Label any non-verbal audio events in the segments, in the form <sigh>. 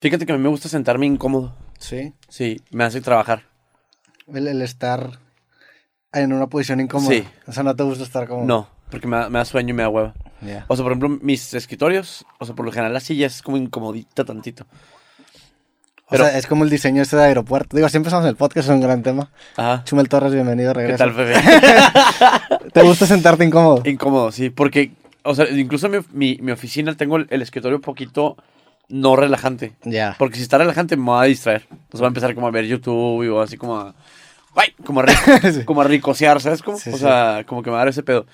Fíjate que a mí me gusta sentarme incómodo. Sí. Sí, me hace trabajar. El, el estar en una posición incómoda. Sí. O sea, no te gusta estar como. No, porque me da, me da sueño y me da hueva. Ya. O sea, por ejemplo, mis escritorios, o sea, por lo general la silla es como incomodita tantito. Pero- o sea, es como el diseño este de aeropuerto. Digo, siempre empezamos el podcast, es un gran tema. Ajá. Chumel Torres, bienvenido, ¿Qué tal, bebé? <laughs> ¿Te gusta sentarte incómodo? Incómodo, sí, porque, o sea, incluso mi, mi oficina tengo el, el escritorio un poquito no relajante. Ya. Porque si está relajante me voy a distraer. Entonces voy a empezar como a ver YouTube y o así como a... ¡Ay! Como a, <laughs> Sí. como a ricosear, ¿sabes? Como, Sí, o sí. sea, como que me va a dar ese pedo.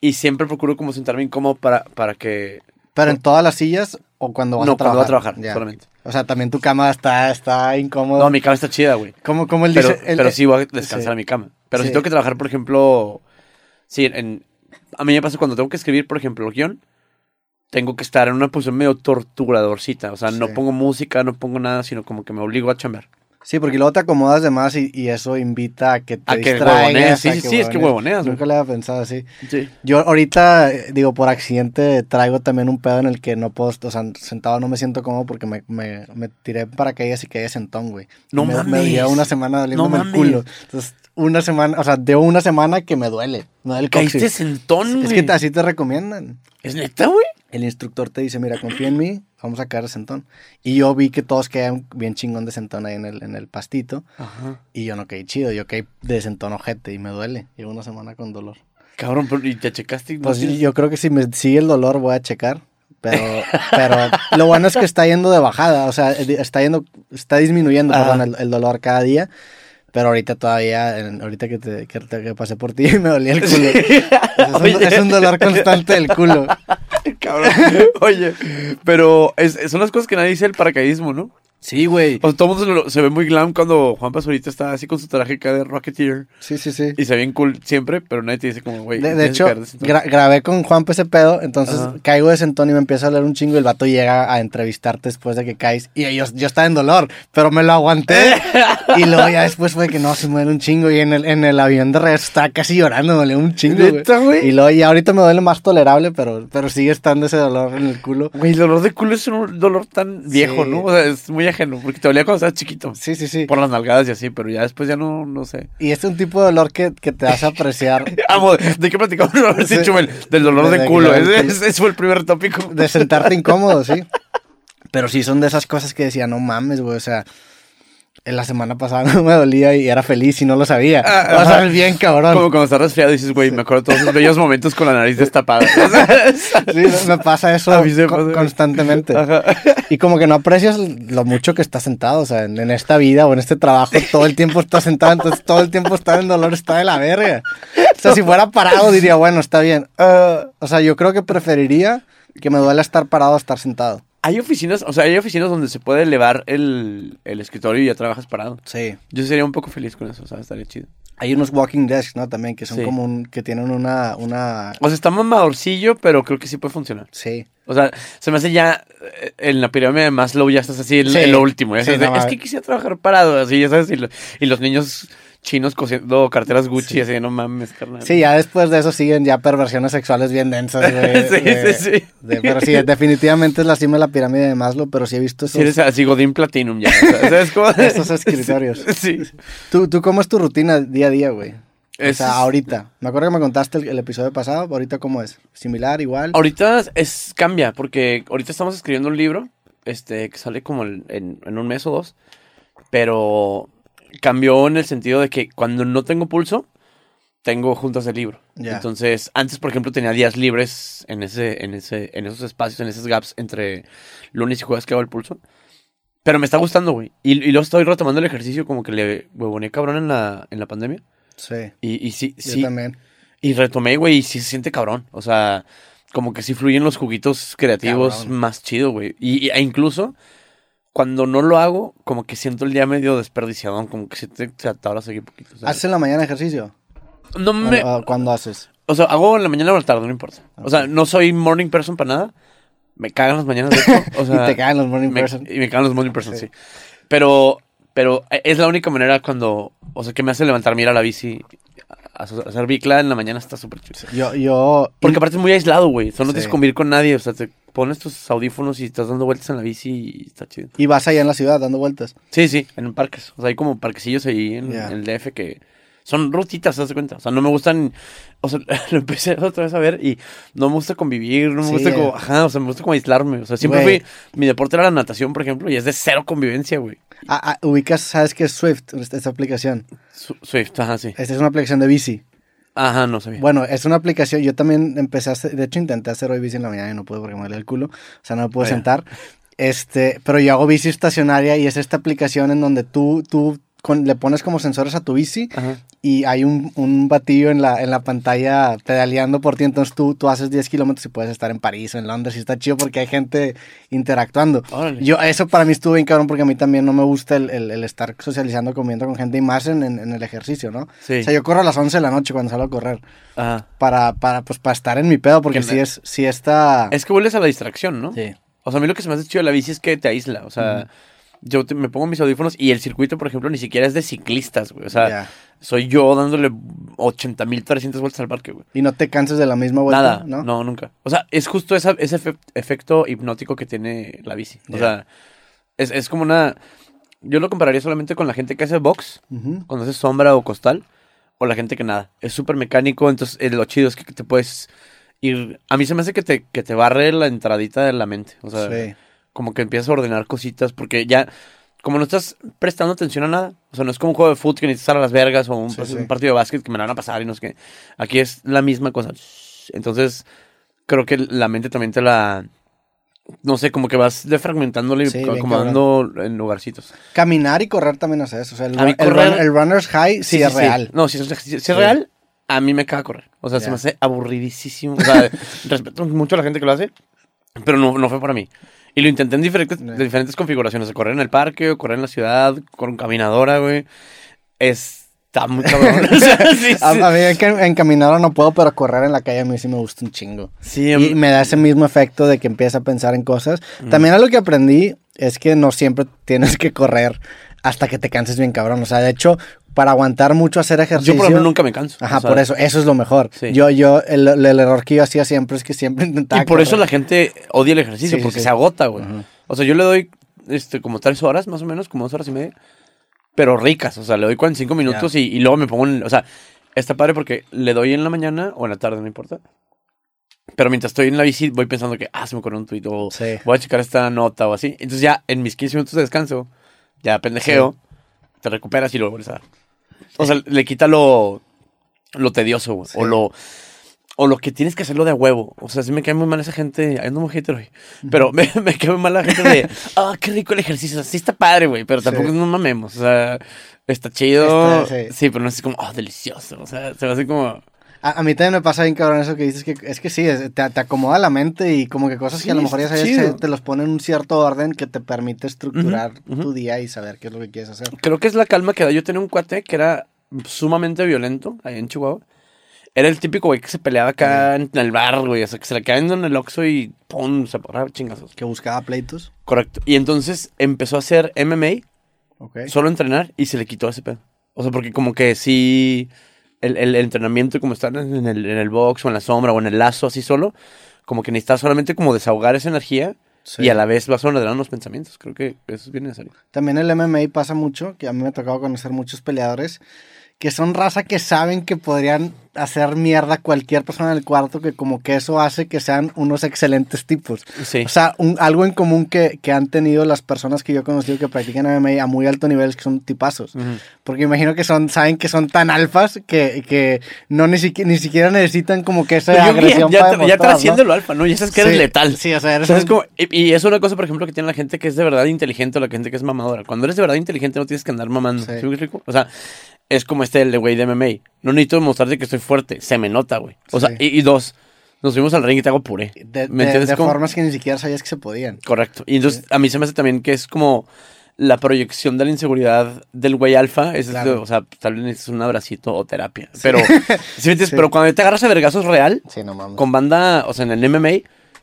Y siempre procuro como sentarme incómodo para, para que... ¿Pero en todas las sillas o cuando vas no, a trabajar? cuando voy a trabajar, solamente. O sea, también tu cama está, está incómoda. No, mi cama está chida, güey. ¿Cómo, cómo él Pero, dice? pero sí voy a sí. descansar en mi cama. Pero si Sí. tengo que trabajar, por ejemplo... Sí, en... A mí me pasa cuando tengo que escribir, por ejemplo, guion. Tengo que estar en una posición medio torturadorcita. O sea, no pongo música, no pongo nada, sino como que me obligo a chambear. Sí, porque luego te acomodas de más y, y eso invita a que te A que distraigas. huevonees, sí, a sí, sí, es que huevoneas. Nunca le había pensado así. Sí. Yo ahorita, digo, por accidente traigo también un pedo en el que no puedo, o sea, sentado no me siento cómodo porque me, me, me tiré en paracaídas y caí sentón, güey. No me, Me mames. lleva una semana doliéndome No el mames. culo. Entonces, una semana, o sea, de una semana que me duele. Me duele el Caíste sentón, Es güey. que así te recomiendan. ¿Es neta, güey? El instructor te dice, mira, confía en mí, vamos a caer de sentón. Y yo vi que todos quedan bien chingón de sentón ahí en el, en el pastito. Ajá. Y yo no caí chido, yo caí de sentón ojete y me duele. Llevo una semana con dolor. Cabrón, pero ¿y te checaste? no Pues tienes- yo creo que si me sigue el dolor voy a checar. Pero, <laughs> pero lo bueno es que está yendo de bajada, o sea, está yendo, está disminuyendo, Ajá. perdón, el, el dolor cada día. Pero ahorita todavía, en- ahorita que, te, que, pasé por ti, <laughs> me dolía el culo. Es un, Oye. es un dolor constante del culo. <laughs> Cabrón. Oye, pero es- son las cosas que nadie dice el paracaidismo, ¿no? Sí, güey. O sea, todo el mundo se, lo- se ve muy glam cuando Juan ahorita está así con su traje acá de Rocketeer. Sí, sí, sí. Y se ve bien cool siempre, pero nadie te dice como, güey. De, hecho, gra- grabé con Juan ese pedo, entonces Ajá. caigo de sentón y me empieza a hablar un chingo y el vato llega a entrevistarte después de que caes. Y yo, yo estaba en dolor, pero me lo aguanté. <laughs> y luego ya después fue que no, se muere un chingo. Y en el, en el avión de regreso estaba casi llorando, me dolió un chingo. Y luego ya ahorita me duele más tolerable, pero, pero sigue estando ese dolor en el culo. Güey, el dolor de culo es un dolor tan viejo, Sí. ¿no? O sea, es muy porque te dolía cuando estabas chiquito. Sí, sí, sí. Por las nalgadas y así, pero ya después ya no, no sé. Y este es un tipo de dolor que, que te hace apreciar. <laughs> Amo, ¿de qué platicamos? A ver si. Chumel, del dolor De- culo. Ese, ese- fue el primer tópico. de sentarte incómodo, sí. <laughs> Pero sí son de esas cosas que decía, no mames, güey, o sea, la semana pasada <laughs> no me dolía y era feliz y no lo sabía. Ah, sea, ajá. es bien cabrón. Como cuando estás resfriado y dices, güey, me acuerdo todos esos bellos momentos con la nariz <laughs> destapada. Sí, me- pasa eso A mí se pasa, constantemente. Ajá. Y como que no aprecias lo mucho que estás sentado, o sea, en, en esta vida o en este trabajo todo el tiempo estás sentado, entonces todo el tiempo estar en dolor está de la verga. O sea, si fuera parado diría, bueno, está bien. Ah, o sea, yo creo que preferiría que me duela estar parado a estar sentado. Hay oficinas, o sea, hay oficinas donde se puede elevar el, el escritorio y ya trabajas parado. Sí. Yo sería un poco feliz con eso, o sea, estaría chido. Hay unos walking desks, ¿no? También que son Sí. como un, que tienen una, una, O sea, está mamadorcillo, pero creo que sí puede funcionar. sí. O sea, se me hace ya eh, en la pirámide de Maslow ya estás así en, Sí. en lo último. ya Sí, sabes de, no es que quisiera trabajar parado, así, ya sabes. Y, lo- y los niños chinos cosiendo carteras Gucci, así, no mames, carnal. Sí, ya después de eso siguen ya perversiones sexuales bien densas, güey. <laughs> Sí, de- sí, sí. de- pero sí, definitivamente es la cima de la pirámide de Maslow, pero sí he visto Si esos, eres así Godín Platinum ya. o ¿Sabes cómo? <laughs> esos escritorios. <laughs> Sí. ¿Tú, ¿Tú cómo es tu rutina día a día, güey? O Es- sea, ahorita. Me acuerdo que me contaste el, el episodio pasado, ahorita cómo es. ¿Similar, igual? Ahorita es cambia, porque ahorita estamos escribiendo un libro, este, que sale como en, en- en un mes o dos, pero cambió en el sentido de que cuando no tengo pulso, tengo juntas de libro. Entonces, antes, por ejemplo, tenía días libres en ese, en ese, en esos espacios, en esos gaps entre lunes y jueves que hago el pulso. Pero me está gustando, güey. Y, y luego estoy retomando el ejercicio como que le huevoné cabrón en la, en la pandemia. Sí, Y, y sí, yo sí, también. y retomé, güey, y sí se siente cabrón. O sea, como que sí fluyen los juguitos creativos Cabrón. más chido, güey. Y, y- e incluso cuando no lo hago, como que siento el día medio desperdiciado, como que se te, se atora seguir poquito. ¿Haces en la mañana ejercicio? no me, ¿O- o ¿Cuándo haces? o sea, hago en la mañana o en la tarde, no importa. O sea, no soy morning person para nada. Me cagan las mañanas, de hecho. O <laughs> sea, y te caen los morning me- person. Y me cagan los morning person, Sí. sí. Pero, pero es la única manera cuando, o sea, que me hace levantar, ir a la bici hacer bicla en la mañana está súper chido. Yo, yo. Porque aparte es muy aislado, güey. Solo no tienes Sí. que convivir con nadie. O sea, te pones tus audífonos y estás dando vueltas en la bici y está chido. Y vas allá en la ciudad dando vueltas. Sí, sí, en parques. O sea, hay como parquecillos ahí en el DF que son rutitas, ¿te das cuenta? O sea, no me gustan. O sea, <laughs> lo empecé otra vez a ver y no me gusta convivir, no me Sí, gusta como. Ajá, o sea, me gusta como aislarme. O sea, siempre Güey. fui. Mi deporte era la natación, por ejemplo, y es de cero convivencia, güey. Ah, ah, ubicas, ¿sabes qué es Swift? Esta, aplicación. Swift, ajá, sí. Esta es una aplicación de bici. Ajá, no sabía. Bueno, es una aplicación. Yo también empecé a hacer. De hecho, intenté hacer hoy bici en la mañana y no pude porque me duele el culo. O sea, no me pude Ah, sentar. Este, pero yo hago bici estacionaria y es esta aplicación en donde tú, tú con- le pones como sensores a tu bici Ajá. y hay un, un batillo en la, en la pantalla pedaleando por ti, entonces tú, tú haces 10 kilómetros y puedes estar en París o en Londres y está chido porque hay gente interactuando. Órale. Yo, eso para mí estuvo bien cabrón porque a mí también no me gusta el, el- el estar socializando, comiendo con gente y más en, en- en el ejercicio, ¿no? Sí. O sea, yo corro a las 11 de la noche cuando salgo a correr Ajá. para, para, pues, para estar en mi pedo porque Que si es, si está... Es que vuelves a la distracción, ¿no? Sí. O sea, a mí lo que se me hace chido de la bici es que te aísla. O sea, yo te- me pongo mis audífonos y el circuito, por ejemplo, ni siquiera es de ciclistas, güey. O sea, soy yo dándole 80.300 vueltas al parque, güey. Y no te canses de la misma vuelta, Nada, ¿no? ¿no? nunca. O sea, es justo esa- ese efe- efecto hipnótico que tiene la bici. O sea, es, es como una... Yo lo compararía solamente con la gente que hace box, cuando hace sombra o costal, o la gente que nada. Es súper mecánico, entonces eh, lo chido es que te puedes ir... A mí se me hace que te, que te barre la entradita de la mente. O sea, Sí. Como que empiezas a ordenar cositas, porque ya... Como no estás prestando atención a nada, o sea, no es como un juego de fútbol que necesitas estar a las vergas o un, Sí, sí. un partido de básquet que me la van a pasar y no sé qué. Aquí es la misma cosa. Entonces, creo que la mente también te la... No sé, como que vas defragmentándole y Sí, acomodando en lugarcitos. Caminar y correr también hace eso. O sea, el, run- el correr- run- el runner's high sí, es real. No, si es, si es real, a mí me caga correr. O sea, se Ya. me hace aburridísimo. O sea, <laughs> respeto mucho a la gente que lo hace, pero no, no fue para mí. Y lo intenté en diferentes, de diferentes configuraciones. Correr en el parque, o correr en la ciudad, con caminadora, güey. Está muy cabrón. <laughs> <laughs> O sea, sí, A, sí. a mí en, en caminadora no puedo, pero correr en la calle a mí sí me gusta un chingo. Sí, Y me da ese mismo efecto de que empieza a pensar en cosas. También algo que aprendí es que no siempre tienes que correr hasta que te canses bien cabrón. O sea, de hecho, para aguantar mucho hacer ejercicio... yo por ejemplo nunca me canso. Ajá, O sea, por eso, eso es lo mejor. Sí. Yo, yo, el, el error que yo hacía siempre es que siempre <laughs> intentaba Y por eso la gente odia el ejercicio, Sí, porque sí. se agota, güey. O sea, yo le doy este, como tres horas, más o menos, como dos horas y media. Pero ricas, o sea, le doy 45 minutos y, y luego me pongo en... O sea, está padre porque le doy en la mañana o en la tarde, no importa. Pero mientras estoy en la bici voy pensando que, ah, se me ocurrió un tuit o voy a checar esta nota o así. Entonces ya en mis 15 minutos de descanso, ya pendejeo, te recuperas y lo vuelves a dar. O sea, le quita lo, lo tedioso, güey. Sí. O lo... O lo que tienes que hacerlo de a huevo. O sea, sí me cae muy mal esa gente. Ay, no me hater hoy. Pero me, me cae muy mal la gente de. <laughs> Ah, qué rico el ejercicio. Sí está padre, güey. Pero tampoco Sí. no mamemos. O sea, está chido. Está- sí. sí. pero no es como, oh, delicioso. O sea, se va así como. A, a mí también me pasa bien cabrón eso que dices que es que sí, es- te, te acomoda la mente y como que cosas que a lo mejor ya sabes que te los pone en un cierto orden que te permite estructurar tu día y saber qué es lo que quieres hacer. Creo que es la calma que da. Yo tenía un cuate que era sumamente violento ahí en Chihuahua. Era el típico güey que se peleaba acá en el bar, güey. O sea, que se le caen en el Oxxo y pum, se porraba chingazos. Que buscaba pleitos. Correcto. Y entonces empezó a hacer MMA. Ok. solo entrenar y se le quitó ese pedo. O sea, porque como que sí, el, el entrenamiento como estar en el, en el box o en la sombra o en el lazo así solo, como que necesitas solamente como desahogar esa energía Sí. y a la vez vas ordenando los pensamientos. Creo que eso es bien necesario. También el MMA pasa mucho, que a mí me ha tocado conocer muchos peleadores que son raza que saben que podrían hacer mierda a cualquier persona en el cuarto, que como que eso hace que sean unos excelentes tipos. Sí. O sea, un- algo en común que, que han tenido las personas que yo he conocido que practican MMA a muy alto nivel es que son tipazos. Ujú. Porque imagino que son, saben que son tan alfas que, que no ni, siquiera, ni siquiera necesitan como que esa agresión ya, para ya, ya demostrar, ¿no? trasciende lo alfa, ¿no? Ya sabes que eres Sí, letal. Sí, o sea, eres ¿Sabes un- cómo? Y, y es una cosa, por ejemplo, que tiene la gente que es de verdad inteligente o la gente que es mamadora. Cuando eres de verdad inteligente no tienes que andar mamando. Sí. ¿Sí me explico? O sea, es como este el de güey de MMA. No necesito demostrarte que estoy fuerte. Se me nota, güey. O sea, Sí. y, y dos, nos subimos al ring y te hago puré. de, ¿Me de- entiendes? de Como- formas que ni siquiera sabías que se podían. Correcto. Y entonces a mí se me hace también que es como la proyección de la inseguridad del güey alfa. Es Claro. esto, o sea, tal vez necesitas un abracito o terapia. Pero, <laughs> ¿sí me entiendes? Sí. pero cuando te agarras a vergazos real, Sí, no mames. con banda, o sea, en el MMA,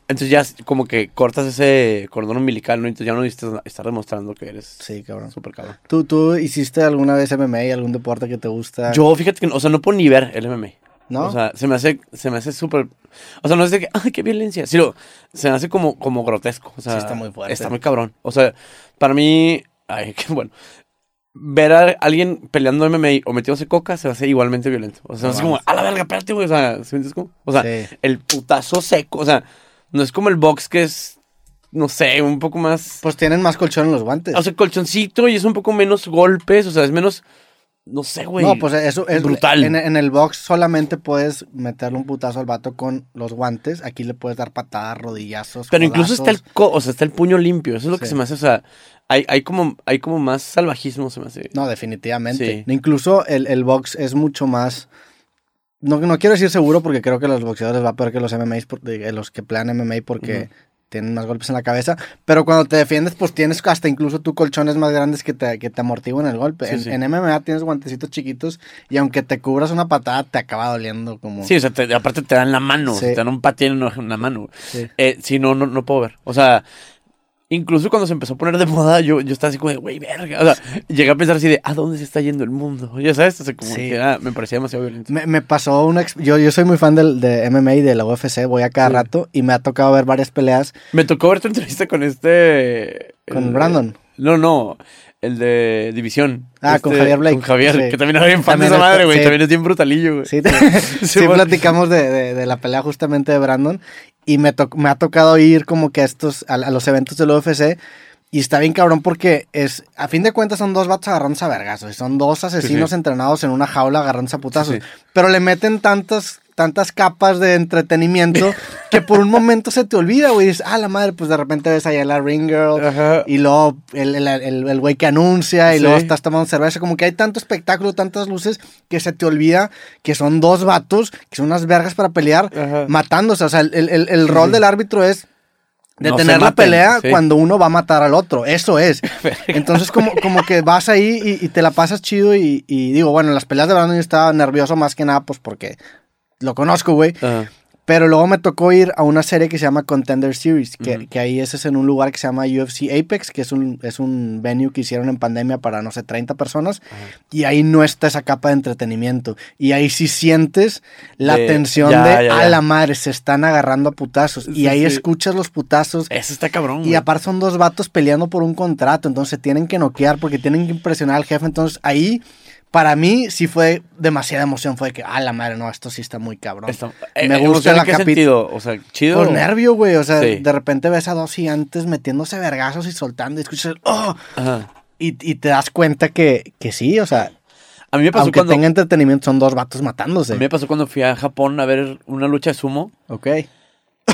Entonces ya es como que cortas ese cordón umbilical, ¿no? Entonces ya no necesitas estar demostrando que eres Sí, cabrón. súper cabrón. ¿Tú, ¿Tú hiciste alguna vez MMA, algún deporte que te gusta? Yo, fíjate que, o sea, no puedo ni ver el MMA. ¿No? O sea, se me hace, se me hace súper, o sea, no es de que, ay, qué violencia, sino, se me hace como, como grotesco, o sea. Sí, está muy fuerte. Está muy cabrón. O sea, para mí, ay, <laughs> qué bueno. Ver a alguien peleando MMA o metiéndose coca se me hace igualmente violento. O sea, se me hace como, a la verga, espérate, güey. O sea, ¿sí me cómo? O sea, Sí. el putazo seco. O sea, no es como el box que es, no sé, un poco más. Pues tienen más colchón en los guantes. O sea, colchoncito y es un poco menos golpes. O sea, es menos. No sé, güey. no, pues eso es brutal. En, en el box solamente puedes meterle un putazo al vato con los guantes. Aquí le puedes dar patadas, rodillazos. Pero incluso está el, co- o sea, está el puño limpio. Eso es lo que se me hace. O sea, hay, hay, como, hay como más salvajismo, se me hace. No, definitivamente. Sí. Incluso el, el box es mucho más. No, no quiero decir seguro porque creo que los boxeadores va peor que los MMA, por- de- los que pelean MMA porque tienen más golpes en la cabeza. Pero cuando te defiendes, pues tienes hasta incluso tú colchones más grandes que te, que te amortiguan el golpe. Sí, en, sí. en MMA tienes guantecitos chiquitos y aunque te cubras una patada, te acaba doliendo como. Sí, o sea, te- aparte te dan la mano. Sí. Te dan un patín en la mano. Sí. Eh, sí, no, no, no puedo ver. O sea, incluso cuando se empezó a poner de moda, yo, yo estaba así como de, güey, verga. O sea, llegué a pensar así de, ¿a dónde se está yendo el mundo? Ya sabes, o sea, como Sí. que era- me parecía demasiado violento. Me, me pasó una... Yo, yo soy muy fan del, de MMA y de la UFC, voy a cada Sí. rato y me ha tocado ver varias peleas Me tocó ver tu entrevista con este. con el- Brandon. No, no. El de División. Ah, con Este, Javier Blake. Con Javier, Sí. que también era bien fan de esa madre, güey. sí. También es bien brutalillo, güey. Sí, <laughs> sí, Sí, bueno. platicamos de, de- de la pelea justamente de Brandon y me, to- me ha tocado ir como que a estos, a, a los eventos del UFC y está bien cabrón porque es, a fin de cuentas son dos vatos agarrándose a vergazos y son dos asesinos sí. entrenados en una jaula agarrándose a putazos, sí. pero le meten tantas tantas capas de entretenimiento <laughs> que por un momento se te olvida, güey, dices, ah, la madre, pues de repente ves ahí a la ring girl, Ajá. y luego el, el, el- el güey que anuncia y Sí. luego estás tomando cerveza. Como que hay tanto espectáculo, tantas luces que se te olvida que son dos vatos, que son unas vergas para pelear, Ajá. matándose. O sea, el, el- el rol sí. del árbitro es No se detener la maten, pelea sí. cuando uno va a matar al otro. Eso es. <laughs> Entonces, como, como que vas ahí y, y te la pasas chido. Y, y digo, bueno, en las peleas de Brandon yo estaba nervioso más que nada, pues porque lo conozco, güey. Ajá. Pero luego me tocó ir a una serie que se llama Contender Series, que, Ujú. que ahí ese es en un lugar que se llama UFC Apex, que es un, es un venue que hicieron en pandemia para, no sé, 30 personas. Y ahí no está esa capa de entretenimiento. Y ahí sí sientes la tensión ya, de, ya, a la madre, se están agarrando a putazos. y ahí sí. escuchas los putazos. Eso está cabrón, Y aparte son dos vatos peleando por un contrato, entonces se tienen que noquear porque tienen que impresionar al jefe. Entonces ahí, para mí, sí fue demasiada emoción. Fue de que, a la madre, no, esto sí está muy cabrón. Está- Me eh, gusta la ¿en qué capi- sentido? O sea, chido. Por nervio, güey. O sea, Sí. de repente ves a dos gigantes metiéndose vergazos y soltando y escuchas ¡oh! Y, y te das cuenta que, que sí, o sea, A mí me pasó aunque cuando. tenga entretenimiento, son dos vatos A matándose. mí me pasó cuando fui a Japón a ver una lucha de sumo. Ok.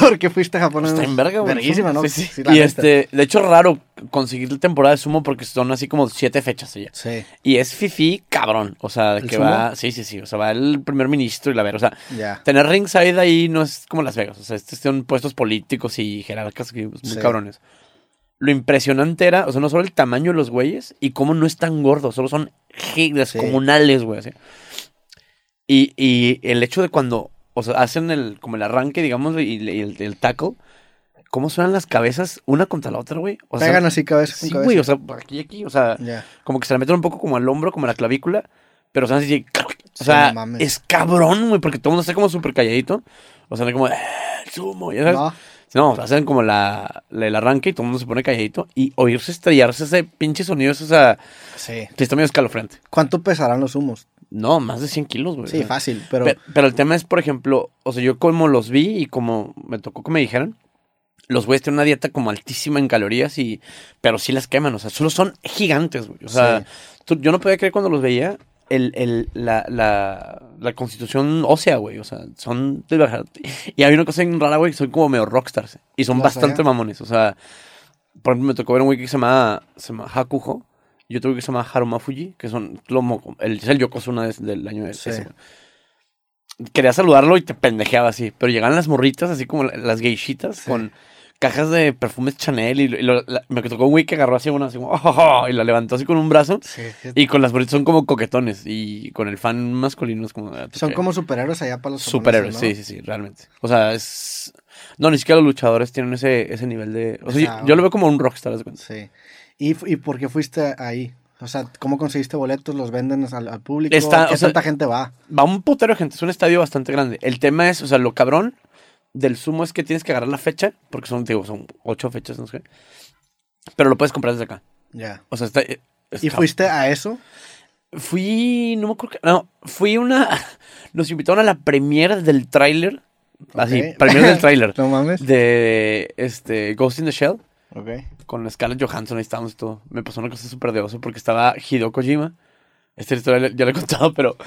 ¿Por qué fuiste a Japón? Está en verga, güey. Verguísima, ¿no? Sí, sí. Sí, la y neta. este, de hecho, es raro conseguir la temporada de sumo porque son así como siete fechas allá. Sí, Y es fifi cabrón. O sea, de ¿El que sumo? va. Sí, sí, sí. O sea, va el primer ministro y la ver. O sea, tener ringside ahí no es como Las Vegas. O sea, estos son puestos políticos y jerarcas pues, muy Sí. cabrones. Lo impresionante era, o sea, no solo el tamaño de los güeyes y cómo no están gordos, solo son gi- descomunales, güey. así. Y, y el hecho de cuando, o sea, hacen el, como el arranque, digamos, y, y el, el tackle, cómo suenan las cabezas una contra la otra, güey. O sea, Pegan así cabeza con Sí, cabeza. güey, o sea, por aquí y aquí, o sea, Ya. como que se la meten un poco como al hombro, como a la clavícula, pero son así, o sea, no es cabrón, güey, porque todo el mundo está como súper calladito, o sea, no como, eh, sumo, ya sabes. No, No, o sea, hacen como la, la- el arranque y todo el mundo se pone calladito y oírse estrellarse ese pinche sonido, eso, o sea, sí. que está medio escalofriante. ¿Cuánto pesarán los humos? No, más de 100 kilos, güey. Sí, fácil, pero... Pe- Pero, el tema es, por ejemplo, o sea, yo como los vi y como me tocó que me dijeran, los güeyes tienen una dieta como altísima en calorías y, pero sí las queman, o sea, solo son gigantes, güey. O sea, Sí. tú- yo no podía creer cuando los veía el, el, la, la, la constitución ósea, güey. O sea, son de verdad. Y hay una cosa bien rara, güey, que son como medio rockstars. Y son bastante mamones. O sea, por ejemplo, me tocó ver un güey que se llama, se llama Hakuho. Y otro que se llama Haruma Fuji, que son como, el, es el Yokozuna de- del año ese, Sí. güey. Quería saludarlo y te pendejeaba así. Pero llegaban las morritas, así como la- las geishitas, Sí. con cajas de perfumes Chanel. Y, y lo- la- me tocó un güey que agarró así una, así como, "Oh, oh, oh", y la levantó así con un brazo. Sí, Y con las morritas son como coquetones. Y con el fan masculino es como. ah, ¿tú Son como superhéroes allá para los Superhéroes, japoneses, sí, sí, sí, realmente. O sea, es. No, ni siquiera los luchadores tienen ese, ese nivel de... O sea, O sea, yo, yo lo veo como un rockstar, de. Sí. ¿Y, ¿Y por qué fuiste ahí? O sea, ¿cómo conseguiste boletos? ¿Los venden al, al público? Está- ¿Qué o sea- tanta gente va? Va un putero de gente, es un estadio bastante grande. El tema es, o sea, lo cabrón del sumo es que tienes que agarrar la fecha, porque son, digo, son ocho fechas, no sé. Pero lo puedes comprar desde acá. Ya. O sea, está... está- ¿Y fuiste a eso? Fui, no me acuerdo que, no, fui una, <laughs> nos invitaron a la premiere del tráiler, así, premiere del <laughs> tráiler, No mames. de, este, Ghost in the Shell, Ok. Con Scarlett Johansson, ahí estábamos y todo. Me pasó una cosa súper de oso porque estaba Hideo Kojima, esta historia ya la he contado, pero,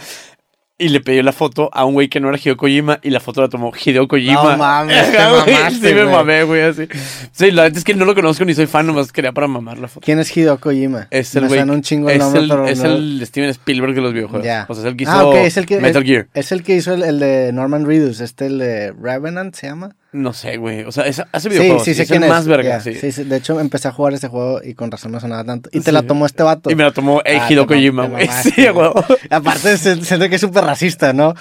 y le pedí la foto a un güey que no era Hideo Kojima y la foto la tomó Hideo Kojima. No mames, <laughs> te mamaste, Sí, me güey. mamé, güey, así. Sí, la verdad es que no lo conozco ni soy fan, nomás quería para mamar la foto. ¿Quién es Hideo Kojima? Es el Me güey. suena un chingo el es nombre, el, pero es no- el Steven Spielberg de los videojuegos. Ya. O sea, es el que hizo Ah, ok, es el que... Metal es, Gear. Es el que hizo el, el de Norman Reedus, este el de Revenant, ¿se llama? No sé, güey. O sea, es- hace Sí, videojuegos. sí sé es quién el es. más verga, sí. sí, sí. De hecho, empecé a jugar ese juego y con razón no sonaba tanto. Y te Sí. la tomó este vato. Y me la tomó eh, Ah, Kojima, güey. <laughs> Sí, güey. Aparte, se- siento que es súper racista, ¿no?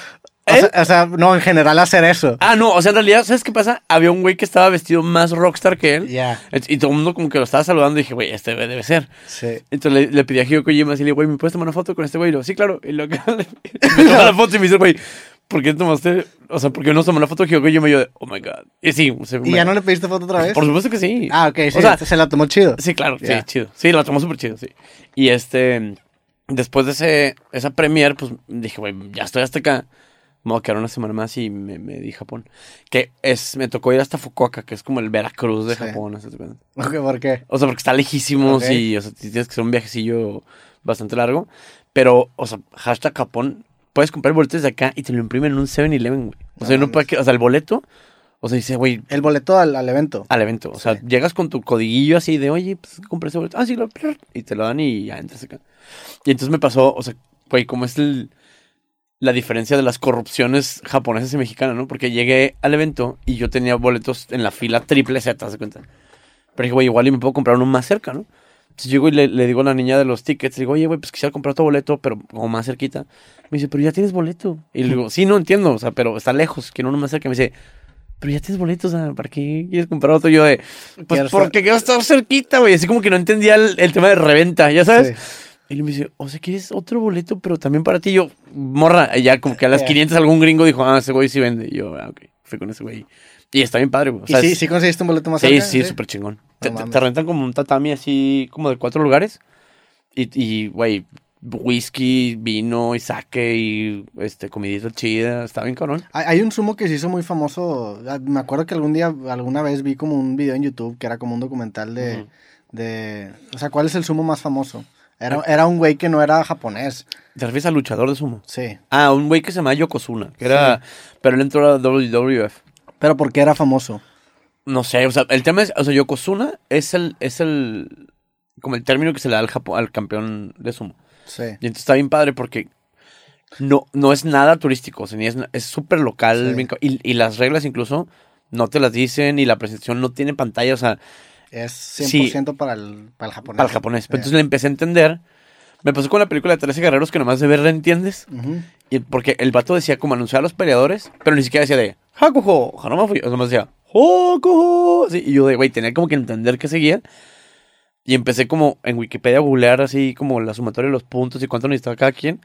O, ¿Eh? sea, o sea, no, en general hacer eso. Ah, no, o sea, en realidad, ¿sabes qué pasa? Había un güey que estaba vestido más rockstar que él. Ya, Y todo el mundo como que lo estaba saludando y dije, güey, este debe, debe ser. sí. Entonces le, le pedí a Hideo Kojima así, le digo, güey, ¿me puedes tomar una foto con este güey? Y lo, sí, claro. Y lo, <laughs> me toma <laughs> la foto y me dice, güey, ¿por qué tomaste? O sea, ¿por qué no tomó la foto de Kojima? Y yo, de, oh my god. Y sí, o sea, ¿Y me- ya no le pediste foto otra vez? Por supuesto que sí. Ah, ok, sí, O sea, se la tomó chido. Sí, claro, sí, chido. Sí, la tomó súper chido, sí. Y este, después de ese, esa premier, pues dije, güey, ya estoy hasta acá. Me voy a quedar una semana más y me, me di Japón. Que es, me tocó ir hasta Fukuoka, que es como el Veracruz de Sí. Japón. ¿sí te acuerdas? Ok, ¿Por qué? O sea, porque está lejísimos Ok. y, o sea, tienes que hacer un viajecillo bastante largo. Pero, o sea, hashtag Japón, puedes comprar boletos de acá y te lo imprimen en un 7-Eleven, güey. O No sea, no puede que, o sea, el boleto, o sea, dice, güey, El boleto al, al evento. al evento. O sea, llegas con tu codiguillo así de, oye, pues compré ese boleto. Ah, sí, lo. Y te lo dan y ya entras acá. Y entonces me pasó, o sea, güey, como es el- la diferencia de las corrupciones japonesas y mexicanas, ¿no? Porque llegué al evento y yo tenía boletos en la fila triple Z, ¿te das cuenta? Pero dije, güey, igual y me puedo comprar uno más cerca, ¿no? Entonces llego y le, le digo a la niña de los tickets, le digo, oye, güey, pues quisiera comprar otro boleto, pero como más cerquita. Me dice, pero ya tienes boleto. Y le digo, sí, no entiendo, o sea, pero está lejos, quiero uno más cerca. Me dice, pero ya tienes boletos, o sea, ¿para qué quieres comprar otro? Yo de, pues Quiero porque quiero estar cerquita, güey. Así como que no entendía el, el tema de reventa, ¿ya sabes? Sí. Y me dice, o sea, ¿quieres otro boleto, pero también para ti? Y yo, morra, y ya como que a las Ya. 500 algún gringo dijo, ah, ese güey sí vende. Y yo, ah, ok, fui con ese güey. Y está bien padre, güey. O sea, ¿Y sí, es- sí conseguiste un boleto más sí, cerca? sí, súper chingón. te, te- mames. te rentan como un tatami así, como de cuatro lugares. Y, güey, whisky, vino y sake y este, comidita chida. Está bien cabrón. Hay, un sumo que se hizo muy famoso. ah, Me acuerdo que algún día, alguna vez vi como un video en YouTube que era como un documental de, de o sea, ¿cuál es el sumo más famoso? Era, era un güey que no era japonés. ¿Te refieres al luchador de sumo? Sí. Ah, un güey que se llama Yokozuna, que era... Pero él entró a WWF. Pero ¿por qué era famoso? No sé, o sea, el tema es, o sea, Yokozuna es el, es el, como el término que se le da al, al campeón de sumo. Sí. Y entonces está bien padre porque no, no es nada turístico, o sea, ni es es súper local. Sí. bien ca- y, y las reglas incluso no te las dicen y la presentación no tiene pantalla, o sea, Es Sí. 100% para, el, para el japonés. para el japonés. Pero entonces le empecé a entender. Me pasó con la película de 13 guerreros que nomás de verla entiendes. Ujú. Y porque el vato decía como anunciar a los peleadores, pero ni siquiera decía de Hakuho, Hanoma fui. O sea, nomás decía Hakuho. Sí, y yo de, güey, tenía como que entender qué seguía. Y empecé como en Wikipedia a googlear así como la sumatoria de los puntos y cuánto necesitaba cada quien.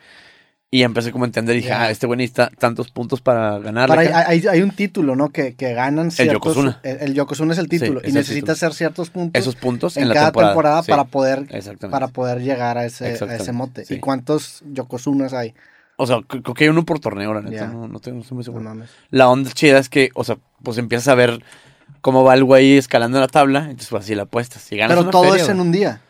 Y empecé como a entender y dije, Ya. ah, este güey necesita tantos puntos para ganar. Hay, hay- hay un título, ¿no? Que, que ganan ciertos... Yokozuna. El, el Yokozuna es el título. Sí, y es el necesitas hacer ciertos puntos Esos puntos en, en, la cada temporada, temporada, sí, para, poder, para poder llegar a ese, a ese mote. sí. ¿Y cuántos Yokozunas hay? O sea, cre- creo que hay uno por torneo, la neta. No, no, tengo- no estoy muy No seguro. mames. La onda chida es que, o sea, pues empiezas a ver cómo va el güey escalando la tabla. Entonces, pues así la apuestas. Si ganas Pero una todo feria, es en un día.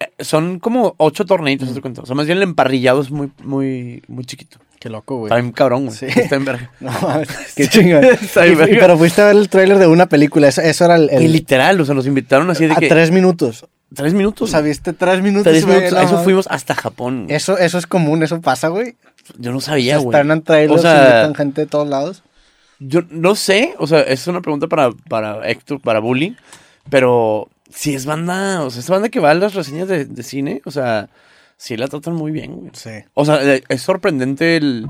Eh, Son como ocho torneitos, te cuento. O sea, más bien el emparrillado es muy, muy, muy chiquito. Qué loco, güey. Está bien cabrón, güey. Sí. <laughs> Está en verga. <laughs> No mames, <laughs> qué chingón. Está Y- bien y- verga. pero fuiste a ver el tráiler de una película. Eso, eso era el... el- Y literal, o sea, nos invitaron así de a que... tres minutos. Tres O minutos. sea, viste tres minutos. tres güey, no eso fuimos hasta Japón. güey. Eso, eso es común, eso pasa, güey. Yo no sabía, güey. estrenan trailers O sea, gente de todos lados. Yo no sé, o sea, es una pregunta para, para Héctor, para Bully, pero si es banda, o sea, es banda que va a las reseñas de, de cine, o sea, sí la tratan muy bien, güey. Sí. O sea, eh, es sorprendente el,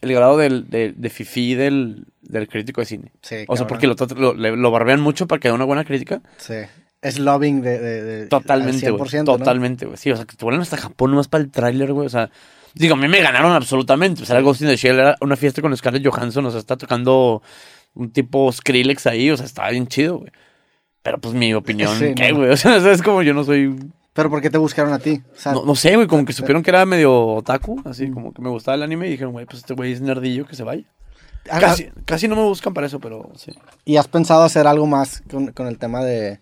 el grado del, de, de fifí del, del crítico de cine. Sí, O sea, cabrón. porque lo, lo, lo barbean mucho para que dé una buena crítica. Sí. Es loving de, de, de- Totalmente, al güey. 100%, ¿no? Totalmente, güey. Sí, o sea, que te vuelan hasta Japón nomás para el tráiler, güey. O sea, digo, a mí me ganaron absolutamente. O sea, el Ghost in the Shell era una fiesta con Scarlett Johansson. O sea, está tocando un tipo Skrillex ahí. O sea, estaba bien chido, güey. Pero pues mi opinión, Sí, ¿qué, no. güey? <laughs> O sea, es como yo no soy... Pero ¿por qué te buscaron a ti? O sea, No, no sé, güey, como que supieron que era medio otaku. Así, como que me gustaba el anime y dijeron, güey, pues este güey es nerdillo, que se vaya. ¿has- Casi, casi no me buscan para eso, pero sí. ¿Y has pensado hacer algo más con, con el tema de,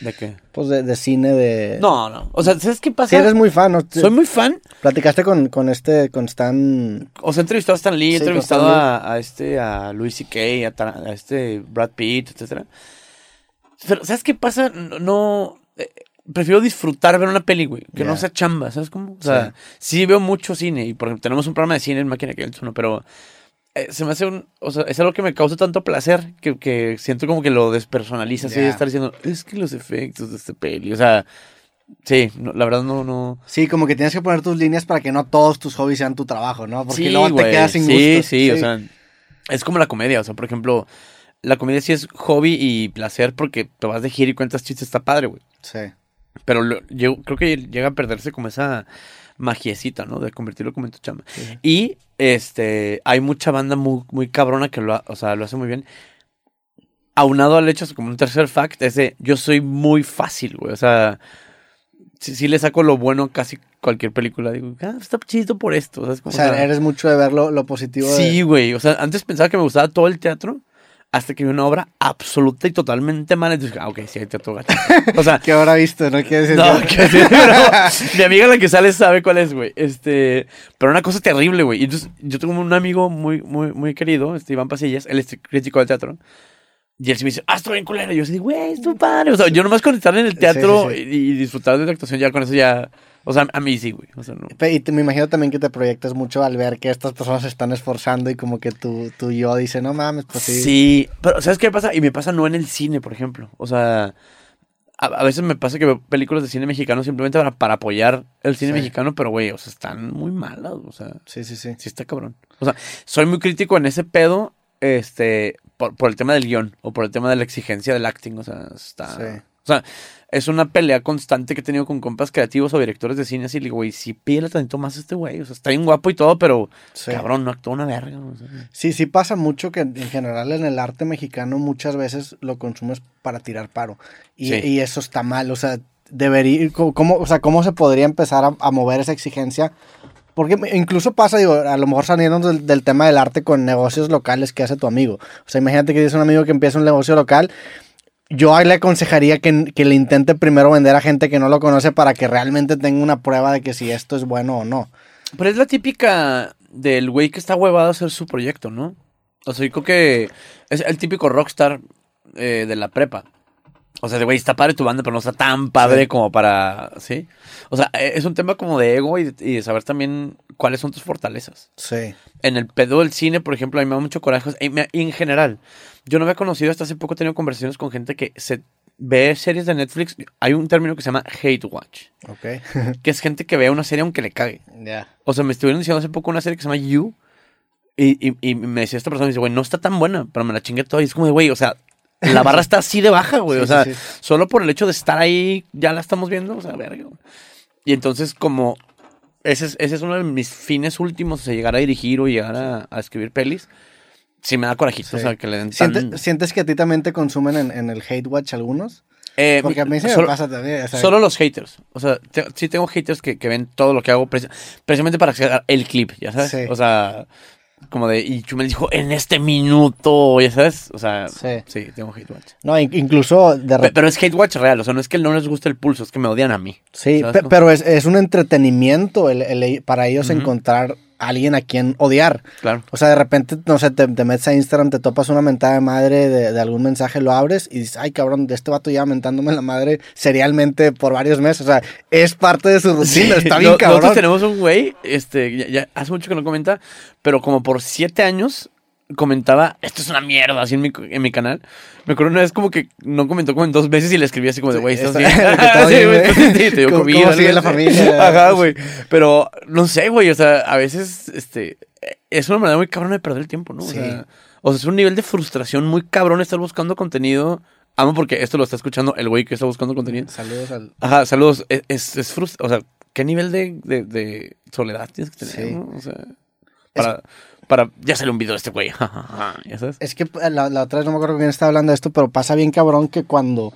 ¿De qué? pues de, de cine? de No, no. O sea, ¿sabes qué pasa? Si eres muy fan, ¿no? Soy muy fan. Platicaste con, con este, con Stan... O sea, he entrevistado a Stan Lee, he Sí, entrevistado a, a este, a Louis C.K., a, a este Brad Pitt, etcétera. Pero, ¿sabes qué pasa? No, no, eh, prefiero disfrutar ver una peli, güey, que no sea chamba, ¿sabes cómo? O sea, sí. veo mucho cine, y por ejemplo, tenemos un programa de cine en Máquina que ¿no? pero eh, se me hace un, o sea, es algo que me causa tanto placer que, que siento como que lo despersonaliza, así de estar diciendo, es que los efectos de este peli, o sea, sí, no, la verdad no, no... Sí, como que tienes que poner tus líneas para que no todos tus hobbies sean tu trabajo, ¿no? Porque Sí, luego te quedas sin sí, gusto. Sí, o sea, es como la comedia. O sea, por ejemplo, la comedia sí es hobby y placer porque te vas de gira y cuentas chistes, está padre, güey. Sí. Pero lo- yo creo que llega a perderse como esa magiecita, ¿no? De convertirlo como en tu chamba. Sí. Y este, hay mucha banda muy, muy cabrona que lo, o sea, lo hace muy bien. Aunado al hecho, como un tercer fact, es de yo soy muy fácil, güey. O sea, sí, sí le saco lo bueno a casi cualquier película. Digo, ah, está chido por esto. O Como, sea, o sea, eres mucho de ver lo, lo positivo. de- Sí, güey. O sea, antes pensaba que me gustaba todo el teatro hasta que vi una obra absoluta y totalmente mala. Entonces dije, ah, ok, sí hay teatro gacho. O sea, <laughs> ¿Qué habrá visto? ¿No quieres decir? no, que sí, no. Mi amiga la que sale sabe cuál es, güey. Este, pero una cosa terrible, güey. Y Entonces, yo tengo un amigo muy, muy, muy querido, este Iván Pasillas, él es crítico de teatro. Y él sí me dice, ah, estoy bien culero. Y yo así, güey, es tu padre. O sea, yo nomás con estar en el teatro sí, sí. Y, y disfrutar de la actuación, ya con eso ya. O sea, a mí sí, güey. O sea, no. Y te- me imagino también que te proyectas mucho al ver que estas personas se están esforzando y como que tu, tu yo dice, no mames, pues sí. Sí, pero ¿sabes qué pasa? Y me pasa no en el cine, por ejemplo. O sea, a, a veces me pasa que veo películas de cine mexicano simplemente para, para apoyar el cine Sí. mexicano, pero güey, o sea, están muy malas, o sea, Sí, sí, sí. sí está cabrón. O sea, soy muy crítico en ese pedo, este, por, por el tema del guion o por el tema de la exigencia del acting, o sea, está... Sí. O sea, es una pelea constante que he tenido con compas creativos o directores de cine, así, le digo, güey, sí pídele tantito más a este güey, o sea, está bien guapo y todo, pero, Sí. cabrón, no actúa una verga, o sea. Sí, sí pasa mucho que en general en el arte mexicano muchas veces lo consumes para tirar paro. Y, Sí. y eso está mal. O sea, debería, ¿cómo, o sea, ¿cómo se podría empezar a, a mover esa exigencia? Porque incluso pasa, digo, a lo mejor saliendo del, del tema del arte con negocios locales que hace tu amigo. O sea, imagínate que tienes un amigo que empieza un negocio local. Yo ahí le aconsejaría que, que le intente primero vender a gente que no lo conoce para que realmente tenga una prueba de que si esto es bueno o no. Pero es la típica del güey que está huevado a hacer su proyecto, ¿no? O sea, yo creo que es el típico rockstar eh, de la prepa. O sea, de güey, está padre tu banda, pero no está tan padre Sí. como para. ¿Sí? O sea, eh, es un tema como de ego y, y de saber también cuáles son tus fortalezas. Sí. En el pedo del cine, por ejemplo, a mí me da mucho coraje. En general, yo no había conocido hasta hace poco, he tenido conversaciones con gente que se ve series de Netflix. Hay un término que se llama hate watch, Ok. <laughs> que es gente que ve una serie aunque le cague. Ya. O sea, me estuvieron diciendo hace poco una serie que se llama You. Y, y, y me decía esta persona, me dice, güey, no está tan buena, pero me la chingué toda. Y es como de, güey, o sea, la barra está así de baja, güey. <laughs> Sí, o sea, sí, sí. solo por el hecho de estar ahí, ya la estamos viendo, o sea, verga. güey. Y entonces, como ese es, ese es uno de mis fines últimos, o sea, llegar a dirigir o llegar a, a escribir pelis, sí me da corajito, Sí. o sea, que le den tan... ¿Siente- ¿Sientes que a ti también te consumen en, en el hate watch algunos? Eh, Porque a mí se me pasa también. o sea, Solo los haters. O sea, te- sí tengo haters que, que ven todo lo que hago preci- precisamente para sacar el clip, ¿ya sabes? Sí. O sea, como de, y Chumel dijo, en este minuto, ¿ya sabes? O sea, Sí. sí, tengo hate watch. No, in- incluso de Pe- repente. Pero es hate watch real, o sea, no es que no les guste el pulso, es que me odian a mí. Sí, ¿sabes pe- cómo? pero es, es un entretenimiento el- el- para ellos encontrar alguien a quien odiar. Claro. O sea, de repente, no sé, te, te metes a Instagram, te topas una mentada de madre de, de algún mensaje, lo abres y dices, ay cabrón, de este vato ya mentándome la madre serialmente por varios meses. O sea, es parte de su <laughs> rutina, está bien No- cabrón. Nosotros tenemos un güey, este, ya, ya hace mucho que no comenta, pero como por siete años comentaba, esto es una mierda, así en mi, en mi canal. Me acuerdo una vez como que no comentó como en dos veces y le escribí así como de, güey, ¿estás está- bien? <laughs> <laughs> Sí, güey. Te dio ¿Cómo- comida, cómo sigue la familia? <laughs> Ajá, güey. Pero, no sé, güey, o sea, a veces, este, es una manera muy cabrona de perder el tiempo, ¿no? O Sí. sea, o sea, es un nivel de frustración muy cabrón estar buscando contenido. Amo porque esto lo está escuchando el güey que está buscando contenido. Saludos al. Ajá, saludos. Es, es, es frust- O sea, ¿qué nivel de, de, de soledad tienes que tener? Sí. no? O sea, para, para. Ya sale un video de este güey. <laughs> sabes. Es que eh, la, la otra vez no me acuerdo quién estaba hablando de esto, pero pasa bien cabrón que cuando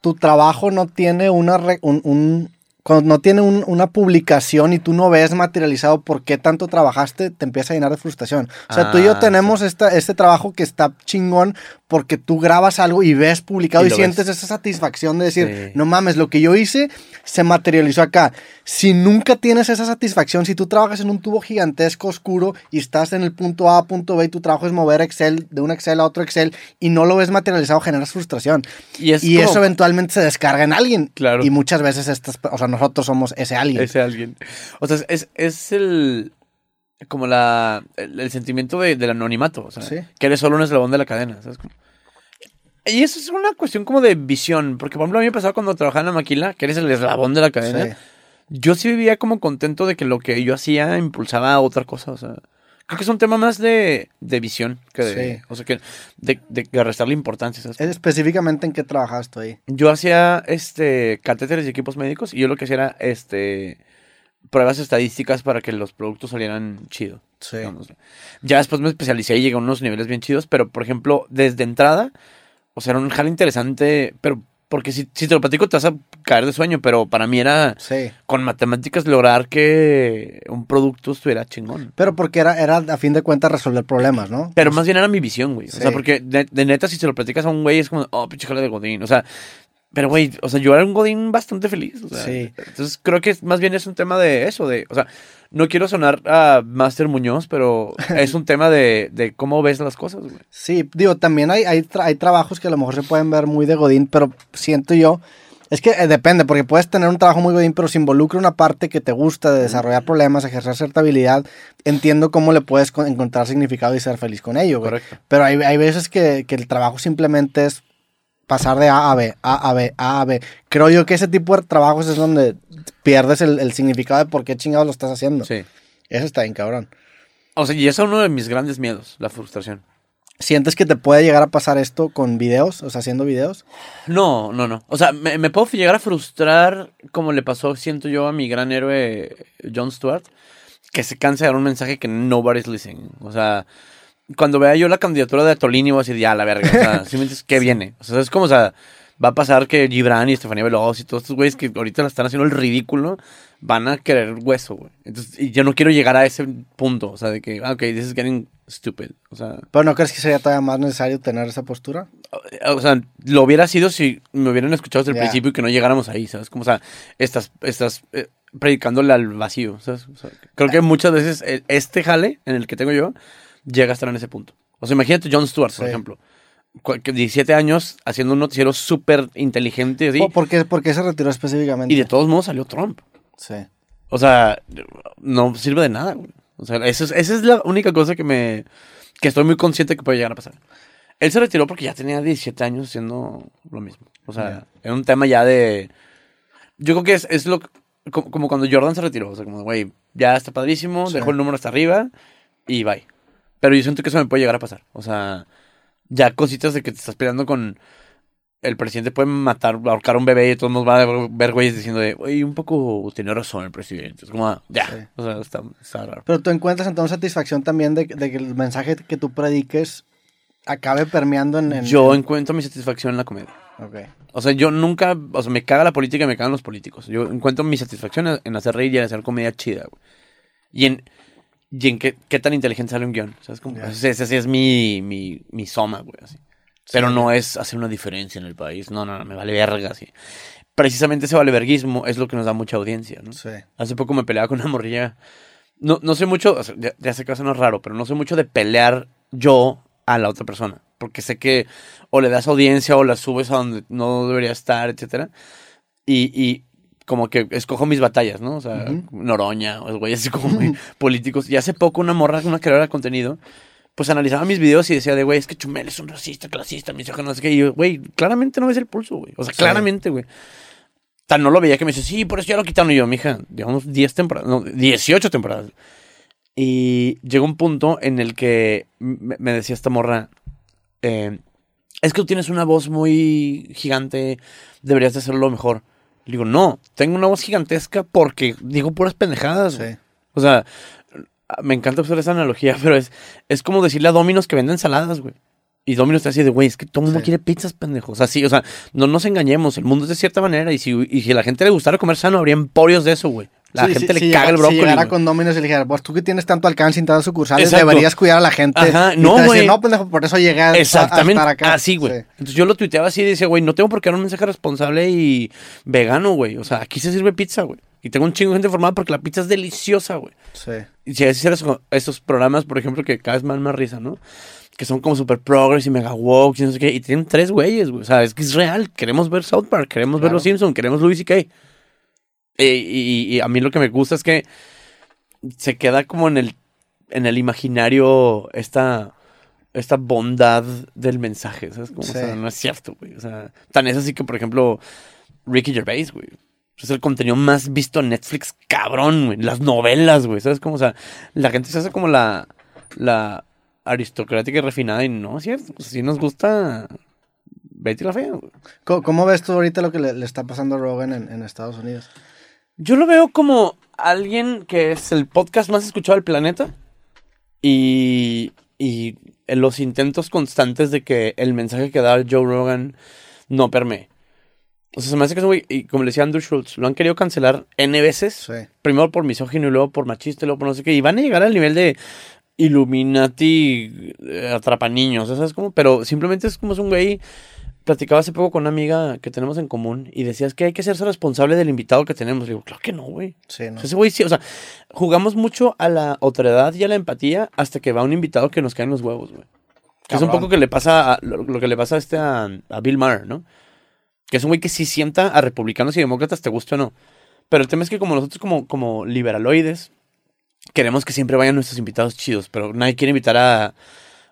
tu trabajo no tiene una re- un, un- cuando no tiene un- una publicación y tú no ves materializado por qué tanto trabajaste, te empieza a llenar de frustración. O sea, tú y yo Ah, tenemos esta, este trabajo que está chingón porque tú grabas algo y ves publicado Y y, sientes ves. esa satisfacción de decir, Sí. no mames, lo que yo hice se materializó acá. Si nunca tienes esa satisfacción, si tú trabajas en un tubo gigantesco oscuro y estás en el punto A, punto B y tu trabajo es mover Excel de un Excel a otro Excel y no lo ves materializado, generas frustración. Y, es y como eso eventualmente se descarga en alguien. Claro. Y muchas veces estas, o sea, nosotros somos ese alguien. Ese alguien. O sea, es, es el. Como la. El, el sentimiento de, del anonimato. O sea, Sí. que eres solo un eslabón de la cadena. ¿sabes? Como- Y eso es una cuestión como de visión. Porque, por ejemplo, a mí me pasaba cuando trabajaba en la maquila, que eres el eslabón de la cadena. Sí. Yo sí vivía como contento de que lo que yo hacía impulsaba a otra cosa. O sea, creo que es un tema más de, de visión que de. Sí. O sea, que de, de, restarle importancia. ¿sabes? Específicamente en qué trabajas tú ahí. Yo hacía este catéteres y equipos médicos y yo lo que hacía era este pruebas estadísticas para que los productos salieran chido. Sí. digamos. Ya después me especialicé y llegué a unos niveles bien chidos, pero por ejemplo, desde entrada, o sea, era un jale interesante, pero porque si, si te lo platico te vas a caer de sueño, pero para mí era Sí. con matemáticas lograr que un producto estuviera chingón. Pero porque era, era a fin de cuentas resolver problemas, ¿no? Pero más bien era mi visión, güey. O sea, porque de, de neta, si se lo platicas a un güey, es como, oh, pinche de Godín. O sea, pero güey, o sea, yo era un Godín bastante feliz. O sea, Sí. Entonces creo que más bien es un tema de eso, de, o sea, no quiero sonar a Master Muñoz, pero <laughs> es un tema de, de cómo ves las cosas, güey. Sí, digo, también hay, hay, tra- hay trabajos que a lo mejor se pueden ver muy de Godín, pero siento yo, es que eh, depende, porque puedes tener un trabajo muy Godín, pero si involucra una parte que te gusta de desarrollar problemas, ejercer cierta habilidad, entiendo cómo le puedes con- encontrar significado y ser feliz con ello, güey. Correcto. Pero hay, hay veces que, que el trabajo simplemente es pasar de A a B, A a B, A a B. Creo yo que ese tipo de trabajos es donde pierdes el, el significado de por qué chingados lo estás haciendo. Sí. Eso está bien, cabrón. O sea, y eso es uno de mis grandes miedos, la frustración. ¿Sientes que te puede llegar a pasar esto con videos? O sea, haciendo videos. No, no, no. O sea, me, me puedo llegar a frustrar como le pasó, siento yo, a mi gran héroe Jon Stewart, que se cansa de dar un mensaje que nobody's listening. O sea, cuando vea yo la candidatura de Tolini voy a decir, ya, la verga. O sea, <laughs> ¿sí me entiendes? ¿Qué viene? O sea, es como, o sea, va a pasar que Gibran y Estefanía Veloz y todos estos güeyes que ahorita la están haciendo el ridículo, van a querer hueso, güey. Entonces, y yo no quiero llegar a ese punto. O sea, de que, ah, ok, this is getting stupid. O sea, Pero ¿no crees que sería todavía más necesario tener esa postura? o sea, lo hubiera sido si me hubieran escuchado desde el principio y que no llegáramos ahí, ¿sabes? Como, o sea, estás, estás eh, predicándole al vacío, ¿sabes? O sea, creo que muchas veces eh, este jale en el que tengo yo llega a estar en ese punto. O sea, imagínate John Stewart, por Sí. ejemplo. Cu- que 17 años haciendo un noticiero súper inteligente así, ¿O ¿Por, qué, por qué se retiró específicamente? y de todos modos salió Trump. Sí. O sea, no sirve de nada, güey. O sea, eso es- esa es la única cosa que me. que estoy muy consciente que puede llegar a pasar. Él se retiró porque ya tenía 17 años haciendo lo mismo. O sea, Ya. era un tema ya de. Yo creo que es, es lo. Como, como cuando Jordan se retiró. O sea, como, güey, ya está padrísimo, Sí. dejó el número hasta arriba y bye. Pero yo siento que eso me puede llegar a pasar. O sea, ya cositas de que te estás peleando con. El presidente puede matar, ahorcar a un bebé y todos nos van a ver güeyes diciendo de, oye, un poco tenía razón el presidente. Es como, ah, ya. Sí. O sea, está, está raro. Pero tú encuentras entonces satisfacción también de, de que el mensaje que tú prediques acabe permeando en... en- Yo encuentro mi satisfacción en la comedia. Ok. O sea, yo nunca, o sea, me caga la política y me cagan los políticos. Yo encuentro mi satisfacción en- en hacer reír y en hacer comedia chida, güey. Y en, y en qué, qué tan inteligente sale un guion. ¿Sabes? Como, Ya. ese, ese es mi, mi, mi soma, güey, así. Pero Sí. no es hacer una diferencia en el país. No, no, no, me vale verga, así. Precisamente ese valeverguismo es lo que nos da mucha audiencia, ¿no? Sí. Hace poco me peleaba con una morrilla. No, no sé mucho, o sea, ya, ya sé que va a sonar raro, pero no sé mucho de pelear yo a la otra persona. Porque sé que o le das audiencia o la subes a donde no debería estar, etcétera. Y, y como que escojo mis batallas, ¿no? O sea. Noroña, o güeyes así como muy <laughs> políticos. Y hace poco una morra, una creadora de contenido, pues analizaba mis videos y decía de, güey, es que Chumel es un racista, clasista, misógino, no sé qué. Y yo, güey, claramente no ves el pulso, güey. O sea, Sí. claramente, güey. Tan no lo veía que me dice, sí, por eso ya lo quitaron. Y yo, mija, digamos 10 temporadas, no, 18 temporadas. Y llegó un punto en el que me, me decía esta morra, eh, es que tú tienes una voz muy gigante, deberías de hacerlo mejor. Le digo, no, tengo una voz gigantesca porque digo puras pendejadas. Sí. O sea, me encanta usar esa analogía, pero es, es como decirle a Dominos que venden ensaladas, güey. Y Dominos te hace de, güey, es que todo el mundo Sí. quiere pizzas, pendejos. O sea, sí, o sea, no nos engañemos, el mundo es de cierta manera. Y si, y si a la gente le gustara comer sano, habría emporios de eso, güey. La Sí, gente sí, le si caga llega- el brócoli. Si llegara con Domino's y le dijera, pues tú que tienes tanto alcance en todas sucursales, Exacto. deberías cuidar a la gente. Ajá, no, güey. No, pendejo, por eso llegué a, Exactamente, estar acá. así, güey. Sí. Entonces yo lo tuiteaba así y decía, güey, no tengo por qué dar un mensaje responsable y vegano, güey. O sea, aquí se sirve pizza, güey. Y tengo un chingo de gente formada porque la pizza es deliciosa, güey. Sí. Y si haces esos, esos programas, por ejemplo, que cada vez me dan más risa, ¿no? Que son como super progress y mega woke y no sé qué. Y tienen tres güeyes, güey. O sea, es que es real. Queremos ver South Park, queremos ver. Los Simpsons, queremos Louis C.K. Y, y- y a mí lo que me gusta es que se queda como en el, en el imaginario esta, esta bondad del mensaje, ¿sabes? Como, Sí. O sea, no es cierto, güey. O sea, tan es así que, por ejemplo, Ricky Gervais, güey. Es el contenido más visto en Netflix, cabrón, güey. Las novelas, güey. ¿Sabes cómo? O sea, la gente se hace como la, la aristocrática y refinada y no es cierto. Pues sí nos gusta Betty la Fea, güey. ¿Cómo, cómo ves tú ahorita lo que le, le está pasando a Rogan en, en Estados Unidos? Yo lo veo como alguien que es el podcast más escuchado del planeta y, y en los intentos constantes de que el mensaje que da Joe Rogan no permee. O sea, se me hace que es un güey, y como le decía Andrew Schultz, lo han querido cancelar N veces. Sí. Primero por misógino y luego por machista y luego por no sé qué. Y van a llegar al nivel de Illuminati eh, atrapa niños, ¿sabes cómo? Pero simplemente es como es un güey. Platicaba hace poco con una amiga que tenemos en común y decías que hay que hacerse responsable del invitado que tenemos. Le digo, claro que no, güey. Sí, O ¿no? sea, ese güey sí, o sea, jugamos mucho a la otredad y a la empatía hasta que va un invitado que nos cae en los huevos, güey. Que es un poco que le pasa a- lo, lo que le pasa a este a, a Bill Maher, ¿no? Que es un güey que sí sienta a republicanos y demócratas, te guste o no. Pero el tema es que como nosotros como, como liberaloides, queremos que siempre vayan nuestros invitados chidos, pero nadie quiere invitar a,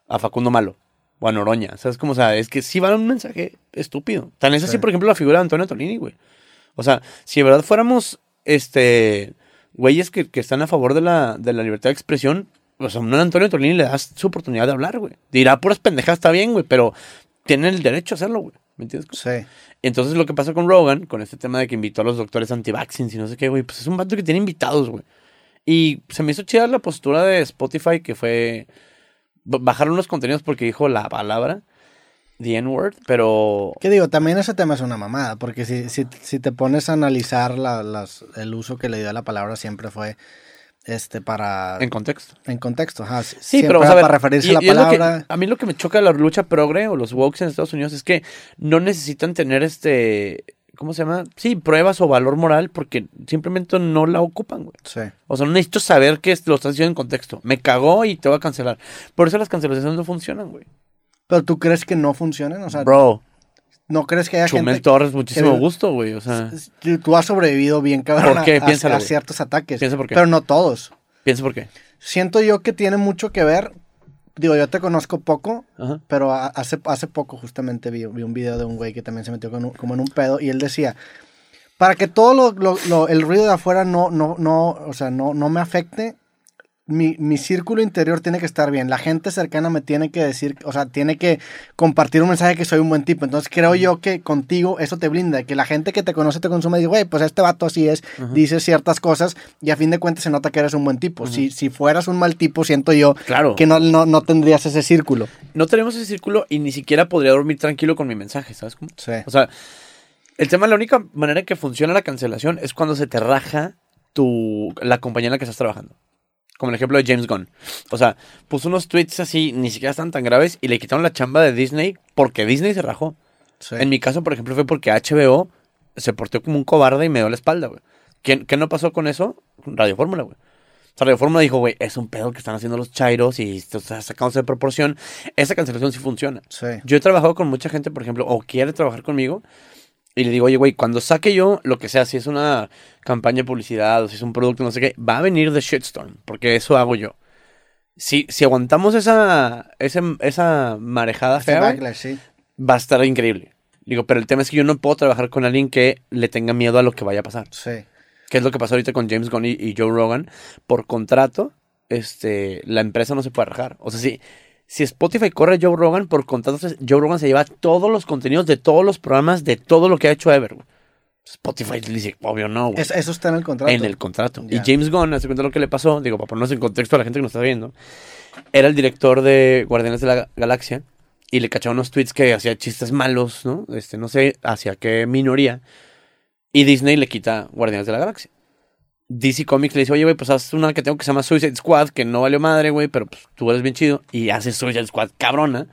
a Facundo Malo o a Noroña. ¿Sabes cómo? O sea, es que sí va a dar un mensaje estúpido. Tan es así, Sí. por ejemplo, la figura de Antonio Tolini, güey. O sea, si de verdad fuéramos, este, güeyes que, que están a favor de la, de la libertad de expresión, o sea, a Antonio Tolini le das su oportunidad de hablar, güey. Dirá puras pendejadas, está bien, güey, pero tiene el derecho a hacerlo, güey. ¿Me entiendes? Sí. Entonces lo que pasa con Rogan, con este tema de que invitó a los doctores anti-vaccines y no sé qué, güey, pues es un vato que tiene invitados, güey. Y se me hizo chida la postura de Spotify que fue b- bajar unos contenidos porque dijo la palabra, the N-word, pero... ¿Qué digo? También ese tema es una mamada, porque si, si, si te pones a analizar la- las, el uso que le dio a la palabra siempre fue este para... En contexto. En contexto, ajá. Sí, Siempre pero para referirse y- a la que- palabra. a mí lo que me choca de la lucha progre o los wokes en Estados Unidos es que no necesitan tener este, ¿cómo se llama? Sí, pruebas o valor moral porque simplemente no la ocupan, güey. Sí. O sea, no necesito saber que lo estás haciendo en contexto. Me cagó y te voy a cancelar. Por eso las cancelaciones no funcionan, güey. Pero tú crees que no funcionen, o sea, Bro, no crees que haya Chumel gente Torres, muchísimo que- gusto, güey. O sea, Tú- has sobrevivido bien, cabrón, ¿Por qué? a- a, Piénsalo, a güey. ciertos ataques. Piensa por qué. Pero no todos. piensa por qué. Siento yo que tiene mucho que ver. Digo, yo te conozco poco, Ajá. pero hace, hace poco justamente vi, vi un video de un güey que también se metió con un- como en un pedo y él decía, para que todo lo, lo- lo- el ruido de afuera no, no, no, o sea, no, no me afecte, mi, mi círculo interior tiene que estar bien. La gente cercana me tiene que decir, o sea, tiene que compartir un mensaje que soy un buen tipo. Entonces creo yo que contigo eso te blinda, que la gente que te conoce te consume y dice, güey, pues este vato así es, dice ciertas cosas y a fin de cuentas se nota que eres un buen tipo. si, si fueras un mal tipo, siento yo Claro. que no, no, no tendrías ese círculo. No tenemos ese círculo y ni siquiera podría dormir tranquilo con mi mensaje, ¿sabes cómo? Sí. O sea, el tema, la única manera que funciona la cancelación es cuando se te raja tu, la compañía en la que estás trabajando. Como el ejemplo de James Gunn. O sea, puso unos tweets así, ni siquiera están tan graves, y le quitaron la chamba de Disney porque Disney se rajó. Sí. En mi caso, por ejemplo, fue porque HBO se portó como un cobarde y me dio la espalda, güey. ¿Qué, qué no pasó con eso? Radio Fórmula, güey. O sea, Radio Fórmula dijo, güey, es un pedo que están haciendo los chairos y está sacándose de proporción. Esa cancelación sí funciona. Sí. Yo he trabajado con mucha gente, por ejemplo, o quiere trabajar conmigo, y le digo, oye, güey, cuando saque yo lo que sea, si es una campaña de publicidad o si es un producto, no sé qué, va a venir de shitstorm, porque eso hago yo. si, si aguantamos esa, esa, esa marejada fea, backlash, sí. va a estar increíble. Digo, pero el tema es que yo no puedo trabajar con alguien que le tenga miedo a lo que vaya a pasar. Sí. Que es lo que pasó ahorita con James Gunn y, y Joe Rogan. Por contrato, este, la empresa no se puede rajar. O sea, si, si Spotify corre Joe Rogan, por contrato, Joe Rogan se lleva todos los contenidos de todos los programas, de todo lo que ha hecho ever. Spotify le dice, obvio no, eso está en el contrato. En el contrato. Y James Gunn, hace cuenta lo que le pasó, digo, para ponernos en contexto a la gente que nos está viendo, era el director de Guardianes de la Galaxia y le cacharon unos tweets que hacía chistes malos, ¿no? Este, no sé hacia qué minoría. Y Disney le quita Guardianes de la Galaxia. DC Comics le dice, oye, güey, pues haz una que tengo que se llama Suicide Squad, que no valió madre, güey, pero pues tú eres bien chido. Y hace Suicide Squad cabrona.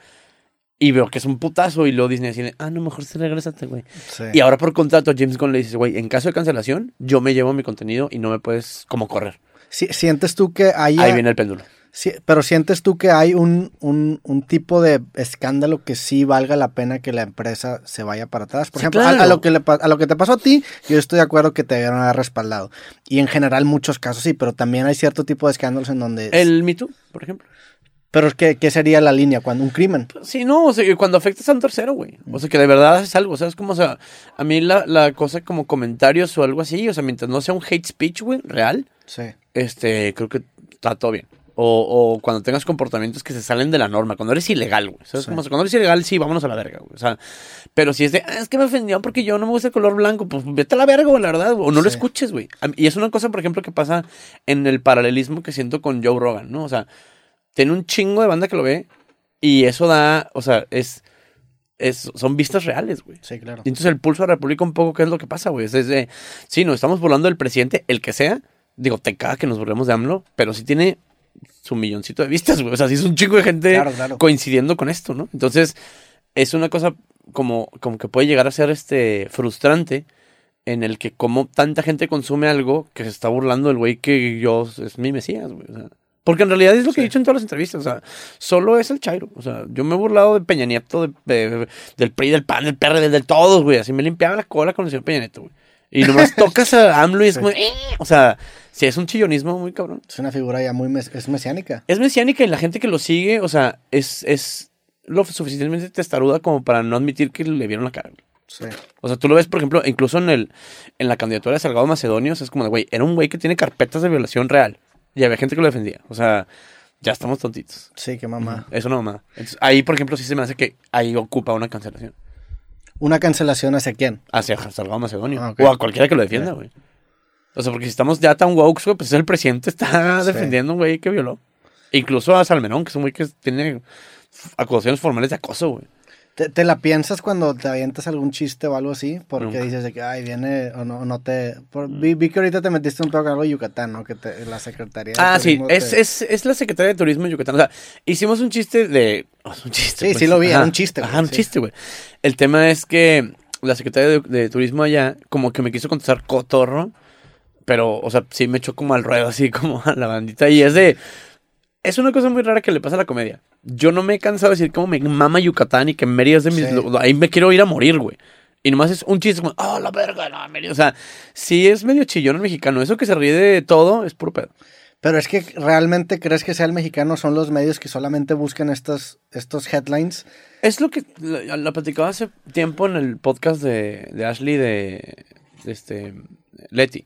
Y veo que es un putazo. Y luego Disney dice, ah, no, mejor se regrésate, güey. Sí. Y ahora por contrato James Gunn le dice, güey, en caso de cancelación, yo me llevo mi contenido y no me puedes como correr. Si- ¿Sientes tú que hay... Ahí viene el péndulo. Sí, pero sientes tú que hay un, un, un tipo de escándalo que sí valga la pena que la empresa se vaya para atrás. Por Sí, ejemplo, a- lo que le, a lo que te pasó a ti, yo estoy de acuerdo que te debieron haber respaldado. Y en general muchos casos sí, pero también hay cierto tipo de escándalos en donde... El Me Too, por ejemplo. Pero que, ¿qué sería la línea? cuando Un crimen. Sí, no, o sea, cuando afectas a un tercero, güey. O sea, que de verdad haces algo, ¿sabes? Como, o sea, a mí la, la cosa como comentarios o algo así, o sea, mientras no sea un hate speech, güey, real, Sí. este, creo que está todo bien. O, o cuando tengas comportamientos que se salen de la norma, cuando eres ilegal, güey. ¿Sabes? Sí. Como, cuando eres ilegal, sí, vámonos a la verga, güey. O sea, pero si es de, ah, es que me ofendió porque yo no me gusta el color blanco, pues vete a la verga, güey, la verdad, o no lo escuches, güey. Y es una cosa, por ejemplo, que pasa en el paralelismo que siento con Joe Rogan, ¿no? O sea, tiene un chingo de banda que lo ve y eso da, o sea, es, es son vistas reales, güey. Sí, claro. Y entonces el pulso de la República un poco, ¿qué es lo que pasa, güey? Es desde, sí, nos estamos burlando del presidente, el que sea. Digo, te caga que nos burlemos de AMLO, pero sí tiene su milloncito de vistas, güey. O sea, sí es un chingo de gente Claro, claro. coincidiendo con esto, ¿no? Entonces, es una cosa como, como que puede llegar a ser este frustrante en el que como tanta gente consume algo que se está burlando del güey que yo es mi mesías, güey. O sea, porque en realidad es lo que he dicho en todas las entrevistas. O sea, solo es el Chairo. O sea, yo me he burlado de Peña Nieto, de, de- del PRI, del PAN, del PRD, de todos, güey. Así me limpiaba la cola con el señor Peña Nieto, güey. Y nomás <laughs> tocas a AMLO y es Sí. como, "Eh". o sea, si es un chillonismo muy cabrón. Es una figura ya muy... mes- es mesiánica. Es mesiánica y la gente que lo sigue, o sea, es, es lo suficientemente testaruda como para no admitir que le vieron la cara. Sí. O sea, tú lo ves, por ejemplo, incluso en el en la candidatura de Salgado Macedonio, o sea, es como de, güey, era un güey que tiene carpetas de violación real. Y había gente que lo defendía. O sea, ya estamos tontitos. Sí, qué mamá. Eso no, mamá. Entonces, ahí, por ejemplo, sí se me hace que ahí ocupa una cancelación. ¿Una cancelación hacia quién? Hacia Salgado Macedonio. Ah. O a cualquiera que lo defienda, güey. O sea, porque si estamos ya tan woke, güey, pues el presidente está Sí. defendiendo a un güey que violó. Incluso a Salmerón, que es un güey que tiene acusaciones formales de acoso, güey. ¿Te, te la piensas cuando te avientas algún chiste o algo así? Porque Nunca. dices de que, ay, viene o no, no te... por- vi, vi que ahorita te metiste un poco algo de Yucatán, ¿no? Que te- la Secretaría de Ah, sí, Turismo es, te- es, es la Secretaría de Turismo de Yucatán. O sea, hicimos un chiste de. oh, un chiste. Sí, sí lo vi, era un chiste, güey, Ajá, un sí. chiste, güey. El tema es que la Secretaría de, de Turismo allá, como que me quiso contestar cotorro, pero, o sea, sí me echó como al ruedo, así como a la bandita. Y es de. Es una cosa muy rara que le pasa a la comedia. Yo no me he cansado de decir cómo me mama Yucatán y que Mérida es de mis. Sí. Ahí me quiero ir a morir, güey. Y nomás es un chiste como, oh, la verga, no, Mérida. O sea, sí es medio chillón el mexicano. Eso que se ríe de todo es puro pedo. Pero es que realmente crees que sea el mexicano, son los medios que solamente buscan estos, estos headlines. Es lo que la, la platicaba hace tiempo en el podcast de, de Ashley de, de este Leti.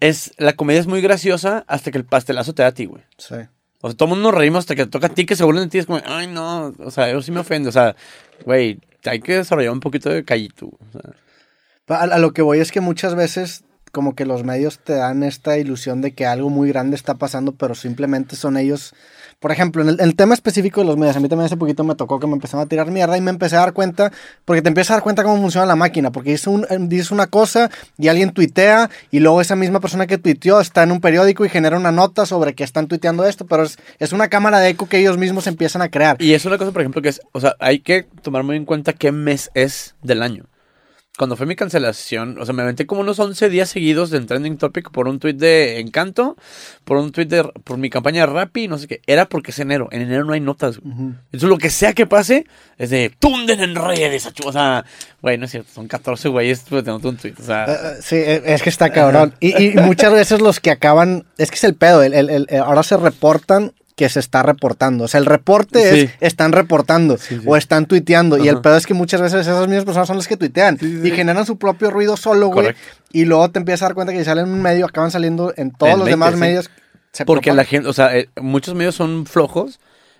Es, la comedia es muy graciosa hasta que el pastelazo te da a ti, güey. Sí. O sea, todo el mundo nos reímos hasta que te toca a ti que se burlen de ti. Es como, ay, no. O sea, eso sí me ofende. O sea, güey, hay que desarrollar un poquito de callito. O sea, A, a lo que voy es que muchas veces como que los medios te dan esta ilusión de que algo muy grande está pasando, pero simplemente son ellos. Por ejemplo, en el, tema específico de los medios, a mí también hace poquito me tocó que me empezaron a tirar mierda y me empecé a dar cuenta, porque te empiezas a dar cuenta cómo funciona la máquina, porque dices, un- eh, dices una cosa y alguien tuitea y luego esa misma persona que tuiteó está en un periódico y genera una nota sobre que están tuiteando esto, pero es, es una cámara de eco que ellos mismos empiezan a crear. Y es una cosa, por ejemplo, que es, o sea, hay que tomar muy en cuenta qué mes es del año. Cuando fue mi cancelación, o sea, me aventé como unos 11 días seguidos del trending topic por un tweet de Encanto, por un tweet de, por mi campaña de Rappi, no sé qué. Era porque es enero. En enero no hay notas. Entonces, lo que sea que pase, es de tunden en redes. O sea, güey, no es cierto, son 14 güeyes pues, de un tweet. O sea, Eh, eh, Sí, eh, es que está cabrón. Y, y <laughs> muchas veces los que acaban, es que es el pedo, el- el- el- ahora se reportan que se está reportando. O sea, el reporte Sí. es están reportando Sí, sí. o están tuiteando. Y el pedo es que muchas veces esas mismas personas son las que tuitean y generan su propio ruido solo, güey. Y luego te empiezas a dar cuenta que si salen en un medio, acaban saliendo en todos En los 20, demás medios. se porque propagan. la gente, o sea, eh, muchos medios son flojos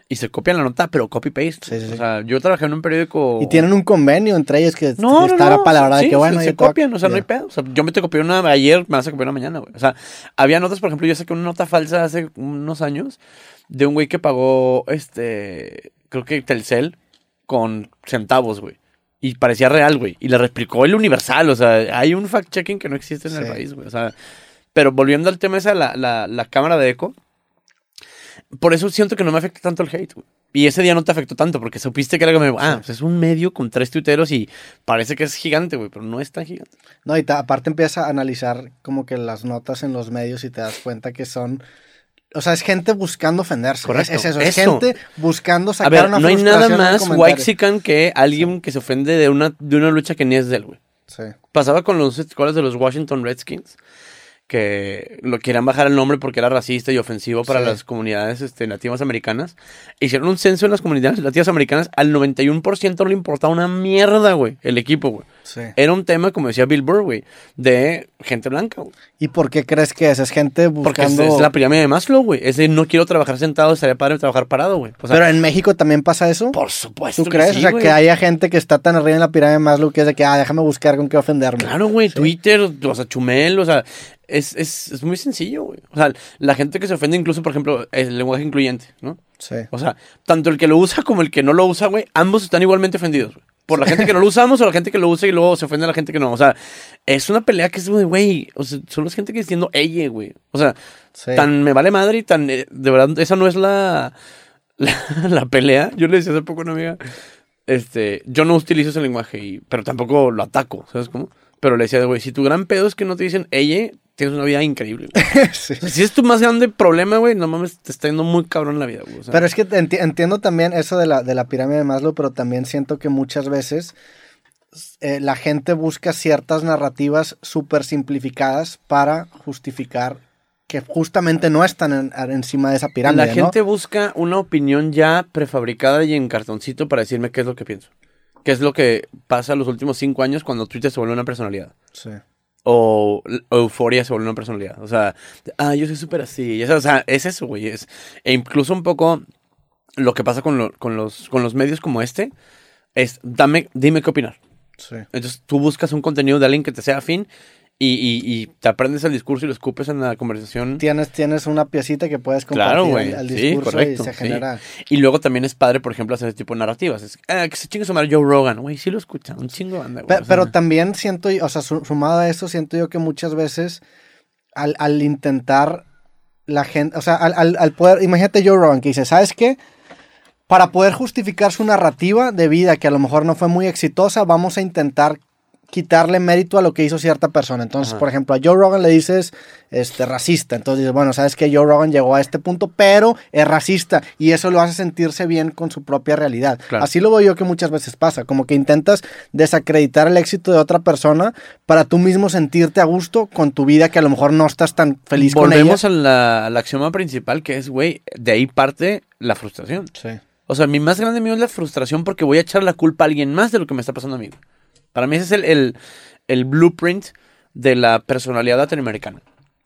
y se copian la nota, pero copy-paste. Sí, sí, sí. O sea, yo trabajé en un periódico. Y tienen un convenio entre ellos que No, no, está no. la palabra de que bueno, se, se copian, o sea, no hay pedo. O sea, yo me te copié una ayer, me vas a copiar una mañana, güey. O sea, había notas, por ejemplo, yo saqué una nota falsa hace unos años de un güey que pagó, este, creo que Telcel con centavos, güey. Y parecía real, güey. Y le replicó el Universal, o sea, hay un fact-checking que no existe en el país, güey. O sea, pero volviendo al tema esa, la, la, la cámara de eco, por eso siento que no me afecta tanto el hate, güey. Y ese día no te afectó tanto, porque supiste que era como, ah, pues es un medio con tres tuiteros y parece que es gigante, güey, pero no es tan gigante. No, y ta- aparte empieza a analizar como que las notas en los medios y te das cuenta que son... O sea, es gente buscando ofenderse. Correcto, Es, es eso, es eso. gente buscando A sacar ver, una no hay nada más waxican que alguien que se ofende de una, de una lucha que ni es de él, güey. Sí. Pasaba con los escuelas de los Washington Redskins, que lo querían bajar el nombre porque era racista y ofensivo para Sí. las comunidades este, nativas americanas. Hicieron un censo en las comunidades nativas americanas, al 91% no le importaba una mierda, güey, el equipo, güey. Sí. Era un tema, como decía Bill Burr, güey, de gente blanca, güey. ¿Y por qué crees que es? Es gente Porque es, buscando... es la pirámide de Maslow, güey. Es de no quiero trabajar sentado, estaría padre trabajar parado, güey. O sea, Pero en México también pasa eso. por supuesto. ¿Tú que crees? sí, o sea, que haya gente que está tan arriba en la pirámide de Maslow que es de que, ah, déjame buscar con qué ofenderme. Claro, güey, Twitter, o sea, Chumel, o sea, es, es, es muy sencillo, güey. O sea, la gente que se ofende incluso, por ejemplo, el lenguaje incluyente, ¿no? Sí. O sea, tanto el que lo usa como el que no lo usa, güey, ambos están igualmente ofendidos, güey. Por la gente que no lo usamos o la gente que lo usa y luego se ofende a la gente que no. O sea, es una pelea que es muy, güey, o sea, solo es gente que diciendo ella, güey. O sea, Sí. tan me vale madre y tan, eh, de verdad, esa no es la, la, <laughs> la pelea. Yo le decía hace poco a una amiga, este, yo no utilizo ese lenguaje, y, pero tampoco lo ataco, ¿sabes cómo? Pero le decía, güey, si tu gran pedo es que no te dicen ella, tienes una vida increíble. <laughs> Sí. Si es tu más grande problema, güey, no mames, te está yendo muy cabrón la vida, güey. O sea, Pero es que enti- entiendo también eso de la, de la pirámide de Maslow, pero también siento que muchas veces eh, la gente busca ciertas narrativas súper simplificadas para justificar que justamente no están en- encima de esa pirámide, la ¿no? gente busca una opinión ya prefabricada y en cartoncito para decirme qué es lo que pienso. ¿Qué es lo que pasa los últimos cinco años cuando Twitter se vuelve una personalidad? Sí. O, o euforia se vuelve una personalidad. O sea, ah, yo soy súper así. O sea, es eso, güey. Es, e incluso un poco lo que pasa con, lo- con, los, con los medios como este es, dame, dime qué opinar. Sí. Entonces tú buscas un contenido de alguien que te sea afín y, y- y te aprendes el discurso y lo escupes en la conversación. Tienes, tienes una piecita que puedes compartir Claro, al, Sí, discurso correcto, y se sí. genera. Y luego también es padre, por ejemplo, hacer ese tipo de narrativas. Es, ah, que se chingue su madre Joe Rogan. Güey, sí lo escuchan. Un chingo güey. O sea, pero también siento, o sea, su- sumado a eso, siento yo que muchas veces al, al intentar la gente, o sea, al, al- al poder, imagínate Joe Rogan que dice, ¿sabes qué? Para poder justificar su narrativa de vida, que a lo mejor no fue muy exitosa, vamos a intentar quitarle mérito a lo que hizo cierta persona. Entonces, Ajá. por ejemplo, a Joe Rogan le dices este, racista. Entonces dices, bueno, sabes que Joe Rogan llegó a este punto, pero es racista. Y eso lo hace sentirse bien con su propia realidad. Claro. Así lo veo yo que muchas veces pasa. Como que intentas desacreditar el éxito de otra persona para tú mismo sentirte a gusto con tu vida que a lo mejor no estás tan feliz con ella. Volvemos la, a la axioma principal que es, güey, de ahí parte la frustración. Sí. O sea, mi más grande miedo es la frustración porque voy a echar la culpa a alguien más de lo que me está pasando a mí. Para mí ese es el, el, el blueprint de la personalidad latinoamericana.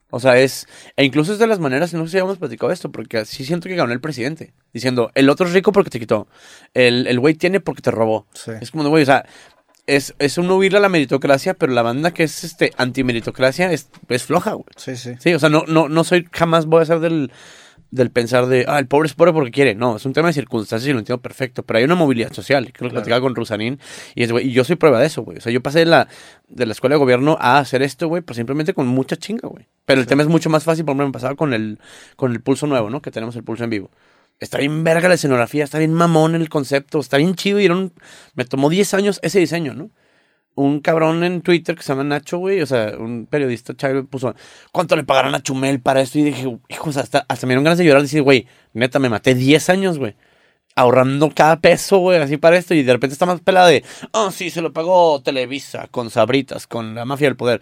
O sea, es... E incluso es de las maneras, no sé si habíamos platicado esto, porque sí siento que ganó el presidente. Diciendo, el otro es rico porque te quitó. El el güey tiene porque te robó. Sí. Es como de, güey, o sea... Es, es un huirle a la meritocracia, pero la banda que es este anti-meritocracia es, es floja, güey. Sí, sí. Sí, o sea, no, no, no soy, jamás voy a ser del, del pensar de, ah, el pobre es pobre porque quiere. No, es un tema de circunstancias y lo entiendo perfecto. Pero hay una movilidad social, creo que lo Claro. platicaba con Rusanín, y, es, güey, y yo soy prueba de eso, güey. O sea, yo pasé de la, de la escuela de gobierno a hacer esto, güey, pues simplemente con mucha chinga, güey. Pero el tema es mucho más fácil, por ejemplo, me pasaba con el, con el pulso nuevo, ¿no? Que tenemos el pulso en vivo. Está bien verga la escenografía, está bien mamón el concepto, está bien chido y era un- me tomó 10 años ese diseño, ¿no? Un cabrón en Twitter que se llama Nacho, güey, o sea, un periodista chairo puso, ¿cuánto le pagarán a Chumel para esto? Y dije, hijos, hasta, hasta me dieron ganas de llorar y decir, güey, neta, me maté 10 años, güey. Ahorrando cada peso, güey, así para esto. Y de repente está más pelada de, oh, sí, se lo pagó Televisa, con Sabritas, con la mafia del poder.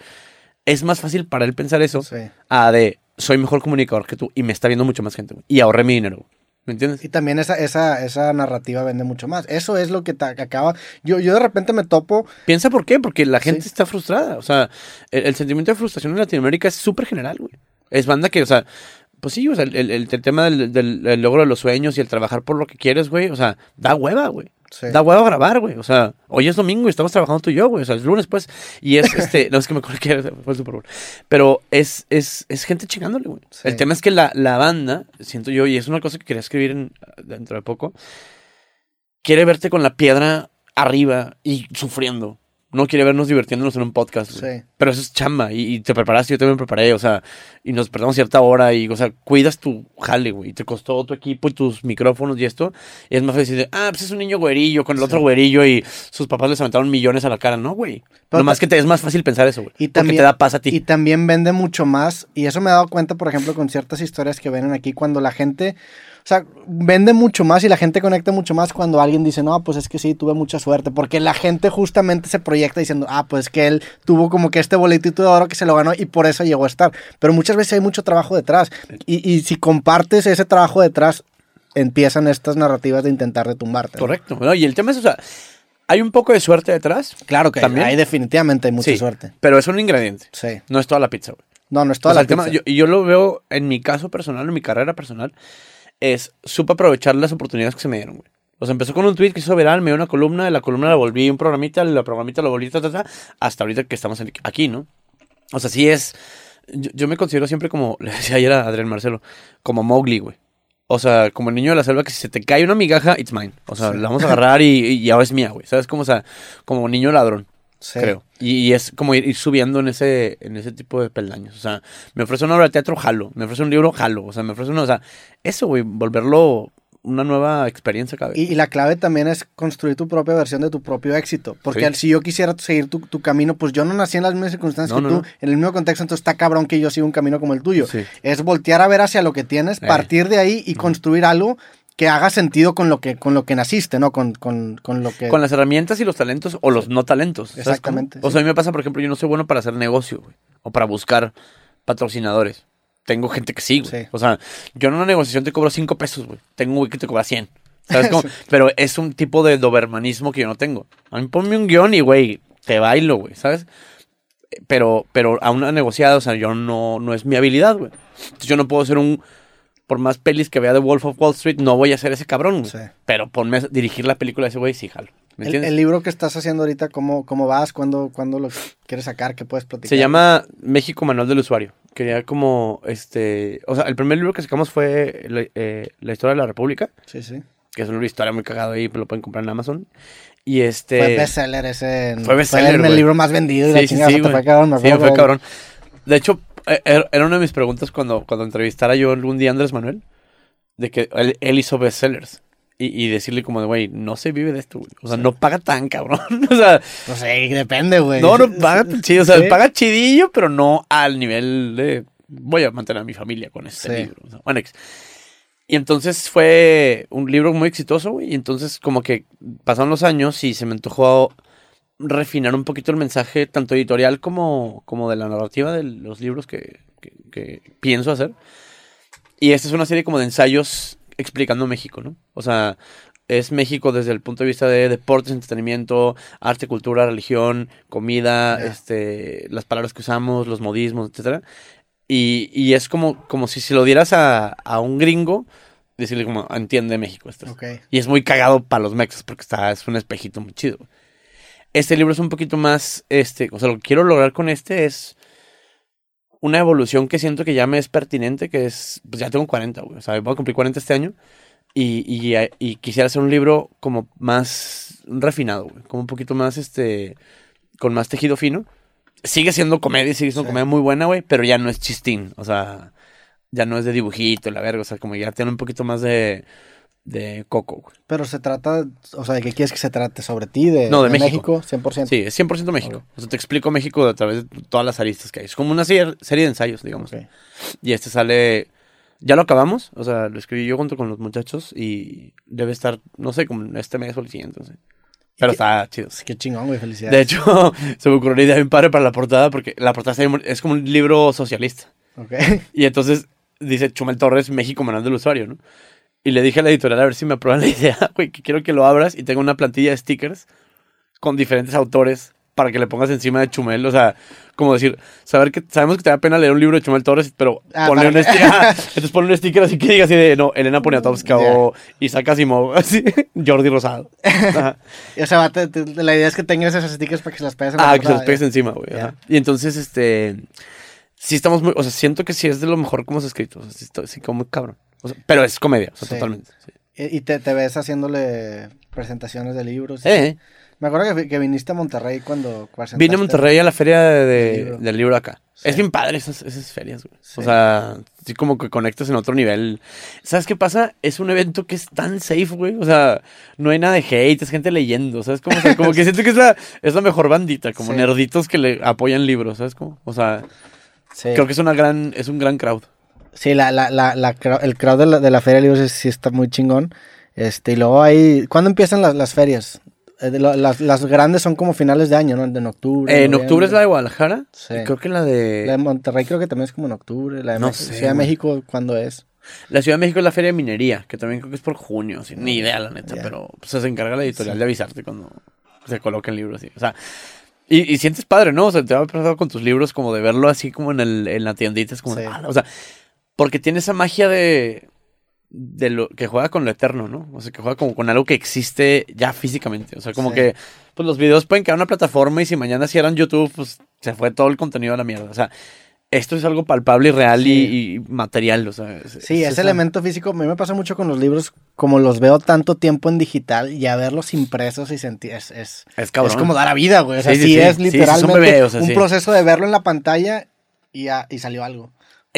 Es más fácil para él pensar eso Sí. a de, soy mejor comunicador que tú y me está viendo mucho más gente, güey. Y ahorré mi dinero, güey. ¿Me entiendes? Y también esa, esa, esa narrativa vende mucho más. Eso es lo que, te- acaba. Yo, yo de repente me topo. Piensa por qué, porque la gente Sí. está frustrada. O sea, el, el sentimiento de frustración en Latinoamérica es súper general, güey. Es banda que, o sea, pues sí, o sea, el, el- el tema del- del logro de los sueños y el trabajar por lo que quieres, güey, o sea, da hueva, güey. Sí. Da hueva grabar, güey. O sea, hoy es domingo y estamos trabajando tú y yo, güey. O sea, es lunes, pues. Y es <laughs> este. no es que me acuerdo que fue el Super Bowl. Pero es, es, es gente chingándole, güey. Sí. El tema es que la, la banda, siento yo, y es una cosa que quería escribir en- dentro de poco, quiere verte con la piedra arriba y sufriendo. No quiere vernos divirtiéndonos en un podcast. Sí. Pero eso es chamba. Y, y te preparaste, yo también me preparé. O sea, y nos despertamos a cierta hora. Y, o sea, cuidas tu jale, güey. Y te costó tu equipo y tus micrófonos y esto. Y es más fácil decir, ah, pues es un niño güerillo con el otro güerillo y sus papás les aventaron millones a la cara. No, güey. Pero Lo más ta- que te es más fácil pensar eso, güey. Y Porque también- te da paz a ti. Y también vende mucho más. Y eso me he dado cuenta, por ejemplo, con ciertas historias que vienen aquí, cuando la gente. Sea, vende mucho más y la gente conecta mucho más cuando alguien dice, no, pues es que sí, tuve mucha suerte. Porque la gente justamente se proyecta diciendo, ah, pues que él tuvo como que este boletito de oro que se lo ganó y por eso llegó a estar. Pero muchas veces hay mucho trabajo detrás. Y, y si compartes ese trabajo detrás, empiezan estas narrativas de intentar retumbarte. Correcto. ¿no? Y el tema es, o sea, hay un poco de suerte detrás. Claro que También. hay definitivamente hay mucha Sí, suerte. Pero es un ingrediente. Sí. No es toda la pizza, güey. No, no es toda O sea, la el tema- pizza. yo- yo lo veo en mi caso personal, en mi carrera personal, es supe aprovechar las oportunidades que se me dieron, güey. O sea, empezó con un tweet que hizo viral, me dio una columna, de la columna la volví un programita, la programita la volví, ta, ta, ta, hasta ahorita que estamos aquí, ¿no? O sea, sí es. Yo, yo me considero siempre como, <laughs> le decía ayer a Adrián Marcelo, como Mowgli, güey. O sea, como el niño de la selva que si se te cae una migaja, it's mine. O sea, Sí. la vamos a agarrar y, y ahora es mía, güey. ¿Sabes? Como, o sea, como niño ladrón Sí. creo. Y, y es como ir, ir subiendo en ese, en ese tipo de peldaños. O sea, me ofrece una obra de teatro, jalo. Me ofrece un libro, jalo. O sea, me ofrece una, o sea, eso, güey, volverlo una nueva experiencia cada vez. Y, y la clave también es construir tu propia versión de tu propio éxito. Porque Sí. si yo quisiera seguir tu, tu camino, pues yo no nací en las mismas circunstancias No, que no, tú, no. en el mismo contexto, entonces está cabrón que yo siga un camino como el tuyo. Sí. Es voltear a ver hacia lo que tienes, Eh. partir de ahí y construir algo que haga sentido con lo que, con lo que naciste, ¿no? Con, con, con lo que... Con las herramientas y los talentos o los no talentos. ¿sabes Exactamente, cómo? O sí. sea, a mí me pasa, por ejemplo, yo no soy bueno para hacer negocio, güey. O para buscar patrocinadores. Tengo gente que sí, güey. Sí. O sea, yo en una negociación te cobro 5 pesos, güey. Tengo un güey que te cobra 100. ¿Sabes cómo? <laughs> Pero es un tipo de dobermanismo que yo no tengo. A mí ponme un guion y, güey, te bailo, güey, ¿sabes? Pero, pero a una negociada, o sea, yo no, no es mi habilidad, güey. Entonces yo no puedo ser un... Por más pelis que vea de Wolf of Wall Street, no voy a ser ese cabrón. Sí. Pero ponme a dirigir la película de ese güey, sí, jalo. ¿Me el, entiendes? el libro que estás haciendo ahorita, ¿cómo, cómo vas? ¿Cuándo, ¿Cuándo lo quieres sacar? ¿Qué puedes platicar? Se llama México Manual del Usuario. Quería como, este... O sea, el primer libro que sacamos fue la, eh, La Historia de la República, Sí, sí. que es un libro de historia muy cagado ahí, pero lo pueden comprar en Amazon. Y este... Fue bestseller ese. Fue bestseller, el güey. libro más vendido y la Sí, sí, chingada, sí, fue cabrón, me Sí, fue cabrón. De hecho, era una de mis preguntas cuando, cuando entrevistara yo algún día a Andrés Manuel, de que él, él hizo bestsellers. Y, y decirle como de, güey, no se vive de esto, güey. O sea, no paga tan cabrón. <laughs> o sea, No sé, depende, güey. no, no paga chido. O sea, Sí. paga chidillo, pero no al nivel de, voy a mantener a mi familia con este Sí. libro. O sea, bueno, ex. y entonces fue un libro muy exitoso, güey. Y entonces como que pasaron los años y se me antojó refinar un poquito el mensaje, tanto editorial como, como de la narrativa de los libros que, que- que pienso hacer. Y esta es una serie como de ensayos explicando México, ¿no? O sea, es México desde el punto de vista de deportes, entretenimiento, arte, cultura, religión, comida, este, las palabras que usamos, los modismos, etcétera. Y, y es como, como si se lo dieras a, a un gringo, decirle como, entiende México esto. Y es muy cagado para los mexas porque está, es un espejito muy chido. Este libro es un poquito más, este, o sea, lo que quiero lograr con este es una evolución que siento que ya me es pertinente, que es, pues ya tengo 40, güey, o sea, voy a cumplir 40 este año y, y, y quisiera hacer un libro como más refinado, güey, como un poquito más, este, con más tejido fino. Sigue siendo comedia, sigue siendo Sí. comedia muy buena, güey, pero ya no es chistín, o sea, ya no es de dibujito, la verga, o sea, como ya tiene un poquito más de de Coco. güey. Pero se trata, o sea, ¿de qué quieres que se trate? ¿Sobre ti? ¿De, No, de México. 100%. Sí, es 100% México. O sea, te explico México a través de todas las aristas que hay. Es como una serie, serie de ensayos, digamos. Ok. Y este sale. Ya lo acabamos, o sea, lo escribí yo junto con los muchachos y debe estar, no sé, como este mes o el siguiente, sé. Pero está chido. sí. Qué chingón, güey, felicidades. De hecho, <laughs> se me ocurrió una idea bien padre para la portada porque la portada es como un libro socialista. Ok. <laughs> Y entonces dice Chumel Torres, México Manual del Usuario, ¿no? Y le dije a la editorial a ver si me aprueban la <laughs> idea, güey, que quiero que lo abras y tenga una plantilla de stickers con diferentes autores para que le pongas encima de Chumel. O sea, como decir, saber que sabemos que te da pena leer un libro de Chumel Torres, pero Ah, ponle un sticker. <laughs> entonces ponle un sticker así que diga así de, no, Elena Poniatowska o Isaac Asimov, <laughs> así, Jordi Rosado. Ajá. O sea, va, te- te- la idea es que tengas esas stickers para que se las pegues Ah, que se portada, pegues encima, güey. Y entonces, este. Sí, estamos muy. O sea, siento que sí es de lo mejor como se ha escrito. O sea, sí, está- sí, como muy cabrón. O sea, pero es comedia, o sea, Sí. totalmente. Sí. Y te, te ves haciéndole presentaciones de libros. Eh, Me acuerdo que, vi- que viniste a Monterrey cuando vine a Monterrey a la feria de- de- libro. del libro acá. Sí. Es bien padre esas, esas ferias, güey. Sí. O sea, sí como que conectas en otro nivel. ¿Sabes qué pasa? Es un evento que es tan safe, güey. O sea, no hay nada de hate, es gente leyendo, ¿sabes? Como, o sea, como que siento que es la, es la mejor bandita, como Sí. nerditos que le apoyan libros, ¿sabes? Como, o sea, creo que es una gran, es un gran crowd. Sí la, la, la, la el crowd de la, de la Feria de Libros es- sí está muy chingón. Este, y luego hay... ¿Cuándo empiezan las, las ferias? Eh, de lo- las, las grandes son como finales de año, ¿no? En octubre. Eh, en octubre es la de Guadalajara. Sí. y creo que la de. La de Monterrey creo que también es como en octubre. La de No sé, Ciudad de. México, ¿cuándo es? La Ciudad de México es la Feria de Minería, que también creo que es por junio. sí, ni idea, la neta. Pero pues, se encarga la editorial Sí. de avisarte cuando se coloca el libro así. O sea. Y, y sientes padre, ¿no? O sea, te va a pasar con tus libros como de verlo así como en, el, en la tiendita. Es como, de, Sí. "Ah", o sea, porque tiene esa magia de, de lo que juega con lo eterno, ¿no? O sea, que juega como con algo que existe ya físicamente. O sea, como Sí. que pues los videos pueden quedar en una plataforma y si mañana cierran YouTube, pues se fue todo el contenido a la mierda. O sea, esto es algo palpable y real y- Sí. y, material. O sea, es- Sí, es ese elemento físico, a mí me pasa mucho con los libros, como los veo tanto tiempo en digital, y a verlos impresos y sentir, es, es, Es como dar a vida, güey. O sea, Sí, sí, sí, sí. es es un literalmente bebé, o sea, un proceso de verlo en la pantalla y, ya- y salió algo.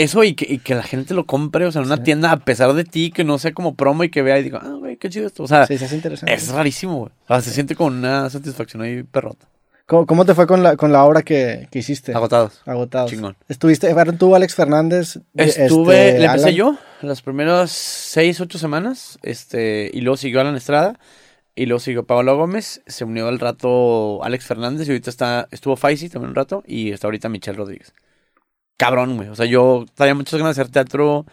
Eso y que, y que la gente lo compre, o sea, en una Sí. tienda, a pesar de ti, que no sea como promo y que vea y diga, ah, güey, qué chido esto. O sea, Sí, es interesante. es rarísimo, güey. O sea, se siente con una satisfacción ahí perrota. ¿Cómo, cómo te fue con la, con la obra que, que hiciste? Agotados. Agotados. Chingón. ¿Estuviste, fueron tú, Alex Fernández? Estuve, este, le empecé Alan? yo las primeras seis, ocho semanas, este, y luego siguió Alan Estrada, y luego siguió Pablo Gómez, se unió al rato Alex Fernández, y ahorita está, estuvo Faisy también un rato, y está ahorita Michelle Rodríguez. Cabrón, güey, o sea, yo tenía muchas ganas de hacer teatro